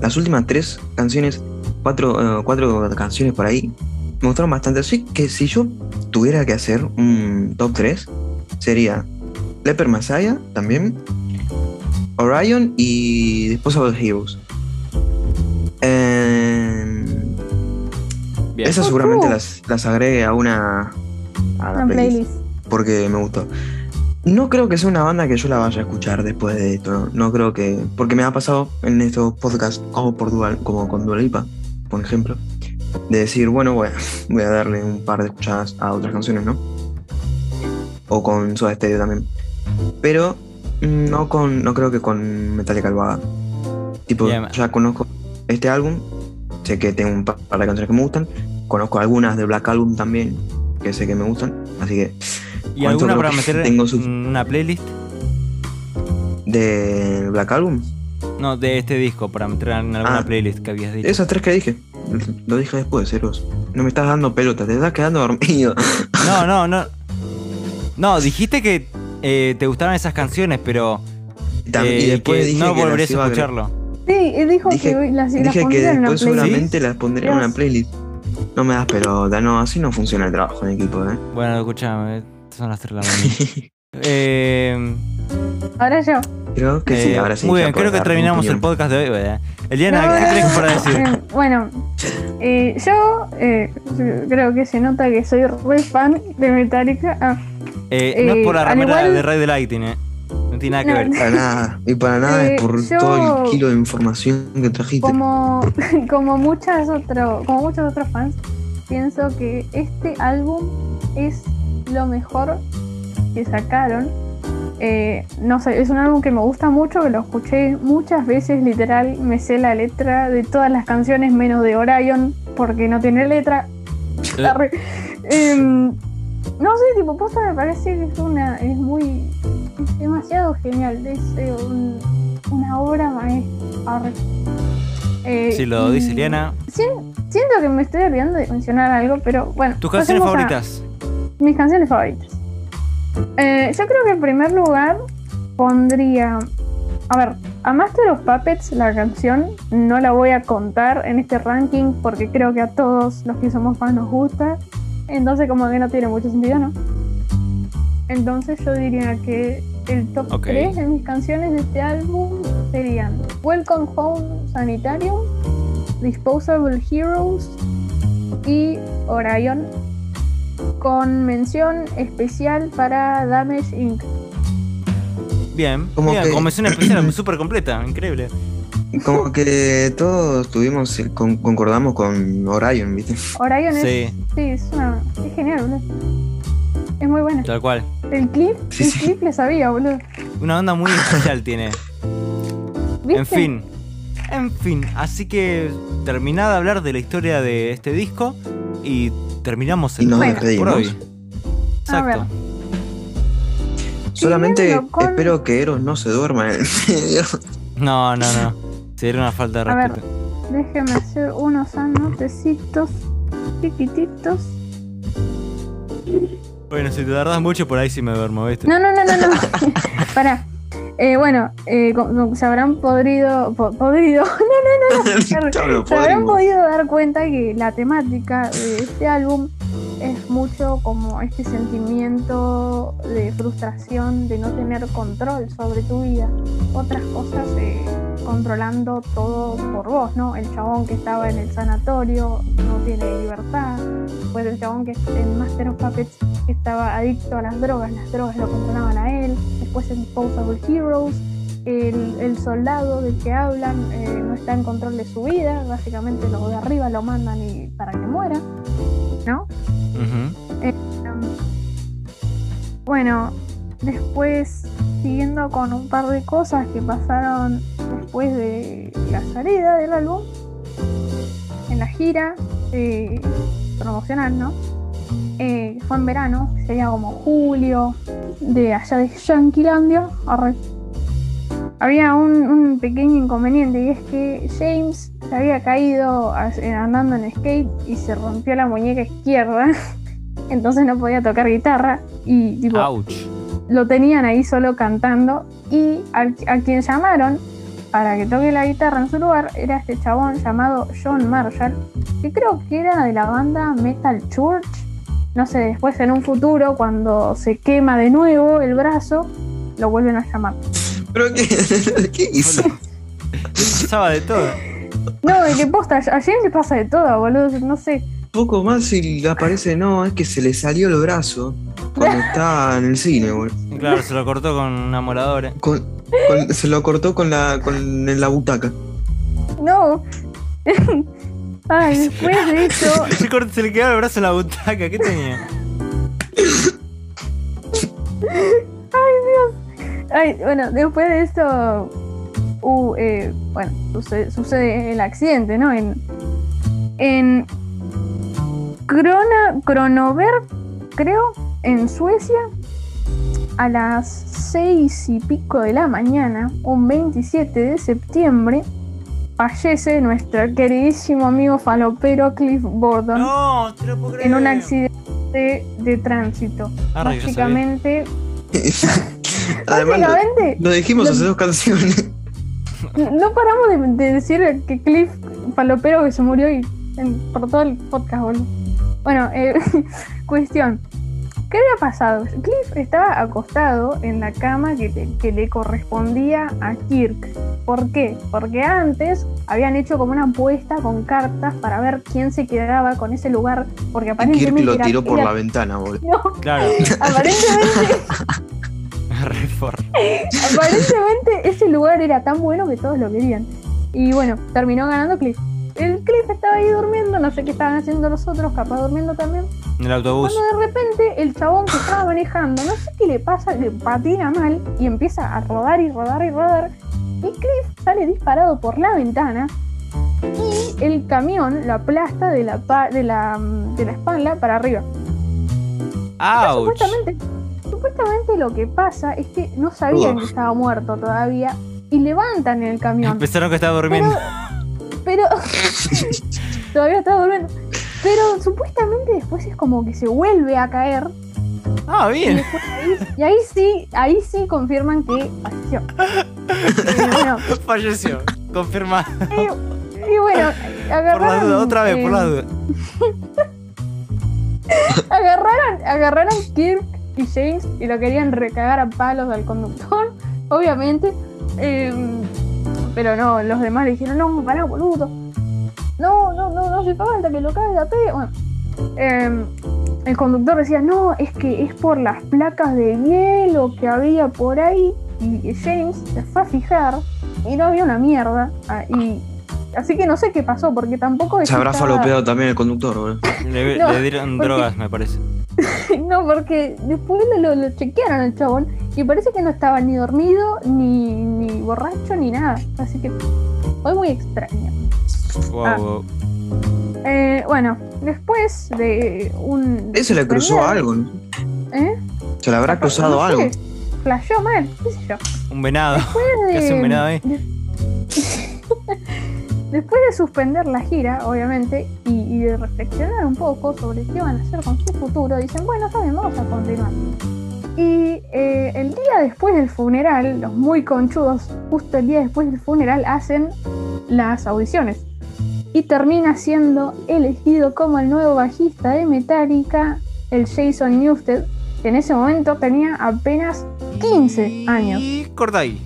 las últimas tres canciones, cuatro, eh, cuatro canciones por ahí, me gustaron bastante. Así que si yo tuviera que hacer un top 3, sería Leper Messiah también, Orion y Disposable Heroes. Bien. esas seguramente las, las agregue a una, a la playlist playlist. porque me gustó. No creo que sea una banda que yo la vaya a escuchar después de esto. No, No creo que. Porque me ha pasado en estos podcasts como, por Dual, como con Dua Lipa, por ejemplo, de decir, bueno, voy a, voy a darle un par de escuchadas a otras canciones, ¿no? O con Soda Stereo también. Pero mm, no con no creo que con Metallica al Vaga. Tipo, ya conozco este álbum, sé que tengo un par de canciones que me gustan, conozco algunas de Black Album también, que sé que me gustan, así que ¿Y ¿Cuánto alguna para meter tengo su- una playlist? de Black Album, No, de este disco, para meter en alguna Ah. playlist que habías dicho. esas tres que dije, lo dije después, Eros. No me estás dando pelota, te estás quedando dormido. No, no, no. No, dijiste que eh, te gustaban esas canciones, pero Y eh, y después que dije no que iba a escucharlo. Sí, él dijo Dije- que las, las Dije que pondría en una después playlist. seguramente las pondré en una playlist. No me das pelota, no, así no funciona el trabajo en equipo, ¿eh? Bueno, escúchame, son las 3 de la mañana. Eh, Ahora yo. Creo que sí, ahora sí. Muy bien, creo que terminamos el podcast de hoy. ¿verdad? Eliana, No, ¿qué no, tenés para decir? Bueno, eh, yo eh, creo que se nota que soy re fan de Metallica. Ah, Eh, no es por la remera igual- de Rey de Lighting, ¿eh? No tiene nada que No, ver. Para nada, y para nada Eh, es por yo- todo el kilo de información que trajiste. como, como, muchas otro, como muchos otros fans, pienso que este álbum es lo mejor que sacaron. Eh, no sé, es un álbum que me gusta mucho, que lo escuché muchas veces, literal, me sé la letra de todas las canciones menos de Orion, porque no tiene letra. Eh. Em, no sé, tipo, posta me parece que es una, es muy, es demasiado genial, es eh, un- una obra maestra. Eh, Si lo dice Eliana. sien- siento que me estoy olvidando de mencionar algo, pero bueno. ¿Tus canciones a favoritas? Mis canciones favoritas. Eh, yo creo que en primer lugar pondría. A ver, A Master of Puppets, la canción, no la voy a contar en este ranking porque creo que a todos los que somos fans nos gusta. Entonces como que no tiene mucho sentido, ¿no? Entonces yo diría que el top Ok. 3 de mis canciones de este álbum serían Welcome Home Sanitarium, Disposable Heroes y Orion, con mención especial para Damage Inc. Bien, Como bien, que- con mención especial, súper completa, increíble. Como que todos tuvimos, eh, con- concordamos con Orion, ¿viste? Orion es, Sí, sí, es, una- es genial, boludo. Es muy buena. tal cual. El clip, Sí, el sí. clip le sabía, boludo. Una onda muy especial tiene. ¿Viste? En fin. En fin, así que terminada de hablar de la historia de este disco y terminamos el Y nos podcast por hoy. Exacto. Solamente con- espero que Eros no se duerma. en el medio. No, no, no. Sería una falta de A ver. respeto. Déjeme hacer unos anotecitos chiquititos. Bueno, si te tardás mucho, por ahí sí me duermo, ¿viste? No, no, no, no, no. Pará. Eh, bueno, eh, se habrán podrido. po- podrido. No, no, no. no. Se habrán podido dar cuenta que la temática de este álbum es mucho como este sentimiento de frustración, de no tener control sobre tu vida. Otras cosas eh, controlando todo por vos, ¿no? El chabón que estaba en el sanatorio no tiene libertad. Después el chabón que en Master of Puppets estaba adicto a las drogas, las drogas lo controlaban a él. Después en Disposable Heroes el, el soldado del que hablan eh, no está en control de su vida, básicamente los de arriba lo mandan y para que muera, ¿no? Ujú. Um, bueno, después siguiendo con un par de cosas que pasaron después de la salida del álbum, en la gira eh, promocional, ¿no? Eh, fue en verano, sería como julio, de allá de Yanquilandia. arre. Había un, un pequeño inconveniente y es que James se había caído a- andando en skate y se rompió la muñeca izquierda. Entonces no podía tocar guitarra y tipo, Ouch. Lo tenían ahí solo cantando y a, quien llamaron para que toque la guitarra en su lugar era este chabón llamado John Marshall, que creo que era de la banda Metal Church. No sé, después en un futuro, cuando se quema de nuevo el brazo, lo vuelven a llamar. ¿Pero qué, qué hizo? Pasaba de todo. No, es que posta, a James le pasa de todo, boludo, no sé. Poco más y aparece, no, es que se le salió el brazo cuando estaba en el cine, boludo. Y Claro, se lo cortó con una moradora. Con- con- se lo cortó con la, con en la butaca. No. Ay, después de eso, Se, cortó- se le quedaba el brazo en la butaca. ¿Qué tenía? Ay, bueno, después de esto, uh, eh, bueno, sucede, sucede el accidente, ¿no? En, en Krona, Kronoberg, creo, en Suecia, a las seis y pico de la mañana, un 27 de septiembre, fallece nuestro queridísimo amigo falopero Cliff Bordon No, en un accidente de tránsito. Sabía. Básicamente, Además, lo, dijimos lo- hace dos canciones. No paramos de, de decir que Cliff Falopero que se murió y en- por todo el podcast, boludo. Bueno, eh, cuestión. ¿Qué había pasado? Cliff estaba acostado en la cama que, le- que le correspondía a Kirk. ¿Por qué? Porque antes habían hecho como una apuesta con cartas para ver quién se quedaba con ese lugar. Porque Y aparentemente. Kirk lo era- tiró por era- la ventana, boludo. No, Claro. aparentemente. Aparentemente ese lugar era tan bueno que todos lo querían. Y bueno, terminó ganando Cliff. El Cliff estaba ahí durmiendo, no sé qué estaban haciendo los otros, capaz durmiendo también. En el autobús. Cuando de repente el chabón que estaba manejando, no sé qué le pasa, le patina mal y empieza a rodar y rodar y rodar. Y Cliff sale disparado por la ventana y el camión lo aplasta de la, de la, mm, de la espalda para arriba. Supuestamente, supuestamente lo que pasa es que no sabían que estaba muerto todavía y levantan el camión. Pensaron que estaba durmiendo. Pero todavía estaba durmiendo. Pero supuestamente después es como que se vuelve a caer Ah, bien. ahí, y ahí sí, ahí sí confirman que falleció. Y bueno, Falleció. Confirmado. y, y bueno, Por la agarraron. duda, otra vez, por eh, la duda. Agarraron, agarraron Kirk y James y lo querían recagar a palos al conductor, obviamente. Eh, pero no, los demás le dijeron, no, pará, boludo. No, no, no, no hace falta que lo cague la pe. Bueno, eh, el conductor decía, no, es que es por las placas de hielo que había por ahí. Y James se fue a fijar y no había una mierda. Ah, y, así que no sé qué pasó, porque tampoco... Se habrá estaba- falopeado también el conductor, boludo. Le, No, le dieron porque- drogas, me parece. No, porque después lo chequearon al chabón y parece que no estaba ni dormido, ni, ni borracho, ni nada. Así que fue muy extraño. Wow, Ah. Eh, bueno, después de un... Ese le cruzó algo, ¿no? ¿Eh? Se le habrá cruzado No sé, algo. Flasheó mal, qué sé yo. Un venado. Después de- ¿Qué hace un venado ahí? de- Después de suspender la gira, obviamente, y, y de reflexionar un poco sobre qué van a hacer con su futuro, dicen, bueno, está bien, vamos a continuar. Y eh, el día después del funeral, los muy conchudos, justo el día después del funeral, hacen las audiciones. Y termina siendo elegido como el nuevo bajista de Metallica, el Jason Newsted, que en ese momento tenía apenas 15 años. Y corta ahí.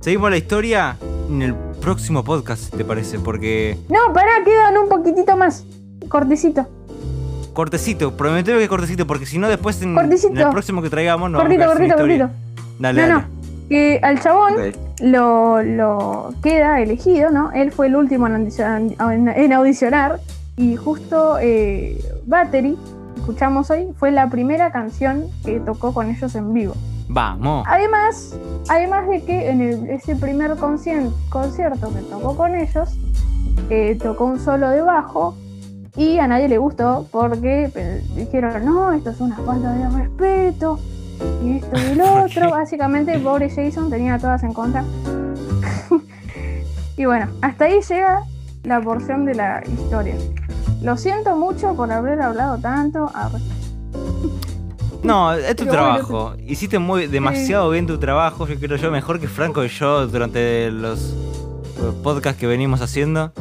Seguimos la historia en el próximo podcast, ¿te parece? Porque No, pará, quedan un poquitito más. Cortecito. cortecito, prometeme que cortecito, porque si no después en, el próximo que traigamos no cortito, cortito, cortito. Dale, No, dale. no. Que al chabón lo, lo queda elegido, ¿no? Él fue el último en, audicion- en- en audicionar. Y justo eh, Battery, que escuchamos hoy, fue la primera canción que tocó con ellos en vivo. Vamos. Además, además de que en el- ese primer concierto que tocó con ellos, eh, tocó un solo de bajo y a nadie le gustó porque eh, dijeron, no, esto es una falta de respeto y esto y el ¿Por otro. Básicamente, pobre Jason tenía todas en contra. y bueno, hasta ahí llega la porción de la historia. Lo siento mucho por haber hablado tanto. No, es tu Pero bueno, trabajo. Hiciste muy demasiado bien tu trabajo, yo creo yo, mejor que Franco y yo durante los eh, podcasts que venimos haciendo.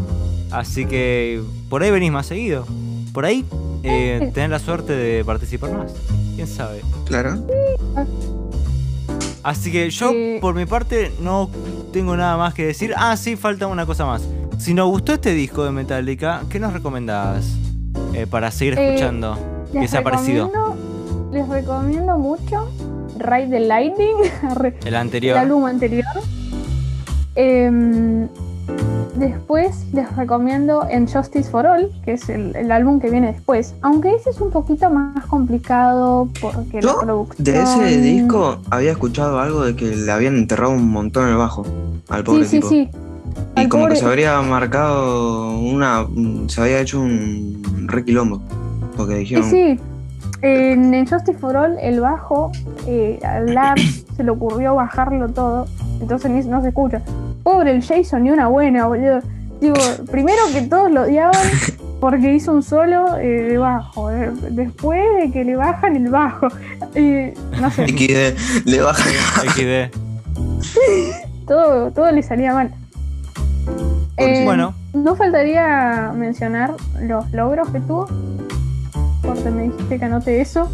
Así que por ahí venís más seguido. Por ahí eh, tenés la suerte de participar más. ¿Quién sabe? Claro. Así que yo, Eh. por mi parte, no tengo nada más que decir. Ah, sí, falta una cosa más. Si nos gustó este disco de Metallica, ¿qué nos recomendás eh, para seguir Eh, escuchando? ¿Qué Les se ha parecido? recomiendo, les recomiendo mucho Ride the Lightning, El el anterior. álbum anterior. Em, después les recomiendo En Justice for All, que es el, el álbum que viene después. Aunque ese es un poquito más complicado porque la Yo producción... de ese disco había escuchado algo de que le habían enterrado un montón el bajo al pobre Sí, sí, tipo. sí. Y Al como pobre- que se habría marcado una. se había hecho un re quilombo. Porque dijeron. sí. En, en Justice for All, el bajo, eh, a Lars se le ocurrió bajarlo todo, entonces no se escucha. Pobre el Jason, ni una buena, boludo. Digo, primero que todos lo odiaban porque hizo un solo eh, de bajo. eh, Después de que le bajan el bajo. Y no sé, XD, le bajan. XD. todo, todo le salía mal. Eh, Bueno, No faltaría mencionar los logros que tuvo. Porque me dijiste que anote eso.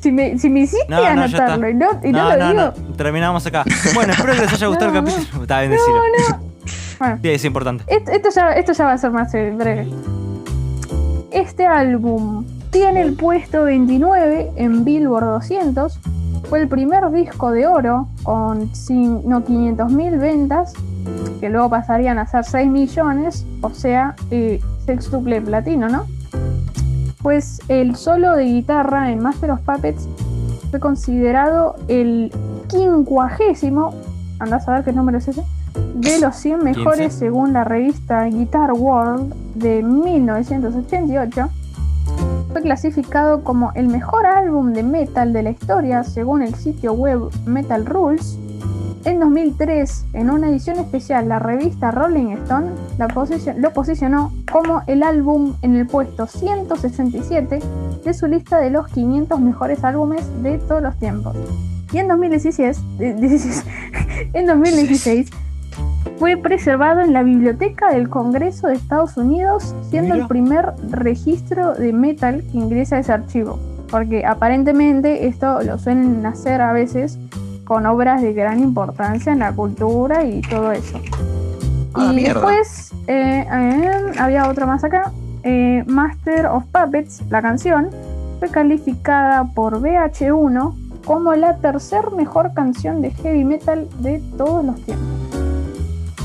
Si, me, si me hiciste No, anotarlo y no, y no, lo digo. terminamos acá. Bueno, espero que les haya gustado el capítulo. Está bien decirlo. Bueno, Sí, es importante. esto, esto ya, esto ya va a ser más eh, breve. Este álbum tiene el puesto 29 en Billboard 200. Fue el primer disco de oro con no, 500.000 ventas, que luego pasarían a ser 6 millones, o sea, eh, sextuple platino, ¿no? Pues el solo de guitarra en Master of Puppets fue considerado el quincuagésimo, andás a ver qué número es ese, de los 100 mejores 15. según la revista Guitar World de 1988. Fue clasificado como el mejor álbum de metal de la historia según el sitio web Metal Rules. En 2003, en una edición especial, la revista Rolling Stone la posicion- lo posicionó como el álbum en el puesto 167 de su lista de los 500 mejores álbumes de todos los tiempos. Y en 2016, eh, 16 en 2016 fue preservado en la Biblioteca del Congreso de Estados Unidos, siendo Mira. el primer registro de metal que ingresa a ese archivo. Porque aparentemente esto lo suelen hacer a veces con obras de gran importancia en la cultura y todo eso. Ah, y mierda. después eh, eh, había otro más acá. eh, Master of Puppets, la canción, fue calificada por VH1 como la tercer mejor canción de heavy metal de todos los tiempos.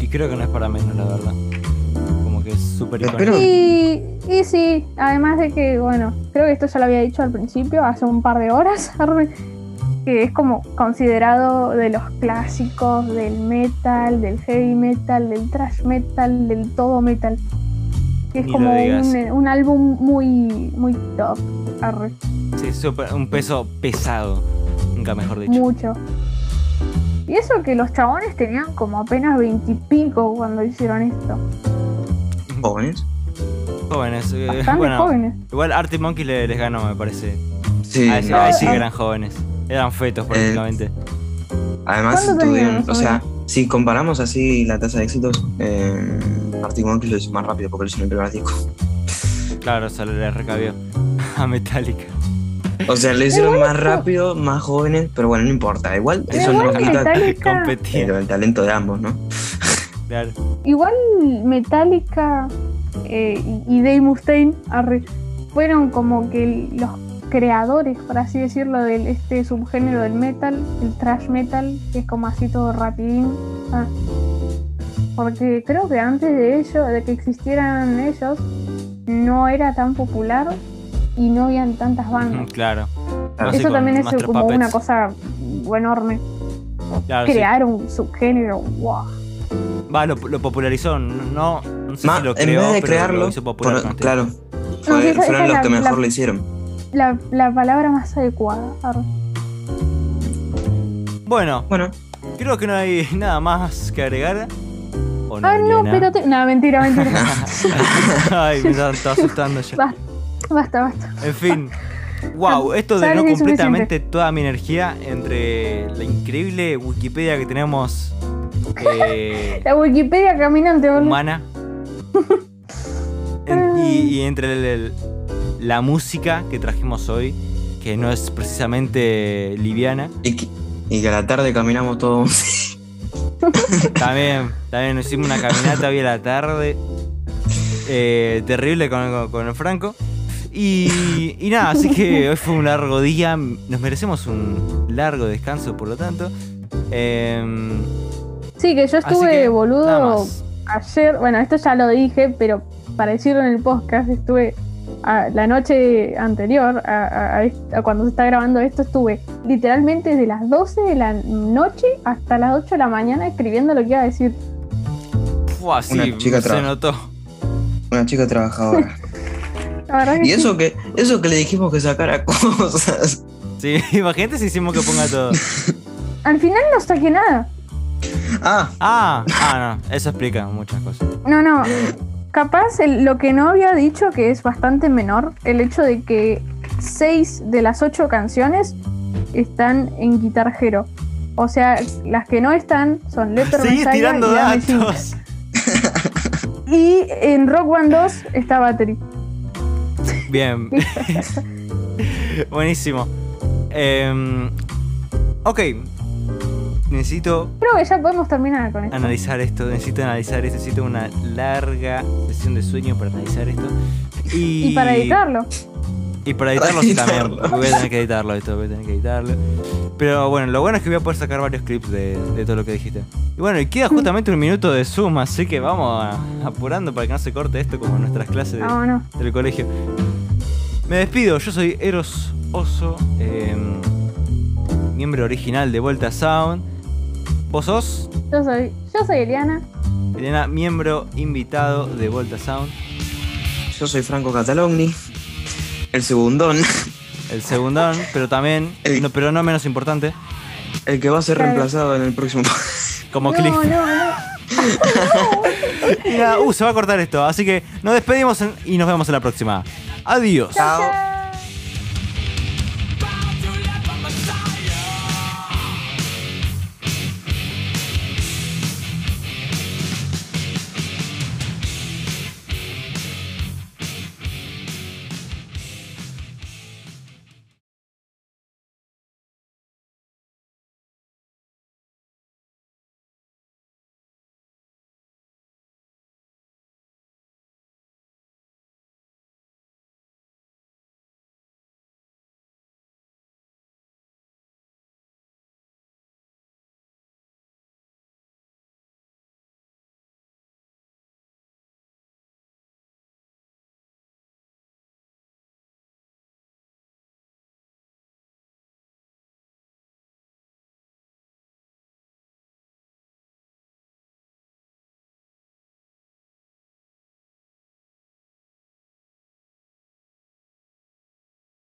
Y creo que no es para menos, la verdad. Como que es súper. Y, y sí, además de que, bueno, creo que esto ya lo había dicho al principio, hace un par de horas, que es como considerado de los clásicos del metal, del heavy metal, del thrash metal, del todo metal. Que es Ni como digas. un, un álbum muy, muy top, arre, Sí, súper- un peso pesado. Nunca mejor dicho. mucho. Y eso que los chabones tenían como apenas veintipico cuando hicieron esto. Jóvenes. Jóvenes. eh, Bastante bueno, jóvenes. igual Arctic Monkey le- les ganó, me parece. Sí, ahí, sí- no, ahí sí sí. que eran jóvenes. Eran fetos prácticamente. Además, ¿Cuánto tenían tuvieron, o sea, si comparamos así la tasa de éxitos, eh, Arctic Monkeys lo hizo más rápido porque lo hizo en el primer disco. Claro, se le recabió a Metallica. O sea, lo hicieron más rápido, más jóvenes, pero bueno, no importa. Igual Pero eso no quita Competía. el, talento de ambos, ¿no? Claro. Igual Metallica eh, y Dave Mustaine arre, fueron como que los creadores, por así decirlo, de este subgénero del metal, el thrash metal, que es como así todo rapidín. ah. Porque creo que antes de ello, de que existieran ellos, no era tan popular y no habían tantas bandas. Claro. Claro, Así Eso también es Master como Puppets. una cosa enorme. Claro, sí. Crear un subgénero, wow. Va, lo, lo popularizó. No, no sé Ma- si lo en creó, vez de pero crearlo, lo hizo popular. por- con claro, No, sí, fueron esa los que mejor la- lo hicieron. La, la palabra más adecuada. arre. Bueno, Bueno, creo que no hay nada más que agregar. ¿O no, Ah, no, pero te... No, mentira, mentira. Ay, me está, está asustando ya. basta, basta, basta. En fin. Wow, esto suficiente. completamente toda mi energía entre la increíble Wikipedia que tenemos eh, La Wikipedia caminante, boludo. humana en- y, y entre el- el- la música que trajimos hoy, que no es precisamente liviana. y que, y que a la tarde caminamos todos. También, también nos hicimos una caminata hoy a la tarde. eh, terrible con, con- con el Franco. Y, y nada, así que hoy fue un largo día. Nos merecemos un largo descanso, por lo tanto. Em, Sí, que yo estuve, que, boludo, ayer. Bueno, esto ya lo dije, pero para decirlo en el podcast, estuve a- la noche anterior a, cuando se está grabando esto, estuve literalmente desde las 12 de la noche hasta las 8 de la mañana escribiendo lo que iba a decir. Fua, sí, Una chica se notó. Una chica trabajadora. La verdad que y sí. eso que, eso que le dijimos que sacara cosas. Sí, imagínate si hicimos que ponga todo. Al final no saqué nada. Ah, Ah, ah, no, eso explica muchas cosas. No, no. Capaz el- lo que no había dicho, que es bastante menor, el hecho de que seis de las ocho canciones están en Guitar Hero. O sea, las que no están son Leper Seguís Messiah tirando y datos. Y en Rock Band 2 está Battery. Bien. Buenísimo. Em, ok. Necesito Creo que ya podemos terminar con esto. analizar esto. Necesito analizar esto. Necesito una larga sesión de sueño para analizar esto. Y, Y para editarlo. Y para editarlo Para sí también. editarlo. porque Voy a tener que editarlo esto. Voy a tener que editarlo. Pero bueno, lo bueno es que voy a poder sacar varios clips de, de todo lo que dijiste. Y bueno, y queda justamente un minuto de Zoom, así que vamos a- apurando para que no se corte esto como en nuestras clases de, del colegio. Me despido, yo soy Eros Oso, em, miembro original de Volta Sound. ¿Vos sos? Yo soy, yo soy Eliana. Elena, miembro invitado de Volta Sound. yo soy Franco Catalogni. El segundón. El segundón, pero también, El- no, pero no menos importante, El que va a ser Claro. reemplazado en el próximo. como no, Cliff. no, no. Nada, uh, se va a cortar esto, así que nos despedimos en- y nos vemos en la próxima. Adiós. Chao. Chao.